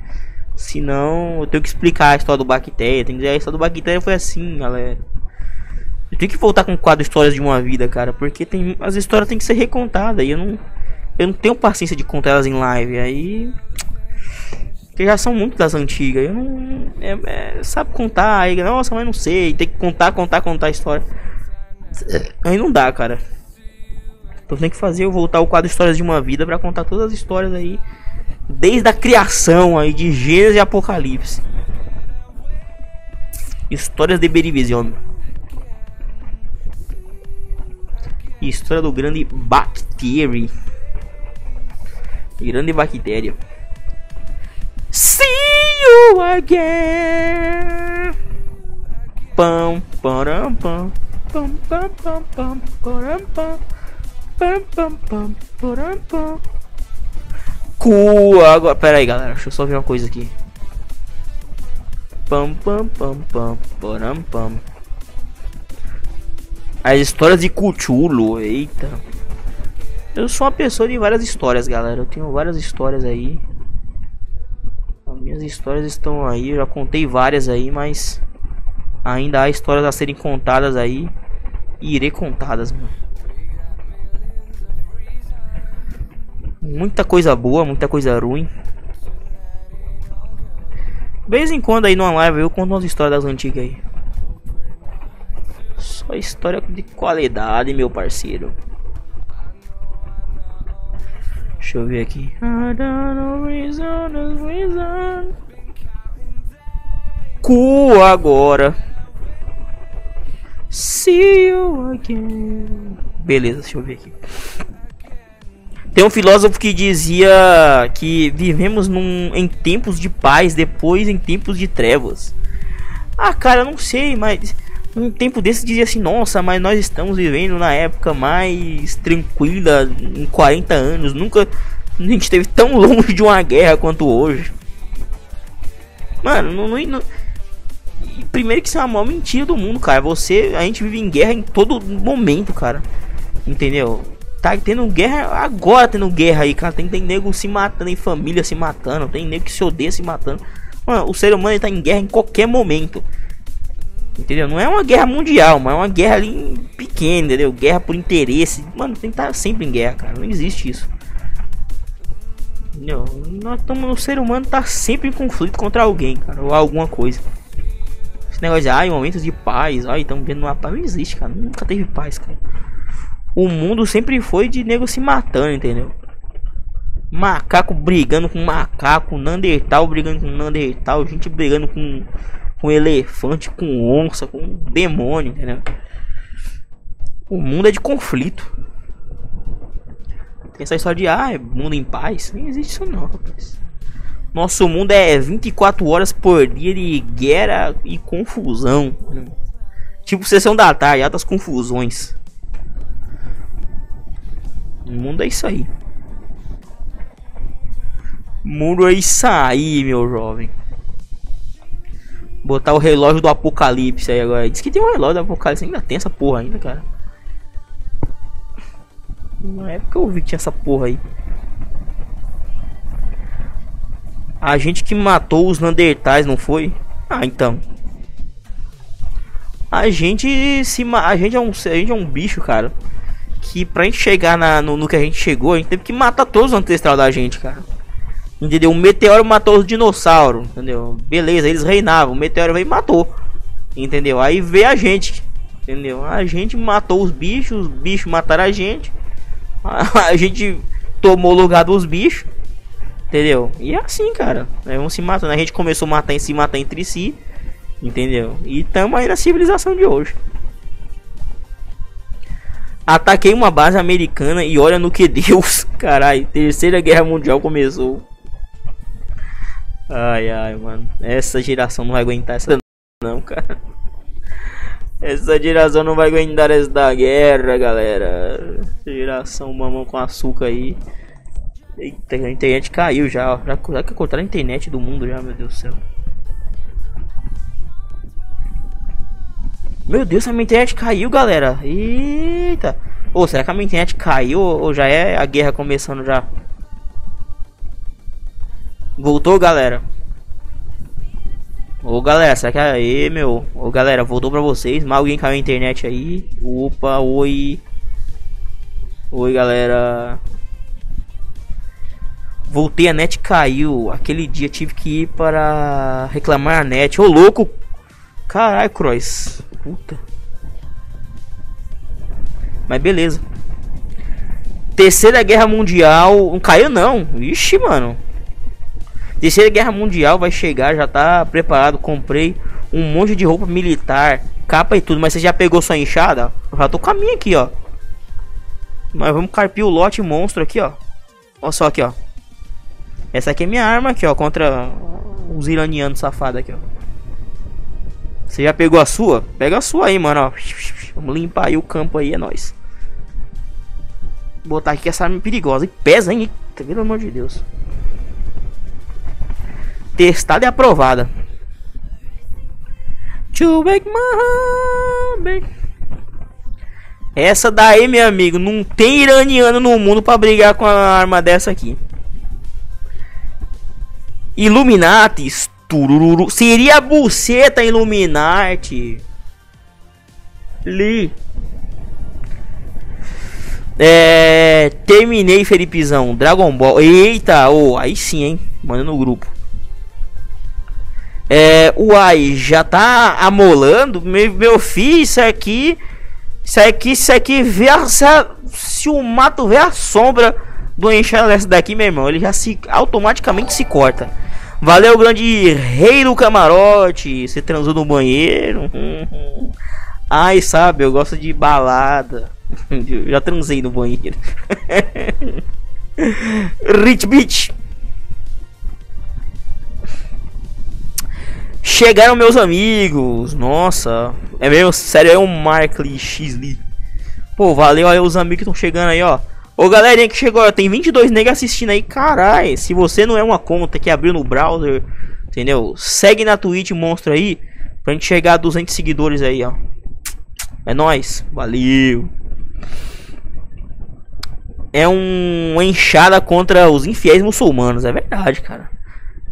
Senão eu tenho que explicar a história do Bactéria. Tem que dizer a história do Bactéria foi assim, galera. Eu tenho que voltar com o quadro Histórias de uma Vida, cara. Porque tem, as histórias têm que ser recontadas. E eu não, eu não tenho paciência de contar elas em live. Aí. Que já são muito das antigas. Eu não. É, é, sabe contar. Aí, nossa, mas não sei. Tem que contar, contar, contar a história. Aí não dá, cara. Então tem que fazer eu voltar o quadro Histórias de uma Vida para contar todas as histórias aí. Desde a criação aí de Gênesis e Apocalipse. Histórias de Berivision. História do grande Bactéria. Grande bactéria. See you again. Pam, param, pam, pam, pam, pam, pam, pam, pam. Cu agora, pera aí, galera, deixa eu só ver uma coisa aqui. Pam, pam, pam, pam, pam, pam. As histórias de Cthulhu, eita. Eu sou uma pessoa de várias histórias, galera. Eu tenho várias histórias aí. As minhas histórias estão aí, eu já contei várias aí, mas ainda há histórias a serem contadas aí. E irei contadas, mano. Muita coisa boa, muita coisa ruim. De vez em quando aí numa live eu conto umas histórias das antigas aí. Só história de qualidade, meu parceiro. Deixa eu ver aqui. Cu agora. See you again. Beleza, deixa eu ver aqui. Tem um filósofo que dizia que vivemos num, em tempos de paz, depois em tempos de trevas. Ah, cara, não sei, mas um tempo desse dizia assim, nossa, mas nós estamos vivendo na época mais tranquila em 40 anos, nunca a gente esteve tão longe de uma guerra quanto hoje. Mano, não, não, não primeiro que isso é a maior mentira do mundo, cara. Você, a gente vive em guerra em todo momento, cara. Entendeu? Tá tendo guerra agora, tendo guerra aí, cara. Tem, tem nego se matando, tem família se matando, tem nego que se odeia se matando. Mano, o ser humano está em guerra em qualquer momento. Entendeu? Não é uma guerra mundial, mas é uma guerra ali pequena, entendeu? Guerra por interesse. Mano, tem que estar sempre em guerra, cara. Não existe isso. Entendeu? Nós estamos, o ser humano tá sempre em conflito contra alguém, cara, ou alguma coisa. Esse negócio de, ai, momentos de paz, ai, estamos vendo uma paz. Não existe, cara. Nunca teve paz, cara. O mundo sempre foi de nego se matando, entendeu? Macaco brigando com macaco, Nandertal brigando com Nandertal, gente brigando com com elefante, com onça, com demônio, entendeu? O mundo é de conflito. Tem essa história de ah, é mundo em paz. Nem existe isso não, rapaz. Nosso mundo é 24 horas por dia de guerra e confusão. Tipo sessão da tarde, altas confusões. O mundo é isso aí. O mundo é isso aí, meu jovem. Botar o relógio do apocalipse aí agora. Diz que tem um relógio do apocalipse. Ainda tem essa porra ainda, cara. Na época eu vi que tinha essa porra aí. A gente que matou os Neandertais, não foi? Ah, então. A gente se a gente é um a gente é um bicho, cara, que pra gente chegar na, no, no que a gente chegou, a gente teve que matar todos os ancestrais da gente, cara. Entendeu? Um meteoro matou os dinossauros, entendeu? Beleza, eles reinavam, o meteoro veio e matou. Entendeu? Aí veio a gente, entendeu? A gente matou os bichos, os bichos mataram a gente. [laughs] A, gente tomou o lugar dos bichos. Entendeu? E é assim, cara. É, vamos se matando. A gente começou a matar em si, matar entre si. Entendeu? E tamo aí na civilização de hoje. Ataquei uma base americana e olha no que Deus. [laughs] Caralho, terceira guerra mundial começou. Ai, ai, mano. Essa geração não vai aguentar essa não, cara. Essa geração não vai aguentar essa guerra, galera. Geração mamão com açúcar aí. Eita, a internet caiu já, ó. Já que cortaram a internet do mundo já, meu Deus do céu. Meu Deus, a minha internet caiu, galera. Eita. Ô, será que a minha internet caiu ou já é a guerra começando já? Voltou, galera. Ô, galera, será que aí, meu? Ô, galera, voltou pra vocês? Mas alguém caiu a internet aí? Opa, oi. Oi, galera. Voltei, a net caiu. Aquele dia tive que ir para reclamar a net. Ô, louco. Caralho, Crois. Puta. Mas beleza. Terceira Guerra Mundial. Não caiu não. Ixi, mano. Terceira Guerra Mundial vai chegar, já tá preparado. Comprei um monte de roupa militar, capa e tudo. Mas você já pegou sua enxada? Eu já tô com a minha aqui, ó. Mas vamos carpir o lote monstro aqui, ó. Olha só aqui, ó. Essa aqui é minha arma aqui, ó. Contra os iranianos safados aqui, ó. Você já pegou a sua? Pega a sua aí, mano. Vamos limpar aí o campo aí, é nóis. Botar aqui essa arma perigosa. E pesa, hein? Eita, pelo amor de Deus. Testada e aprovada. To make my Essa daí, meu amigo, não tem iraniano no mundo para brigar com a arma dessa aqui. Illuminatis Turururu. Seria a buceta Illuminati. Li. É. Terminei, Felipezão. Dragon Ball. Eita, oh, aí sim, hein? Manda no grupo. É. Uai, já tá amolando? Meu, meu filho, isso aqui. Isso aqui, isso aqui vê a, se, a, se o mato vê a sombra do enxerga dessa daqui, meu irmão, ele já se automaticamente se corta. Valeu, grande rei do camarote. Você transou no banheiro? [laughs] Ai, sabe, eu gosto de balada. [laughs] Eu já transei no banheiro. [laughs] Rich Beach. Chegaram meus amigos. Nossa. É mesmo, sério, é um Markley X Pô, valeu aí os amigos que estão chegando aí, ó. Ô galerinha que chegou, tem 22 negros assistindo aí, carai. Se você não é uma conta que abriu no browser, entendeu? Segue na Twitch monstro aí, pra gente chegar a 200 seguidores aí, ó. É nóis, valeu. É um uma enxada contra os infiéis muçulmanos, é verdade, cara.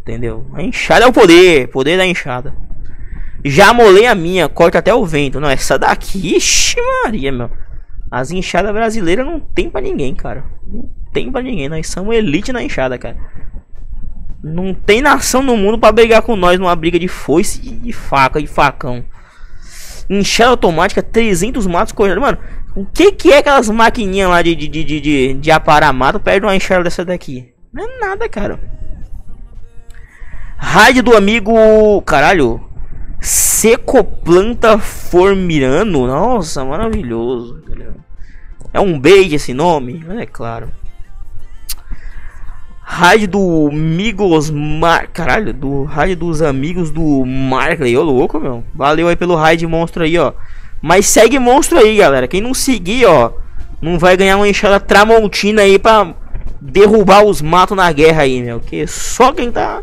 Entendeu? A enxada é o poder, poder da enxada. Já molei a minha, corta até o vento. Não, essa daqui, ixi Maria, meu. As enxadas brasileiras não tem para ninguém, cara. Não tem para ninguém. Nós somos elite na enxada, cara. Não tem nação no mundo para brigar com nós numa briga de foice e de faca, de facão. Enxada automática, 300 matos correndo. Mano, o que que é aquelas maquininhas lá de, de, de, de, de mato perto de uma enxada dessa daqui? Não é nada, cara. Raid do amigo... Caralho. Secoplanta formirano. Nossa, maravilhoso. É um bait esse nome? É claro. Raid do Migos Mar... Caralho, do raid dos amigos do Markley. Ô louco, meu. Valeu aí pelo raid monstro aí, ó. Mas segue monstro aí, galera. Quem não seguir, ó, não vai ganhar uma enxada tramontina aí pra derrubar os matos na guerra aí, meu. Que só quem tá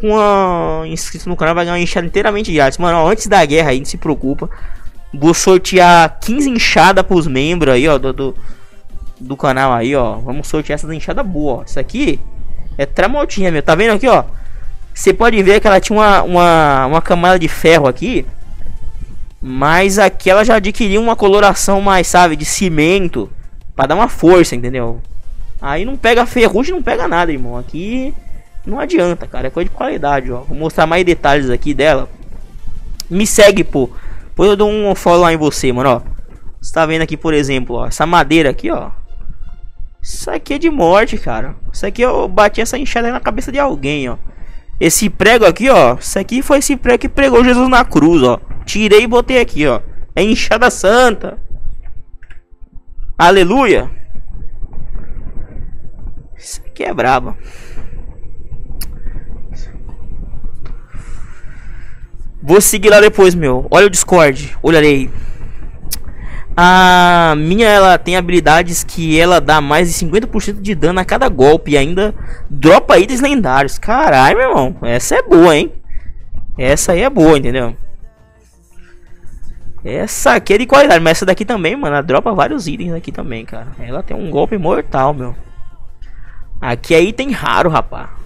com a inscrito no canal vai ganhar uma enxada inteiramente grátis. Mano, ó, antes da guerra aí, não se preocupa. Vou sortear 15 enxadas pros membros aí, ó, do, do, do, canal aí, ó. Vamos sortear essas enxadas boas, ó. Isso aqui é tramontinha, meu. Tá vendo aqui, ó? Você pode ver que ela tinha uma, uma, uma camada de ferro aqui. Mas aqui ela já adquiriu uma coloração mais, sabe, de cimento. Pra dar uma força, entendeu? Aí não pega ferrugem, não pega nada, irmão. Aqui não adianta, cara. É coisa de qualidade, ó. Vou mostrar mais detalhes aqui dela. Me segue, pô. Depois eu dou um follow lá em você, mano, ó. Você tá vendo aqui, por exemplo, ó. Essa madeira aqui, ó. Isso aqui é de morte, cara. Isso aqui eu bati essa enxada na cabeça de alguém, ó. Esse prego aqui, ó. Isso aqui foi esse prego que pregou Jesus na cruz, ó. Tirei e botei aqui, ó. É enxada santa. Aleluia. Isso aqui é brabo. Vou seguir lá depois, meu. Olha o Discord. Olharei. A minha ela tem habilidades que ela dá mais de 50% de dano a cada golpe e ainda dropa itens lendários. Caralho, meu irmão. Essa é boa, hein? Essa aí é boa, entendeu? Essa aqui é de qualidade, mas essa daqui também, mano, ela dropa vários itens aqui também, cara. Ela tem um golpe mortal, meu. Aqui é item raro, rapá.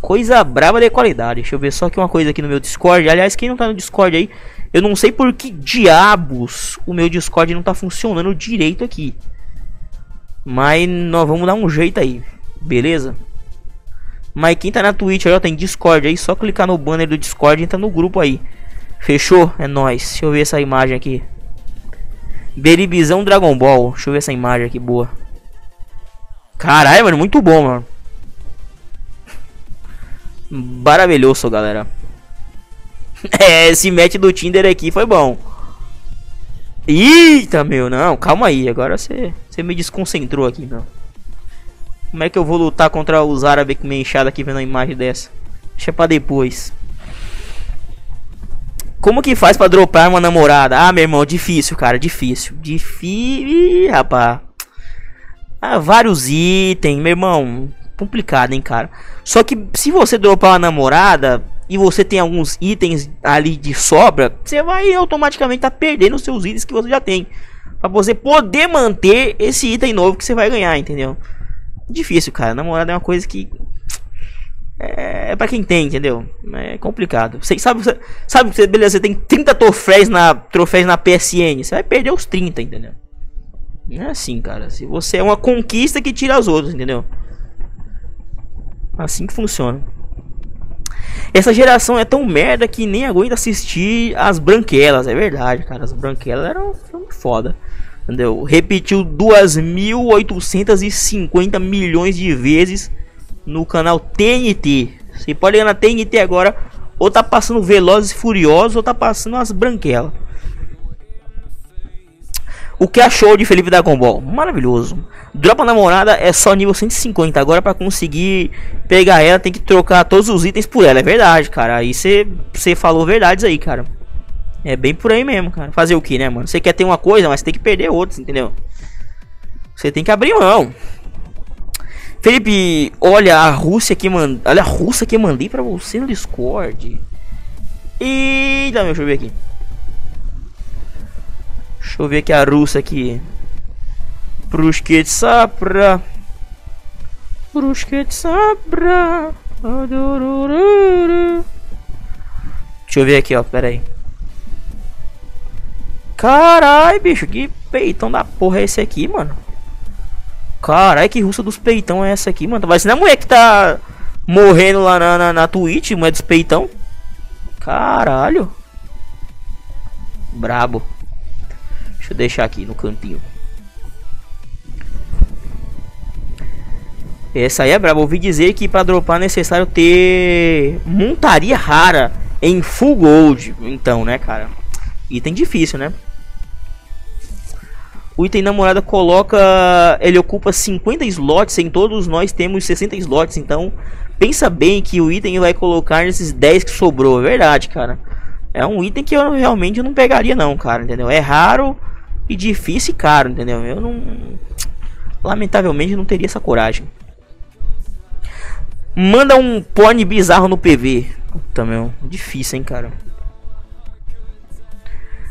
Coisa brava de qualidade. Deixa eu ver só aqui uma coisa aqui no meu Discord. Aliás, quem não tá no Discord aí, eu não sei por que diabos o meu Discord não tá funcionando direito aqui. Mas nós vamos dar um jeito aí, beleza? Mas quem tá na Twitch aí, ó, tem Discord aí, só clicar no banner do Discord e entra no grupo aí. Fechou? É nóis. Deixa eu ver essa imagem aqui. Beribizão Dragon Ball. Deixa eu ver essa imagem aqui, boa. Caralho, mano, muito bom, mano. Maravilhoso, galera. [laughs] É, esse match do Tinder aqui foi bom. Eita, meu, não, calma aí. Agora você me desconcentrou aqui, meu. Como é que eu vou lutar contra os árabes que me enxada aqui vendo a imagem dessa? Deixa pra depois. Como que faz pra dropar uma namorada? Ah, meu irmão, difícil, cara, difícil. Difícil, rapaz. Ah, vários itens, meu irmão. Complicado, hein, cara. Só que se você dropar uma namorada e você tem alguns itens ali de sobra, você vai automaticamente tá perdendo os seus itens que você já tem. Pra você poder manter esse item novo que você vai ganhar, entendeu? Difícil, cara. Namorada é uma coisa que é, é para quem tem, entendeu? É complicado. Você sabe, sabe, você, beleza, você tem 30 troféus na, troféus na PSN, você vai perder os 30, entendeu? Não é assim, cara. Se você é uma conquista que tira as outras, entendeu? Assim que funciona. Essa geração é tão merda que nem aguenta assistir as branquelas, é verdade, cara. As branquelas eram um filme foda. Entendeu? Repetiu 2.850 milhões de vezes no canal TNT. Você pode ir na TNT agora, ou tá passando Velozes e Furiosos, ou tá passando as Branquelas. O que achou de Felipe Dragon Ball? Maravilhoso. Dropa namorada é só nível 150. Agora para conseguir pegar ela tem que trocar todos os itens por ela. É verdade, cara. Aí você falou verdades aí, cara. É bem por aí mesmo, cara. Fazer o que, né, mano? Você quer ter uma coisa, mas tem que perder outras, entendeu? Você tem que abrir mão. Felipe, olha a Rússia que mand... olha a Rússia que mandei para você no Discord. Meu, deixa eu ver aqui. Deixa eu ver aqui a Rússia aqui. Prusket Sapra. Prusket Sapra. Deixa eu ver aqui, ó, pera aí. Carai, bicho, que peitão da porra é esse aqui, mano? Caralho, que russa dos peitão é essa aqui, mano? Tá parecendo a mulher que tá morrendo lá na, na, na Twitch, mulher dos peitão. Caralho. Brabo. Deixa eu deixar aqui no cantinho. Essa aí é brabo. Ouvi dizer que para dropar é necessário ter montaria rara em full gold. Então, né, cara? Item difícil, né? O item namorada coloca. Ele ocupa 50 slots. Em todos nós temos 60 slots. Então, pensa bem que o item vai colocar nesses 10 que sobrou. É verdade, cara. É um item que eu realmente não pegaria, não, cara. Entendeu? É raro e difícil e caro, entendeu? Eu não. Lamentavelmente não teria essa coragem. Manda um porn bizarro no PV. Puta, meu. Difícil, hein, cara.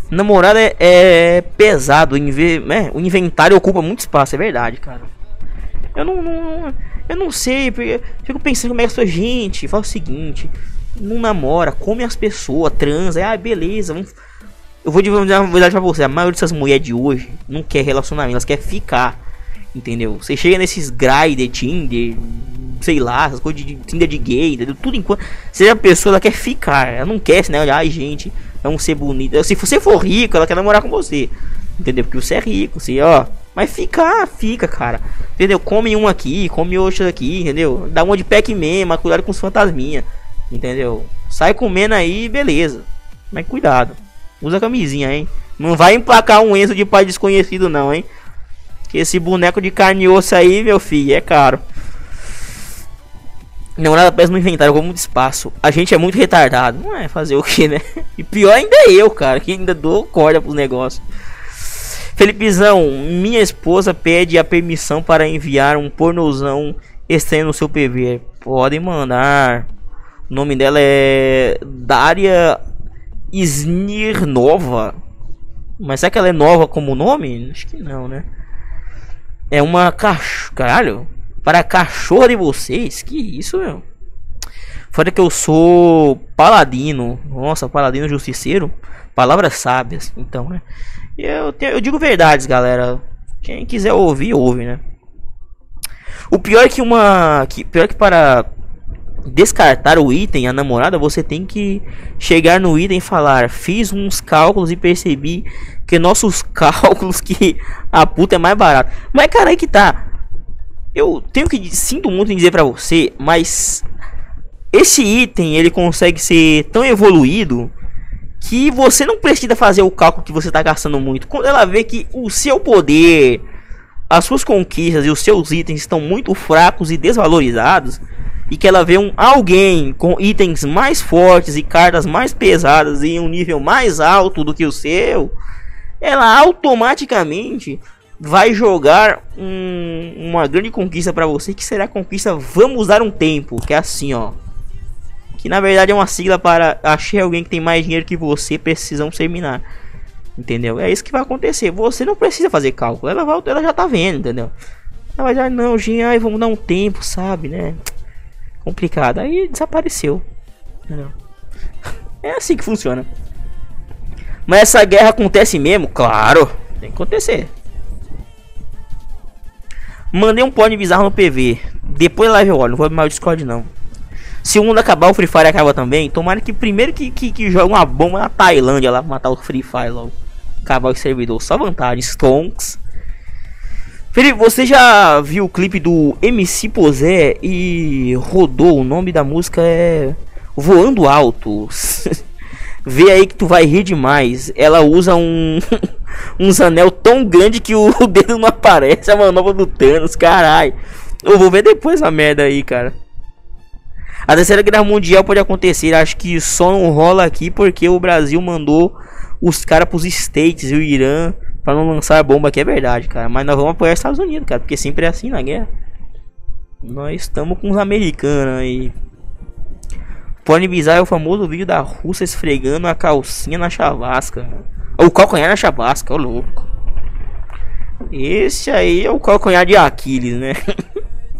Namorada é, é pesado. Inve é, o inventário ocupa muito espaço, é verdade, cara. Eu não, não eu não sei, fico pensando como é que essa gente. Fala o seguinte: não namora, come as pessoas, transa. Ah, beleza, vamos. Eu vou dizer uma verdade pra você: a maioria dessas mulheres de hoje não quer relacionamento, elas quer ficar. Entendeu? Você chega nesses grinder, Tinder, sei lá, essas coisas de Tinder de gay, entendeu? tudo enquanto. Seja a pessoa, ela quer ficar, ela não quer, né? Ai, gente, vamos ser bonita. Se você for rico, ela quer namorar com você. Entendeu? Porque você é rico, você, ó. Mas fica, fica, cara. Entendeu? Come um aqui, come outro aqui, entendeu? Dá uma de pack mesmo, cuidado com os fantasminha. Entendeu? Sai comendo aí, beleza. Mas cuidado. Usa camisinha, hein? Não vai emplacar um Enzo de pai desconhecido, não, hein? Que esse boneco de carne e osso aí, meu filho, é caro. Não nada pesa no inventário como muito espaço. A gente é muito retardado. Não é fazer o que, né? E pior ainda é eu, cara, que ainda dou corda pros negócios. Felipezão, minha esposa pede a permissão para enviar um pornozão estranho no seu PV. Podem mandar. O nome dela é Daria Snirnova. Mas será que ela é nova como nome? Acho que não, né? É uma cachorro. Caralho. Para cachorro de vocês? Que isso, meu? Fora que eu sou paladino. Nossa, paladino justiceiro. Palavras sábias. Então, né? Eu, te, eu digo verdades, galera. Quem quiser ouvir, ouve, né? O pior é que uma. Que, pior é que para descartar o item, a namorada, você tem que chegar no item e falar: Fiz uns cálculos e percebi que nossos [laughs] cálculos que a puta é mais barato. Mas cara, aí que tá. Eu tenho que sinto muito em dizer para você, mas esse item ele consegue ser tão evoluído que você não precisa fazer o cálculo que você está gastando muito. Quando ela vê que o seu poder, as suas conquistas e os seus itens estão muito fracos e desvalorizados, e que ela vê um alguém com itens mais fortes e cartas mais pesadas e um nível mais alto do que o seu, ela automaticamente vai jogar um, uma grande conquista para você que será a conquista vamos dar um tempo, que é assim, ó. Que na verdade é uma sigla para achei alguém que tem mais dinheiro que você, precisam terminar. Entendeu? É isso que vai acontecer. Você não precisa fazer cálculo. Ela, vai, ela já tá vendo, entendeu? Ela vai dizer, não, Gin, ai, vamos dar um tempo, sabe, né? Complicado. Aí desapareceu. Entendeu? É assim que funciona. Mas essa guerra acontece mesmo? Claro. Tem que acontecer. Mandei um pod bizarro no PV. Depois live eu olho. Não vou abrir mais o Discord não. Se o mundo acabar, o Free Fire acaba também. Tomara que primeiro que, que, que joga uma bomba na Tailândia lá pra matar o Free Fire logo. Acabar o servidor. Só vantagem. Stonks. Felipe, você já viu o clipe do MC Posé e rodou? O nome da música é Voando Alto. [laughs] Vê aí que tu vai rir demais. Ela usa um [laughs] uns anel tão grande que o [laughs] dedo não aparece. A manobra do Thanos, caralho. Eu vou ver depois a merda aí, cara. A terceira guerra mundial pode acontecer, acho que só não rola aqui porque o Brasil mandou os caras pros States e o Irã para não lançar bomba aqui, é verdade, cara. Mas nós vamos apoiar os Estados Unidos, cara, porque sempre é assim na guerra. Nós estamos com os americanos aí. Pode bizarro é o famoso vídeo da Rússia esfregando a calcinha na chavasca. O calcanhar na chavasca, ô louco. Esse aí é o calcanhar de Aquiles, né?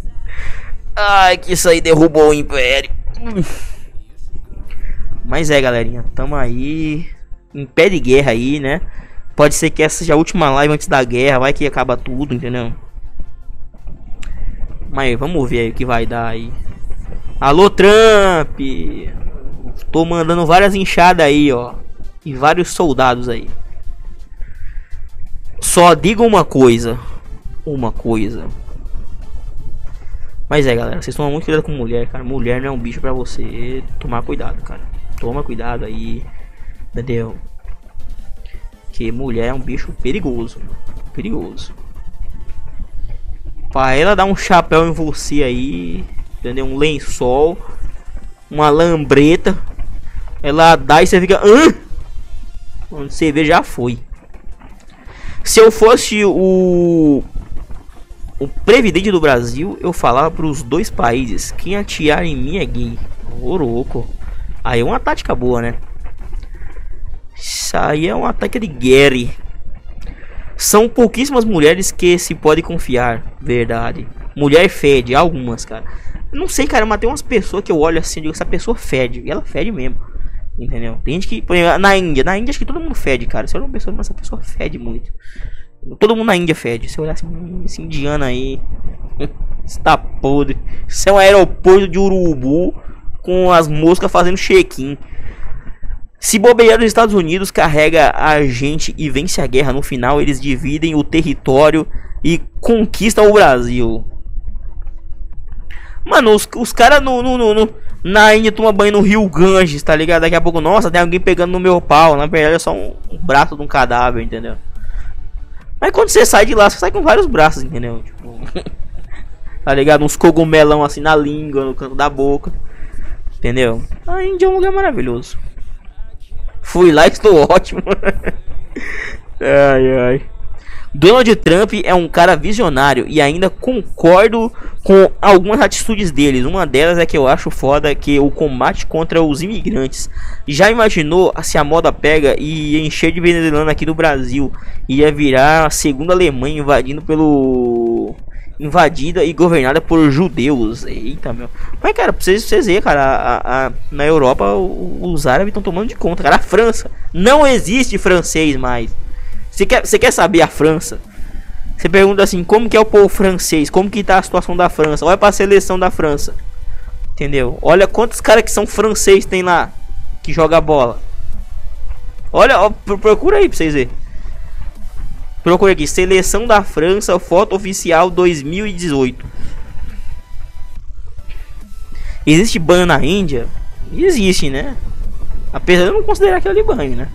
[laughs] Ai, que isso aí derrubou o Império. Mas é, galerinha, tamo aí. Em pé de guerra aí, né? Pode ser que essa seja a última live antes da guerra. Vai que acaba tudo, entendeu? Mas vamos ver aí o que vai dar aí. Alô, Trump! Tô mandando várias enxadas aí, ó. E vários soldados aí. Só diga uma coisa. Uma coisa. Mas é, galera, vocês tomam muito cuidado com mulher, cara. Mulher não é um bicho pra você tomar cuidado, cara. Toma cuidado aí, entendeu? Que mulher é um bicho perigoso, perigoso. Pra ela dar um chapéu em você aí, entendeu? Um lençol, uma lambreta. Ela dá e você fica. Hã? Quando você vê, já foi. Se eu fosse o o presidente do Brasil, eu falava para os dois países: quem atirar em mim é gay. Ô louco. Aí é uma tática boa, né? Isso aí é um ataque de Gary. São pouquíssimas mulheres que se pode confiar. Verdade. Mulher fede, algumas, cara. Não sei, cara, mas tem umas pessoas que eu olho assim digo, essa pessoa fede. E ela fede mesmo. Entendeu? Tem gente que. Na Índia, na Índia acho que todo mundo fede, cara. Você olha uma pessoa, mas essa pessoa fede muito. Todo mundo na Índia fede. Se olhar assim, hum, esse indiano aí. está podre. Isso é um aeroporto de urubu com as moscas fazendo check-in. Se bobear os Estados Unidos carrega a gente e vence a guerra, no final eles dividem o território e conquistam o Brasil. Mano, os, os caras no, no, no, no, na Índia tomam banho no Rio Ganges, tá ligado? Daqui a pouco, nossa, tem alguém pegando no meu pau. Na verdade é só um, um braço de um cadáver, entendeu? Mas quando você sai de lá, você sai com vários braços, entendeu? Tipo, [laughs] tá ligado? Uns cogumelão assim na língua, no canto da boca. Entendeu? A Índia é um lugar maravilhoso. Fui lá estou ótimo. [laughs] ai, ai. Donald Trump é um cara visionário e ainda concordo com algumas atitudes deles. Uma delas é que eu acho foda que o combate contra os imigrantes. Já imaginou se a moda pega e encher de venezuelano aqui no Brasil? Ia virar a segunda Alemanha invadindo pelo invadida e governada por judeus. Eita, meu. Mas, cara, pra vocês, vocês verem, cara, a, a, na Europa os árabes estão tomando de conta, cara. A França não existe francês mais. Você quer, você quer saber a França? Você pergunta assim, como que é o povo francês? Como que tá a situação da França? Olha pra seleção da França. Entendeu? Olha quantos caras que são francês tem lá. Que joga bola. Olha, ó, procura aí pra vocês verem. Procure aqui, seleção da França, foto oficial 2018. Existe banho na Índia? Existe, né? Apesar de eu não considerar aquilo ali banho, né?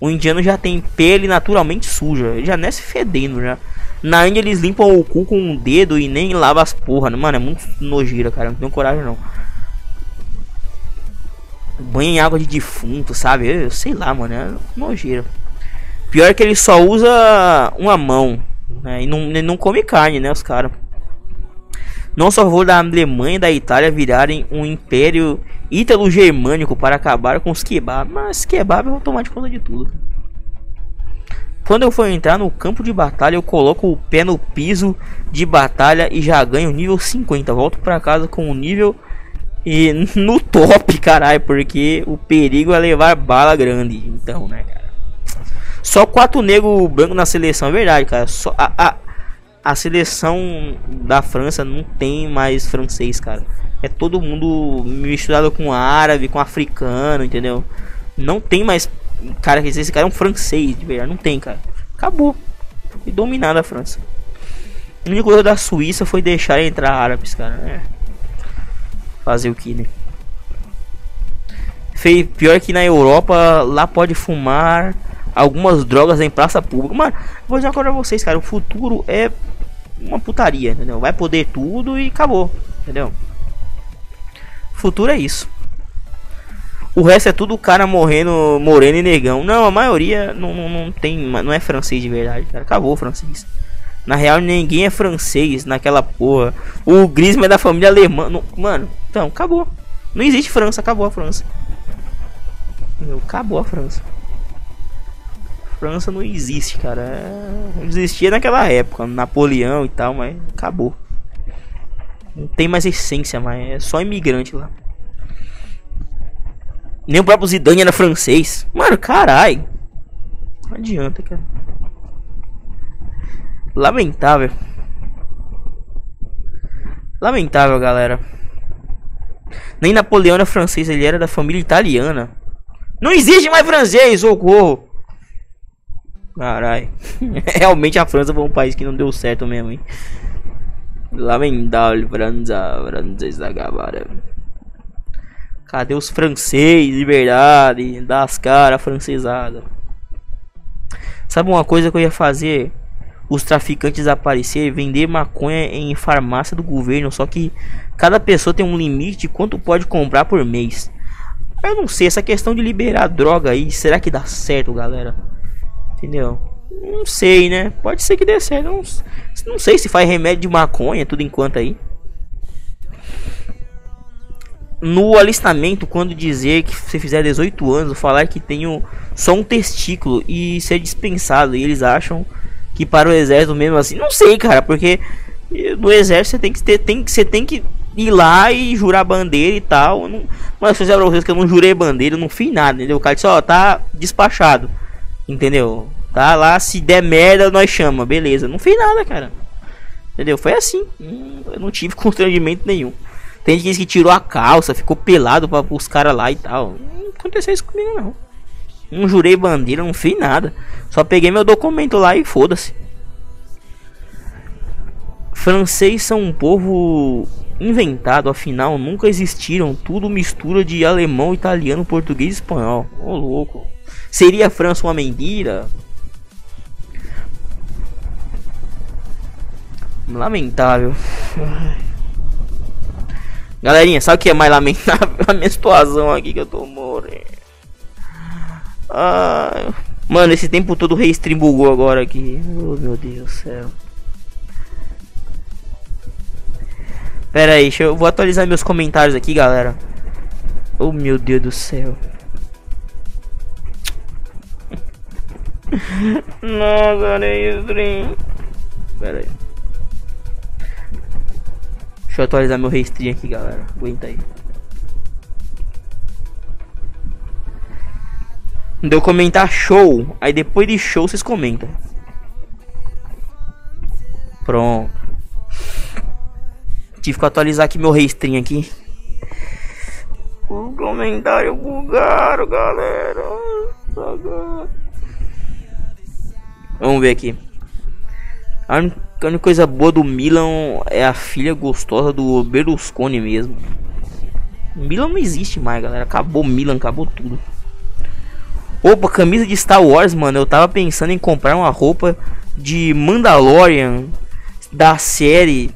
O indiano já tem pele naturalmente suja, ele já nasce fedendo já. Na Índia eles limpam o cu com um dedo e nem lava as porra, né? mano, é muito nojeira, cara, não tenho coragem não. Banho em água de defunto, sabe? Eu, sei lá, mano, é nojeira. Pior que ele só usa uma mão. Né? E não, não come carne, né? Os caras. Não só vou da Alemanha e da Itália virarem um império ítalo-germânico para acabar com os kebab. Mas kebab vão tomar de conta de tudo. Quando eu for entrar no campo de batalha, eu coloco o pé no piso de batalha e já ganho nível 50. Volto para casa com o nível e [laughs] no top, caralho, porque o perigo é levar bala grande. Então, né, cara? Só quatro negros brancos na seleção, é verdade, cara. Só a, a, a seleção da França não tem mais francês, cara. É todo mundo misturado com árabe, com africano, entendeu? Não tem mais cara que esse cara é um francês, de verdade, não tem, cara. Acabou. Foi dominada a França. Única coisa da Suíça foi deixar entrar árabes, cara. É. Fazer o que, né? Fei, pior que na Europa, lá pode fumar algumas drogas em praça pública. Mano, vou dizer coisa pra vocês, cara. O futuro é uma putaria, entendeu? Vai poder tudo e acabou, entendeu? O futuro é isso. O resto é tudo cara morrendo, moreno e negão. Não, a maioria não, não, não tem, não é francês de verdade, cara. Acabou francês. Na real, ninguém é francês naquela porra. O Griezmann é da família alemã. Não, mano, então, acabou. Não existe França, acabou a França. Acabou a França. França não existe, cara. É... Existia naquela época, Napoleão e tal, mas acabou. Não tem mais essência, mas é só imigrante lá. Nem o próprio Zidane era francês. Mano, carai. Não adianta, cara. Lamentável. Lamentável, galera. Nem Napoleão era francês, ele era da família italiana. Não existe mais francês, socorro! Carai. [laughs] Realmente a França foi um país que não deu certo mesmo, hein? Lamentável, França. França acabaram. Cadê os franceses de verdade? Das caras francesada. Sabe uma coisa que eu ia fazer? Os traficantes aparecer vender maconha em farmácia do governo. Só que cada pessoa tem um limite de quanto pode comprar por mês. Eu não sei, essa questão de liberar droga aí, será que dá certo, galera? Entendeu? Não sei, né? Pode ser que dê certo. Não, não sei se faz remédio de maconha, tudo enquanto aí. No alistamento, quando dizer que você fizer 18 anos, falar que tenho só um testículo e ser dispensado, e eles acham que para o exército mesmo assim, não sei, cara, porque no exército você tem que ter, tem, você tem que ir lá e jurar bandeira e tal. Não, mas se eu pra vocês que eu não jurei bandeira, eu não fiz nada, entendeu? O cara disse, ó, tá despachado, entendeu? Tá lá, se der merda, nós chama, beleza. Não fiz nada, cara. Entendeu? Foi assim. Hum, eu não tive [laughs] constrangimento nenhum. Tem gente que tirou a calça, ficou pelado para os caras lá e tal. Não aconteceu isso comigo, não. Não jurei bandeira, não fiz nada. Só peguei meu documento lá e foda-se. Francês são um povo inventado, afinal nunca existiram. Tudo mistura de alemão, italiano, português e espanhol. Ô louco. Seria a França uma mentira? Lamentável. Galerinha, sabe o que é mais lamentável? [laughs] A minha situação aqui que eu tô morrendo. Ah, mano, esse tempo todo o Restream bugou agora aqui. Oh, meu Deus do céu. Pera aí, eu vou atualizar meus comentários aqui, galera. Oh, meu Deus do céu. Nossa, Restream. Pera aí. Deixa eu atualizar meu Restream aqui, galera. Aguenta aí. Deu comentar show. Aí depois de show vocês comentam. Pronto. Tive que atualizar aqui meu restream aqui. O comentário bugado, galera. Vamos ver aqui. A única coisa boa do Milan é a filha gostosa do Berlusconi mesmo. Milan não existe mais, galera. Acabou Milan, acabou tudo. Opa, camisa de Star Wars, mano. Eu tava pensando em comprar uma roupa de Mandalorian da série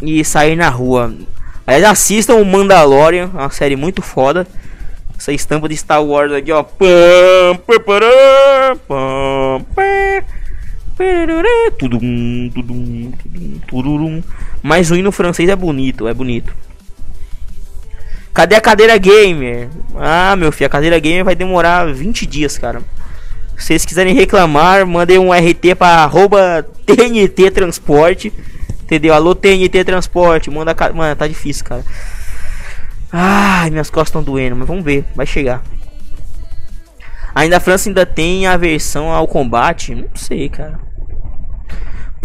e sair na rua. Aliás, assistam o Mandalorian, uma série muito foda. Essa estampa de Star Wars aqui, ó. Mas o hino francês é bonito, é bonito. Cadê a cadeira gamer? Ah, meu filho, a cadeira gamer vai demorar 20 dias, cara. Se vocês quiserem reclamar, mandem um RT para arroba TNT Transporte. Entendeu? Alô TNT Transporte. Manda. Mano, tá difícil, cara. Ai, minhas costas estão doendo, mas vamos ver, vai chegar. Ainda a França ainda tem a versão ao combate? Não sei, cara.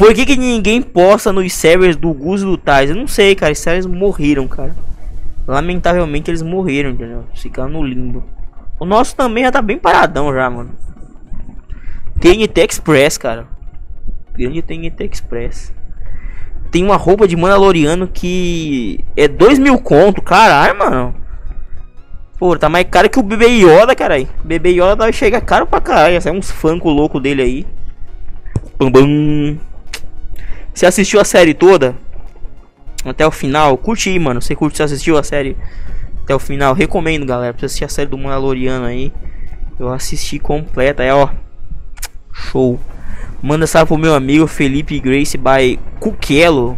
Por que, que ninguém posta nos servers do Gus e do Tais? Eu não sei, cara. Os servers morreram, cara. Lamentavelmente eles morreram, entendeu? Ficaram no limbo. O nosso também já tá bem paradão já, mano. TNT Express, cara. Grande TNT Express. Tem uma roupa de Mandaloriano que é 2 mil conto, caralho, mano. Pô, tá mais caro que o Bebê Yoda, caralho. Bebê Yoda vai chegar caro pra caralho. Sai uns funk louco dele aí. Você assistiu a série toda? até o final. Curte aí, mano. Você curte, você assistiu a série até o final. Recomendo, galera. Pra assistir a série do Mandaloriano aí. Eu assisti completa. É, ó. Show. Manda salve pro meu amigo Felipe Grace by Cuquelo.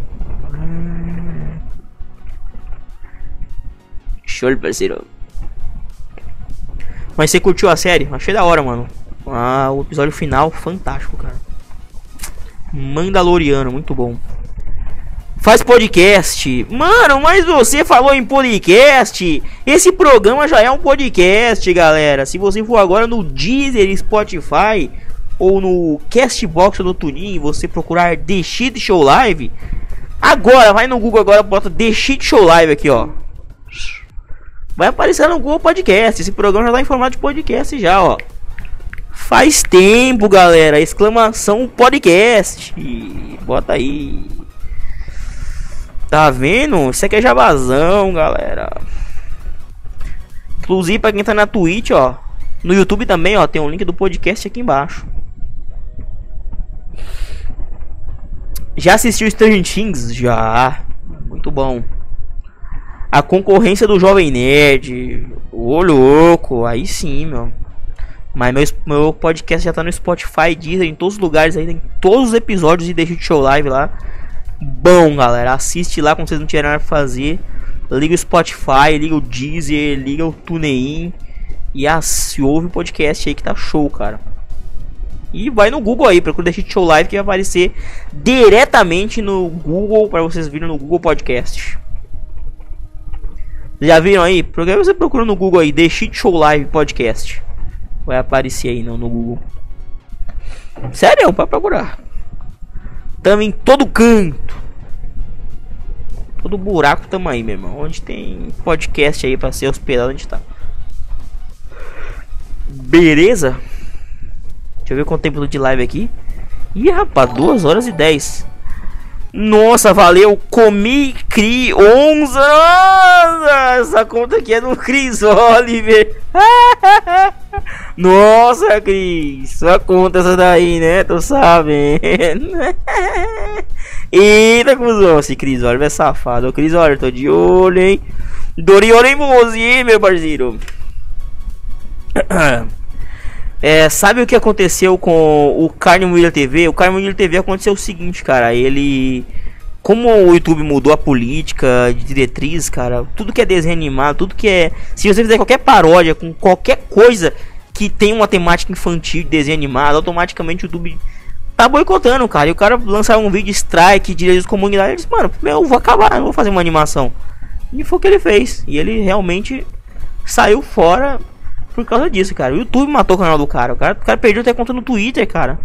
Show, parceiro. Mas você curtiu a série? Achei da hora, mano. Ah, o episódio final, fantástico, cara. Mandaloriano, muito bom. Faz podcast. Mano, mas você falou em podcast. Esse programa já é um podcast, galera. Se você for agora no Deezer, Spotify ou no Castbox ou no Tunin, você procurar The Shit Show Live. Agora, vai no Google agora, bota The Shit Show Live aqui, ó. Vai aparecer no Google Podcast. Esse programa já tá em formato de podcast já, ó. Faz tempo, galera. Exclamação podcast. Bota aí. Tá vendo? Isso aqui é jabazão, galera. Inclusive, pra quem tá na Twitch, ó. No YouTube também, ó. Tem um link do podcast aqui embaixo. Já assistiu Stranger Things? Já. Muito bom. A concorrência do Jovem Nerd. Ô louco. Aí sim, meu. Mas meu, meu podcast já tá no Spotify, Deezer, em todos os lugares aí, tem todos os episódios e deixa de show live lá. Bom, galera, assiste lá quando vocês não tiverem nada pra fazer. Liga o Spotify, liga o Deezer, liga o TuneIn e se ouve o podcast aí que tá show, cara. E vai no Google aí, procura de Show Live que vai aparecer diretamente no Google para vocês virem no Google Podcast. Já viram aí? Que você procura no Google aí The Show Live Podcast? Vai aparecer aí não, no Google. Sério, para procurar. Tamo em todo canto. Todo buraco tamo aí, meu irmão. Onde tem podcast aí pra ser hospedado, onde tá. Beleza? Deixa eu ver quanto tempo de live aqui. Ih, rapaz, 2 horas e 10. Nossa, valeu. Comi Cri 11. Nossa, essa conta aqui é do Chris Oliver. [laughs] Nossa, Cris. Sua conta essa daí, né? Tô sabendo. [laughs] Eita, cuzão. Esse Chris Oliver é safado. Ô, Chris Oliver, tô de olho, hein? Doriolo em você, meu parceiro. [clears throat] É, sabe o que aconteceu com o Carne Moída TV? O Carne Moída TV aconteceu o seguinte, cara. Ele. Como o YouTube mudou a política de diretriz, cara, tudo que é desenho animado, tudo que é. Se você fizer qualquer paródia com qualquer coisa que tem uma temática infantil de desenho animado, automaticamente o YouTube tá boicotando, cara. E o cara lançar um vídeo strike, direitos de comunidade, ele disse, mano, eu vou acabar, vou fazer uma animação. E foi o que ele fez. E ele realmente saiu fora por causa disso, cara. O YouTube matou o canal do cara. O cara, o cara perdeu até conta no Twitter, cara.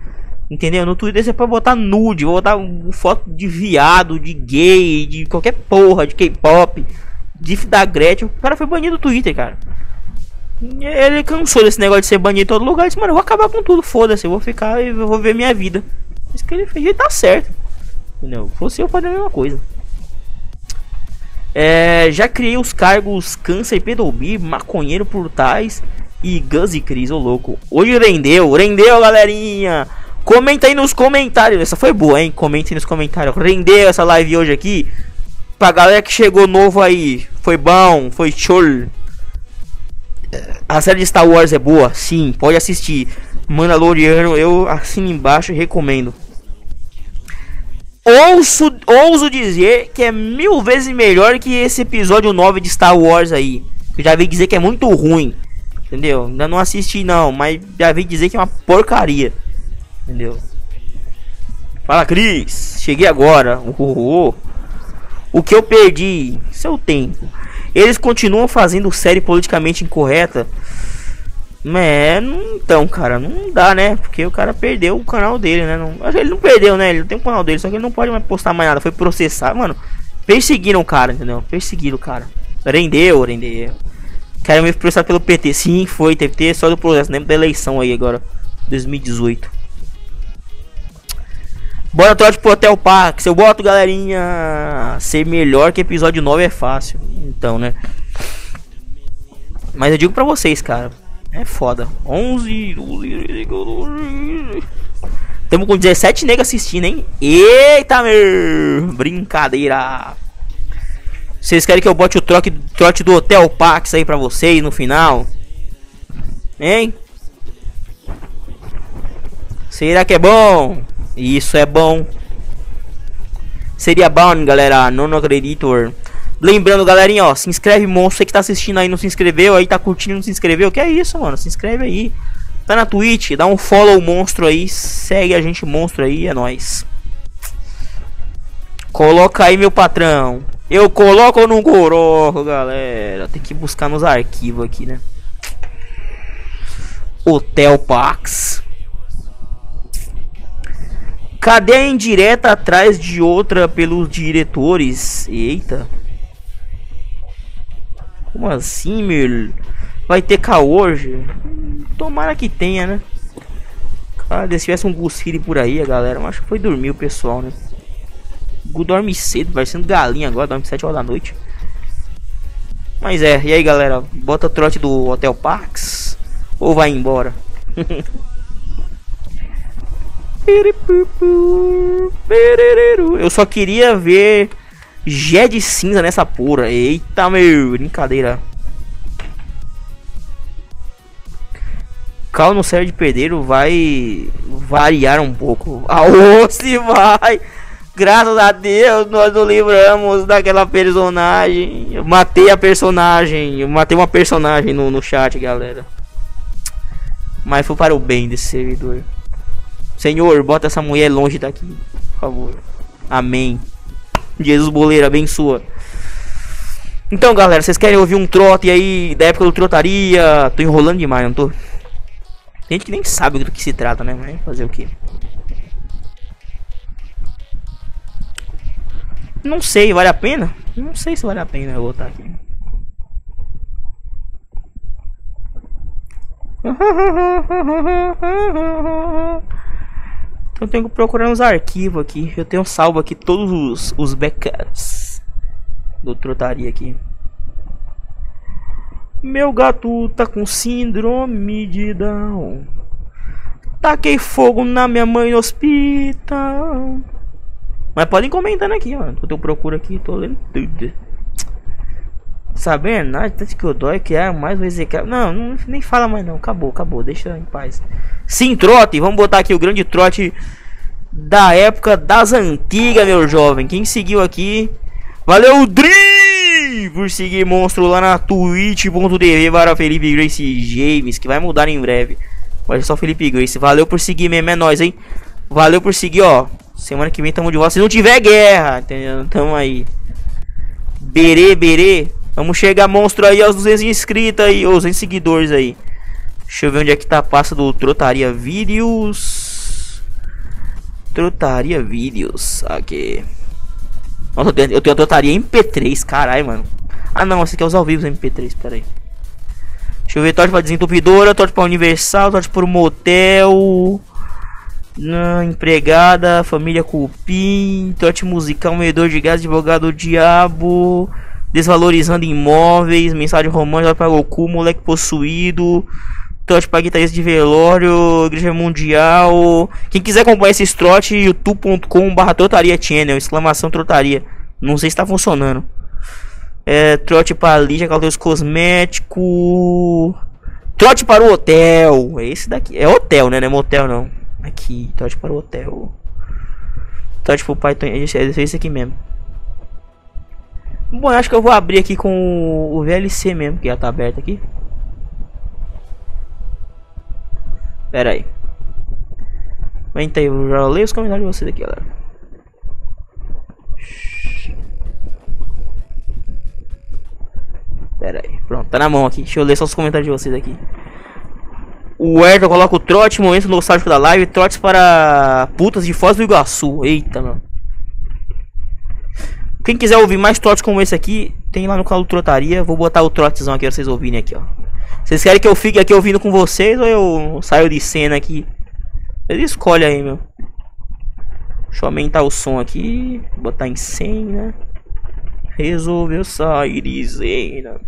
Entendeu? No Twitter você pode botar nude, vou botar foto de viado, de gay, de qualquer porra, de K-pop, de da Gretchen. O cara foi banido do Twitter, cara. Ele cansou desse negócio de ser banido em todo lugar. Ele disse, mano, eu vou acabar com tudo, foda-se, eu vou ficar e vou ver minha vida. Isso que ele fez, ele tá certo. Entendeu? Fosse eu a mesma coisa. É, já criei os cargos câncer, pedobi, maconheiro por tais e Gus e Cris, ô louco. Hoje rendeu, rendeu, galerinha. Comenta aí nos comentários. Essa foi boa, hein? Comenta aí nos comentários. Rendeu essa live hoje aqui. Pra galera que chegou novo aí. Foi bom, foi show. A série de Star Wars é boa? Sim, pode assistir. Mandaloriano, eu assino embaixo e recomendo. Ouço, ouso dizer que é mil vezes melhor que esse episódio 9 de Star Wars aí. Eu já vi dizer que é muito ruim. Entendeu? Ainda não assisti não, mas já vi dizer que é uma porcaria. Entendeu? Fala Cris, cheguei agora. Uhul. O que eu perdi? Seu tempo. Eles continuam fazendo série politicamente incorreta. É, então, cara, não dá, né? Porque o cara perdeu o canal dele, né? Não, ele não perdeu, né? Ele tem o um canal dele, só que ele não pode mais postar mais nada. Foi processar, mano. Perseguiram o cara, entendeu? Perseguiram o cara. Rendeu, rendeu. Quero me processar pelo PT. Sim, foi. Teve ter só do processo. Lembra da eleição aí agora. 2018. Bora trote pro Hotel Park. Se eu boto, galerinha, ser melhor que episódio 9 é fácil. Então, né? Mas eu digo pra vocês, cara. É foda. 11. Temos com 17 negros assistindo, hein? Eita, meu! Brincadeira. Vocês querem que eu bote o trote, trote do Hotel Pax aí pra vocês no final? Hein? Será que é bom? Isso é bom. Seria bom, galera. Não acredito. Lembrando, galerinha, ó, se inscreve, monstro. Você que tá assistindo aí, não se inscreveu, aí tá curtindo, não se inscreveu. Que é isso, mano? Se inscreve aí. Tá na Twitch, dá um follow monstro aí. Segue a gente, monstro aí, é nóis. Coloca aí, meu patrão. Eu coloco ou não galera? Tem que buscar nos arquivos aqui, né? Hotel Pax. Cadê indireta atrás de outra pelos diretores? Eita. Como assim, meu? Vai ter caô hoje? Tomara que tenha, né? Cara, se tivesse um Gusfire por aí, a galera, acho que foi dormir o pessoal, né? Gu dorme cedo, vai sendo galinha agora, dorme 7 horas da noite. Mas é, e aí galera, bota trote do Hotel Parks ou vai embora? [laughs] Eu só queria ver Gé de cinza nessa porra. Eita, meu, brincadeira. local no Série de Pedreiro vai variar um pouco. [laughs] Aô, se vai! Graças a Deus nós nos livramos daquela personagem. Eu matei a personagem. Eu matei uma personagem no, no chat, galera. Mas foi para o bem desse servidor. Senhor, bota essa mulher longe daqui, por favor. Amém. Jesus Boleiro, abençoa. Então, galera, vocês querem ouvir um trote aí da época do trotaria? Tô enrolando demais, não tô? Tem gente que nem sabe do que se trata, né? Mas fazer o que? Não sei, vale a pena? Não sei se vale a pena eu botar aqui. [laughs] Então eu tenho que procurar uns arquivos aqui. Eu tenho salvo aqui todos os, os backups do trotaria aqui. Meu gato tá com síndrome de Down. Taquei fogo na minha mãe no hospital. Mas podem comentando aqui, ó. Eu procuro aqui, tô lendo tudo. Sabendo, nada, tanto que eu dói que é mais vezes que não, não, nem fala mais não. Acabou, acabou, deixa em paz. Sim, trote, vamos botar aqui o grande trote da época das antigas, meu jovem. Quem seguiu aqui, valeu, Dri! Por seguir monstro lá na twitch.tv para Felipe Grace James, que vai mudar em breve. Olha só, Felipe Grace, valeu por seguir mesmo, é nóis, hein? Valeu por seguir, ó. Semana que vem tamo de volta. Se não tiver guerra, entendeu? Tamo aí. Berê, berê. Vamos chegar monstro aí aos 200 inscritos aí, os 200 seguidores aí. Deixa eu ver onde é que tá a pasta do Trotaria Vídeos. Trotaria Vídeos. Aqui. Nossa, eu tenho, a Trotaria MP3, caralho, mano. Ah não, aqui é os ao vivo MP3, pera aí. Deixa eu ver, torte pra desentupidora, torte pra Universal, torte pro motel. Na empregada, família Cupim, trote musical, moedor de gás, advogado diabo, desvalorizando imóveis, mensagem romântica para Goku, moleque possuído, trote para guitarrista de velório, igreja mundial. Quem quiser acompanhar esse trote, youtube.com barra trotaria channel, exclamação trotaria. Não sei se está funcionando. É, trote para Lígia, Caldeus Cosmético. Trote para o hotel. Esse daqui. É hotel, né? Não é motel não. Aqui, trote para o hotel. Trote para o Python. É esse aqui mesmo. Bom, acho que eu vou abrir aqui com o VLC mesmo, que já tá aberto aqui. Pera aí. Aguenta aí, eu já leio os comentários de vocês aqui, galera. Pera aí, pronto, tá na mão aqui. Deixa eu ler só os comentários de vocês aqui. O Ayrton coloca o trote, momento nostálgico da live, trotes para putas de Foz do Iguaçu. Eita, mano. Quem quiser ouvir mais trotes como esse aqui, tem lá no canal do Trotaria. Vou botar o trotezão aqui pra vocês ouvirem aqui, ó. Vocês querem que eu fique aqui ouvindo com vocês ou eu saio de cena aqui? Ele escolhe aí, meu. Deixa eu aumentar o som aqui. Botar em 100, né? Resolveu sair de cena.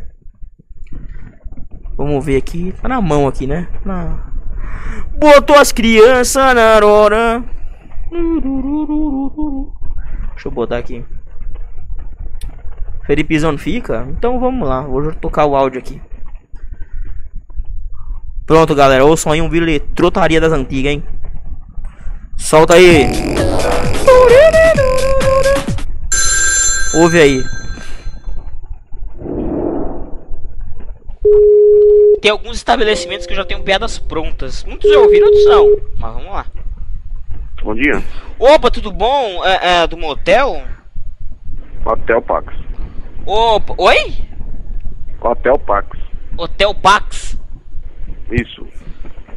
Vamos ver aqui. Tá na mão aqui, né? Na... Botou as crianças na hora. Deixa eu botar aqui. Felipezão fica? Então vamos lá. Vou tocar o áudio aqui. Pronto, galera. Ouçam aí um vídeo de trotaria das antigas, hein? Solta aí. Ouve aí. Tem alguns estabelecimentos que eu já tenho piadas prontas. Muitos já ouviram, outros não. Mas vamos lá. Bom dia. Opa, tudo bom? É, é do motel? Hotel Pax. Opa, oi? Hotel Pax. Hotel Pax? Isso.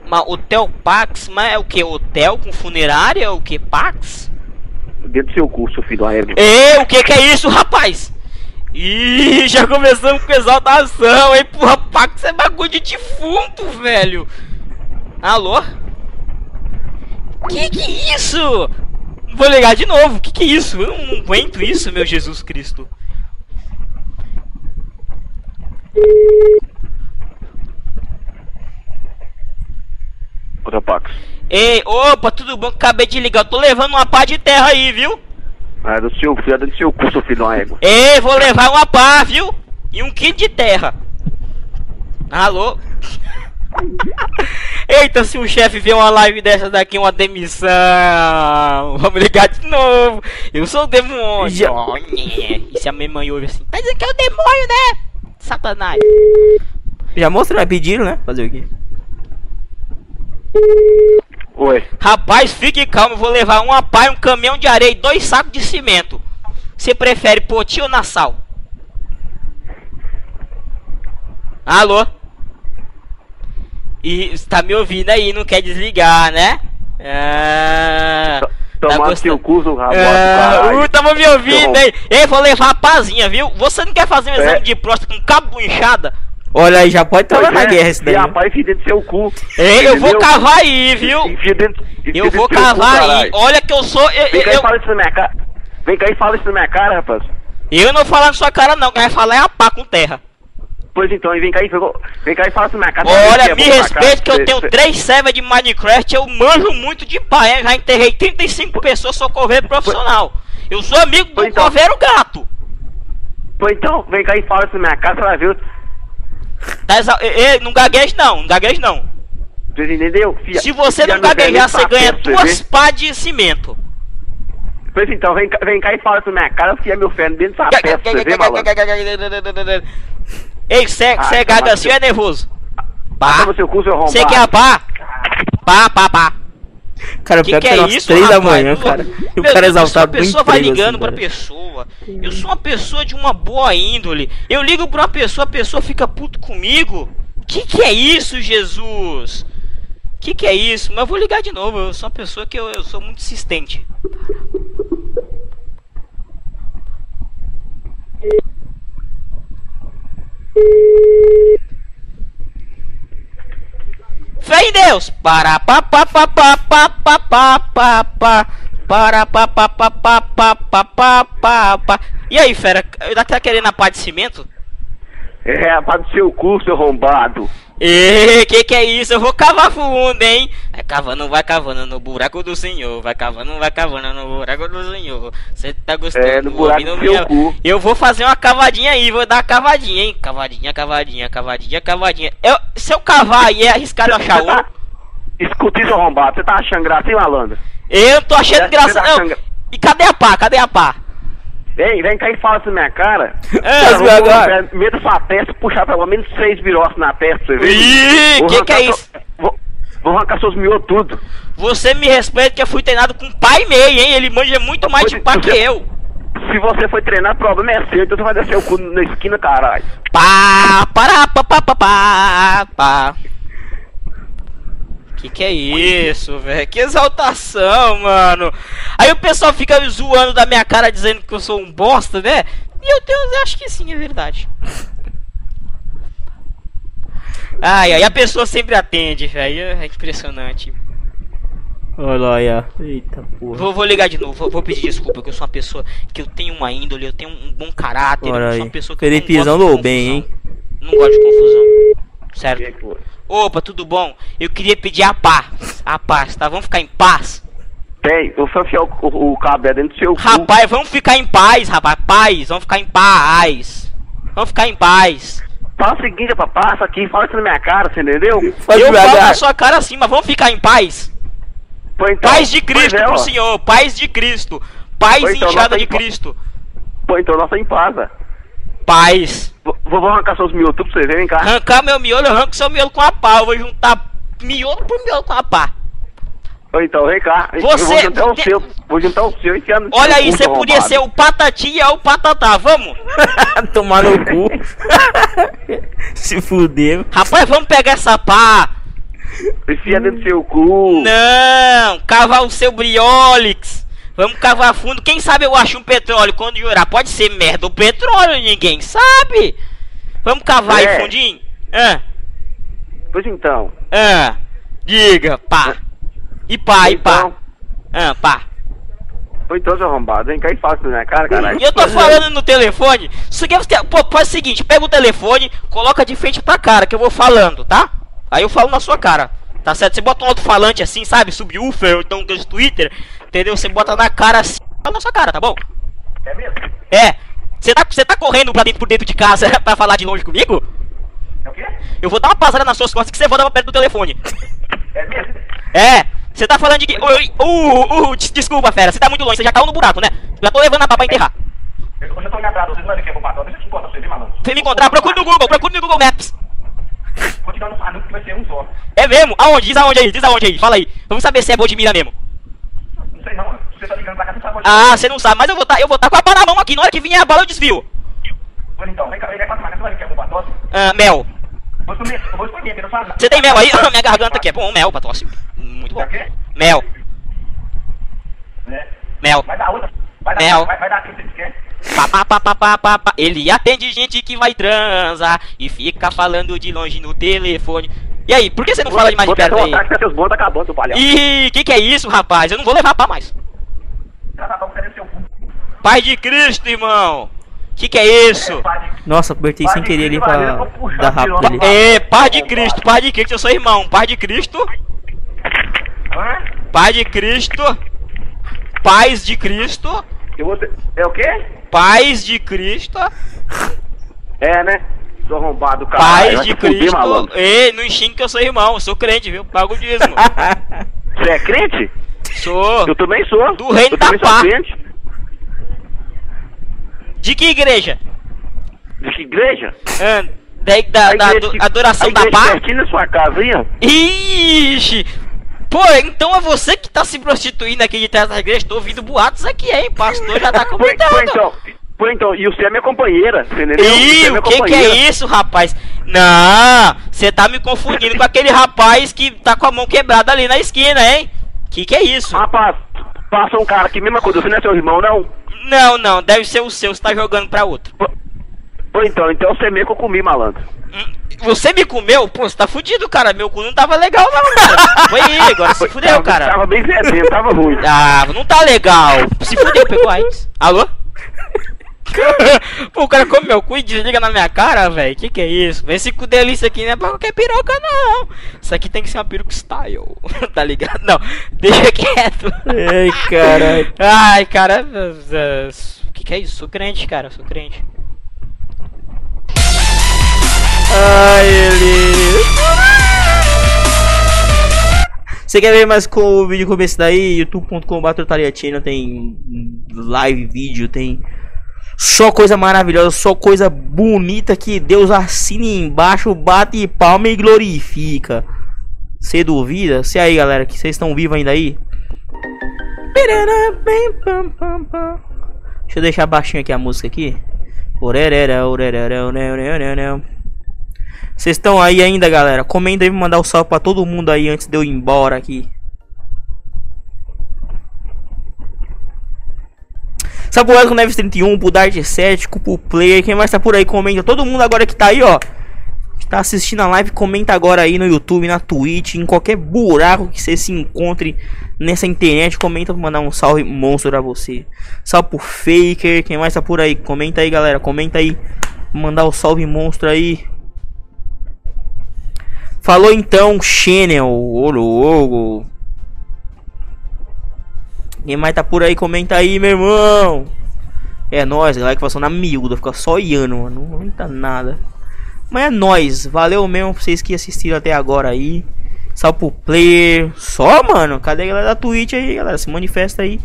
Mas Hotel Pax, mas é o que? Hotel com funerária? O que? Pax? Dentro do seu curso, filho aéreo. Ei, o que que é isso, rapaz? Ih, já começamos com exaltação, hein? Porra, Pax é bagulho de defunto, velho. Alô? Que que é isso? Vou ligar de novo, que que é isso? Eu não aguento isso, meu Jesus Cristo. Hotel Pax. Ei, opa, tudo bom? Acabei de ligar, eu tô levando uma pá de terra aí, viu? É do seu, é do seu curso, filho aéreo. Ei, vou levar uma pá, viu? E um quilo de terra. Alô? [laughs] Eita, se o chefe vê uma live dessa daqui, uma demissão. Vamos ligar de novo. Eu sou o demônio. E se a minha mãe ouve assim, tá dizendo que é o demônio, né? Satanás. Já mostrou, né? Pediram, né? Fazer o quê? Oi. Rapaz, fique calmo, eu vou levar uma pá, um caminhão de areia e dois sacos de cimento. Você prefere poti ou nassau? Alô? E está me ouvindo aí, não quer desligar, né? Ah, tá Tomar gostando. seu cu, seu rabo, Ah, uh, tava me ouvindo, hein? Ei, vou levar a pazinha, viu? Você não quer fazer um É. exame de próstata com cabo inchada? Olha aí, já pode trabalhar na é, guerra esse daí. Rapaz, enfia dentro do seu cu. Ei, eu vou cavar aí, viu? Enfia dentro, Eu vou cavar aí. Olha que eu sou. Eu, Vem cá e fala isso na minha cara. Vem cá e fala isso na minha cara, rapaz. eu não falar na sua cara, não. Quem vai falar é a pá com terra. Pois então, e vem cá e, vem cá e fala isso na minha cara. Olha, é me respeite que eu tenho três servers de Minecraft. Eu manjo muito de pá, hein? Já enterrei 35 pessoas, sou coveiro profissional. Eu sou amigo do então. coveiro gato. Pois então, vem cá e fala isso na minha cara, você vai ver. Tá exa- Ei, não gagueje não, não gagueje não. Você entendeu? Fia- Se você fia não gaguejar, você ganha pra duas pá de cimento. Pois então, vem cá, vem cá e fala na minha cara, fia meu ferro dentro dessa peça, pra você ver, malandro. Ei, você é Ai, gaga toma assim ou é nervoso? Ah, Pá. arrombado. Você quer a pá? Pá, pá, pá. Cara, Que pior que que é é isso, três da rapaz? manhã, Pô, cara. E o cara exaltado A pessoa vai emprego, ligando assim, pra cara. pessoa. Eu sou uma pessoa de uma boa índole. Eu ligo pra uma pessoa, a pessoa fica puto comigo. Que que é isso, Jesus? Que que é isso? Mas eu vou ligar de novo. Eu sou uma pessoa que eu, eu sou muito insistente. Fé em Deus! Para pa pa pa pa pa pa pa pa pa para pa pa pa pa pa pa pa pa pa E aí, fera, ainda tá querendo a pá de cimento? É, rapaz do seu cu, seu arrombado. E que que é isso? Eu vou cavar fundo, hein? Vai cavando, vai cavando no buraco do senhor. Vai cavando, vai cavando no buraco do senhor. Você tá gostando? É, no buraco ouvindo do minha- cu. Eu vou fazer uma cavadinha aí, vou dar uma cavadinha, hein? Cavadinha, cavadinha, cavadinha, cavadinha. Eu, se eu cavar aí, é arriscado achar Você tá-? Escuta isso, arrombado. Você tá achando graça, hein, malandro? Eu tô achando graça. tá Não. achando- E cadê a pá? Cadê a pá? Ei, vem cá e fala isso na minha cara. É, no meio da sua testa, puxar pelo menos seis birossos na testa, você ver. Ih, que que é isso? Vou, vou arrancar seus miolo tudo. Você me respeita que eu fui treinado com pai e meio, hein? Ele manja muito mais de pá que eu. Se você foi treinar, o problema é seu, então você vai descer o cu na esquina, caralho. Pá, pará, pá, pá, pá, pá, pá. Que que é isso, velho? Que exaltação, mano. Aí o pessoal fica zoando da minha cara dizendo que eu sou um bosta, né? E eu tenho, eu acho que sim, é verdade. Ai, aí a pessoa sempre atende, velho. É impressionante. Olha. Eita porra. Vou, vou ligar de novo, vou, vou pedir desculpa, que eu sou uma pessoa que eu tenho uma índole, eu tenho um bom caráter, Olha eu sou uma pessoa que eu não gosto de andou bem, hein? confusão. Não gosto de confusão. Certo? Que que foi? Opa, tudo bom? Eu queria pedir a paz. A paz, tá? Vamos ficar em paz? Tem, eu só enfiar o, o, o cabo dentro do seu cu. Rapaz, vamos ficar em paz, rapaz. Paz, vamos ficar em paz. Vamos ficar em paz. Fala o seguinte, rapaz, passa aqui, fala isso na minha cara, você entendeu? Faz eu falo na sua cara assim, mas vamos ficar em paz. Pô, então, Paz de Cristo é, pro senhor. Paz de Cristo. Paz Pois então, inchada de tá em Cristo. Pô, então nós estamos em paz, Paz. Vou, vou arrancar seus miolo tudo pra você ver, vem cá. Arrancar meu miolo, eu arranco seu miolo com a pá. Eu vou juntar miolo por miolo com a pá. Ou então, vem cá. Eu Você- vou juntar o seu, vou juntar o seu e enfiar no Olha aí, você podia ser o patati e o patatá. Vamos? [laughs] Tomar no cu. [laughs] Se fudeu. Rapaz, vamos pegar essa pá. Enfia dentro do seu cu. Não, cavar o seu briolix. Vamos cavar fundo. Quem sabe eu acho um petróleo quando jurar. Pode ser merda ou petróleo, ninguém sabe. Vamos cavar aí É. fundinho? Ah, Pois então. ah. Diga, pá. E pá, e pá. Então, Ah, pá. Foi seu arrombado. E fala isso na minha cara, caralho. E eu tô falando no telefone. Isso aqui você. Pô, faz o seguinte: pega o telefone, coloca de frente pra cara, que eu vou falando, tá? Aí eu falo na sua cara. Tá certo? Você bota um alto-falante assim, sabe? Subwoofer, ou então um Twitter, entendeu? Você bota na cara assim, na sua cara, tá bom? É mesmo? É. Você tá, tá correndo pra dentro por dentro de casa [laughs] pra falar de longe comigo? É o quê? Eu vou dar uma passada nas suas costas que você volta pra perto do telefone. É mesmo? É, você tá falando de que. Oi, uh, uh, des- desculpa, fera, você tá muito longe, você já caiu no buraco, né? Já tô levando a pra enterrar. Eu eu já tô indo atrás, vocês não vai ver que é bom patrão. Deixa eu te encontrar você, viu, malandro? Você me encontrar, procure no Google, procure no Google Maps. Vou te dar um anúncio que vai ser um só. É mesmo? Aonde? Diz aonde aí, diz aonde aí, fala aí. Vamos saber se é bom de mira mesmo. Sei não. Você tá ligando pra cá, você sabe onde Ah, você não sabe, mas eu vou tá, eu vou tá com a pá na mão aqui, na hora que vier a bala eu desvio. Pois então, vem cá, vem cá, mais, você é bom pra tosse. Ah, mel. Vou vou. Você tem mel aí? [laughs] Minha garganta aqui é bom, mel pra tosse. Muito bom. Mel, É. mel. Vai dar outra. Vai dar, Mel. vai, vai dar aquilo que você quer. Pá, pá, pá. Ele atende gente que vai transar e fica falando de longe no telefone. E aí, por que você não fala de mais de tentar aí? que seus tá acabando, seu palhaço. Ih, que que é isso, rapaz? Eu não vou levar pra mais. Seu cu. Pai de Cristo, irmão. Que que é isso? Padre. Nossa, apertei sem querer ali pra dar rápido ali. É, Pai de Cristo, Pai de Cristo, eu sou irmão. Pai de Cristo, Hã? Pai de Cristo, Paz de Cristo, Eu vou ter... É o quê? Paz de Cristo, É, né? Sou arrombado, cara. Paz de Cristo. Ei, não xingue que eu sou irmão, eu sou crente, viu? Pago o dízimo. [laughs] Você é crente? Sou. Eu também sou. Do reino eu da pá. De que igreja? De que igreja? Ah, da, da, A da igreja adoração a da igreja paz? pertinho na sua casa, aí, ó. Ixi! Pô, então é você que tá se prostituindo aqui de trás da igreja. Tô ouvindo boatos aqui, hein? Pastor já tá [laughs] comentando. pô, então, pô, então, e você é minha companheira, você entendeu? Ih, é o que que é isso, rapaz? Não, você tá me confundindo com aquele rapaz que tá com a mão quebrada ali na esquina, hein? Que que é isso? Rapaz, passa um cara aqui, mesma coisa, você não é seu irmão, não? Não, não, deve ser o seu, você tá jogando pra outro. Pô, então, então você é meio que eu comi, malandro. Hum, Você me comeu? Pô, você tá fudido, cara. Meu cu não tava legal, não, cara. Foi aí, agora se fudeu, tava, cara. Tava bem zedinho, tava ruim. Ah, não tá legal. Se fudeu, pegou AIDS. Alô? Pô, [laughs] o cara come meu cu e desliga na minha cara, velho. Que que é isso? Esse cu delícia aqui não é pra qualquer piroca, não. Isso aqui tem que ser uma peruca style. [laughs] tá ligado? Não, deixa quieto. Ai, caralho. [laughs] Ai, cara. eh, Que que é isso? Sou crente, cara. Sou crente. Ai, ele. Você quer ver mais com o vídeo começo daí? youtube.com.br tem live, vídeo, tem só coisa maravilhosa, só coisa bonita que Deus assina embaixo, bate palma e glorifica. Você duvida? Se aí, galera, que vocês estão vivos ainda aí? Deixa eu deixar baixinho aqui a música aqui. Vocês estão aí ainda, galera? Comenta pra mandar o salve pra todo mundo aí antes de eu ir embora aqui. Saboado com Neves 31, pro Dart Cético, pro Player, quem mais tá por aí, comenta. Todo mundo agora que tá aí, ó. Que tá assistindo a live, comenta agora aí no YouTube, na Twitch, em qualquer buraco que você se encontre nessa internet. Comenta pra mandar um salve monstro pra você. Salve pro Faker, quem mais tá por aí? Comenta aí, galera. Comenta aí. Mandar o salve monstro aí. Falou então, Channel, ô logo. Quem mais tá por aí, comenta aí, meu irmão. É nóis, galera que passou na miúda, fica só iando, mano. Não comenta nada. Mas é nóis, valeu mesmo vocês que assistiram até agora aí. Salve pro player. Só, mano. Cadê a galera da Twitch aí, galera? Se manifesta aí.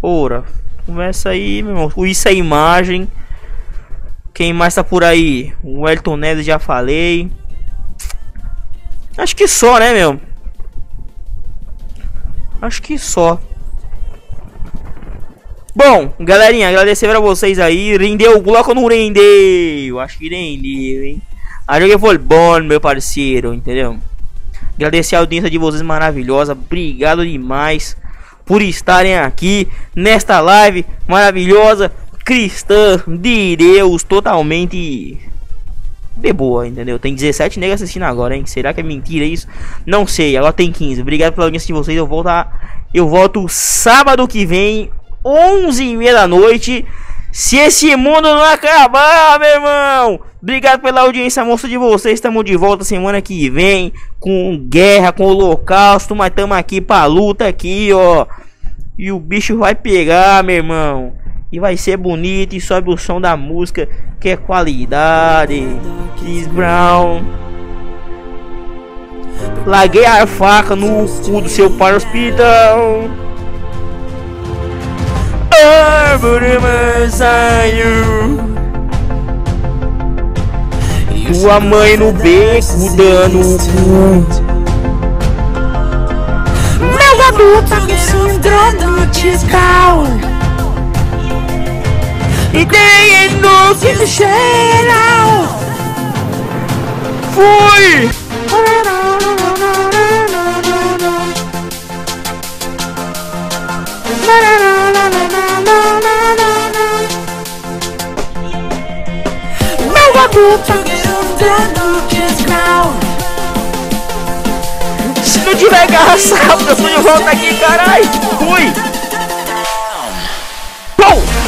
Ora, conversa aí, meu irmão. O Isso é imagem. Quem mais tá por aí? O Elton Neves já falei. Acho que só, né, meu? Acho que só. Bom, galerinha, agradecer pra vocês aí. Rendeu o bloco ou não rendeu? Acho que rendeu, hein? A jogo foi bom, meu parceiro, entendeu? Agradecer a audiência de vocês maravilhosa. Obrigado demais por estarem aqui nesta live maravilhosa, cristã, de Deus, totalmente de boa, entendeu? Tem 17 negros assistindo agora, hein? Será que é mentira isso? Não sei, agora tem 15. Obrigado pela audiência de vocês. Eu volto, a... eu volto sábado que vem, 11 e meia da noite. Se esse mundo não acabar, meu irmão. Obrigado pela audiência, moça de vocês. Estamos de volta semana que vem com guerra, com holocausto, mas estamos aqui pra luta aqui, ó. E o bicho vai pegar, meu irmão. E vai ser bonito e sobe o som da música, que é qualidade. Chris Brown. Larguei a faca no cu do seu pai no hospital. Tua mãe no beco dando o cu. Meu adulto tá com síndrome de Down. Tem no geral. Fui! Meu adulto se não tiver garra sábado, eu tô de volta aqui, caralho. Fui. Pum.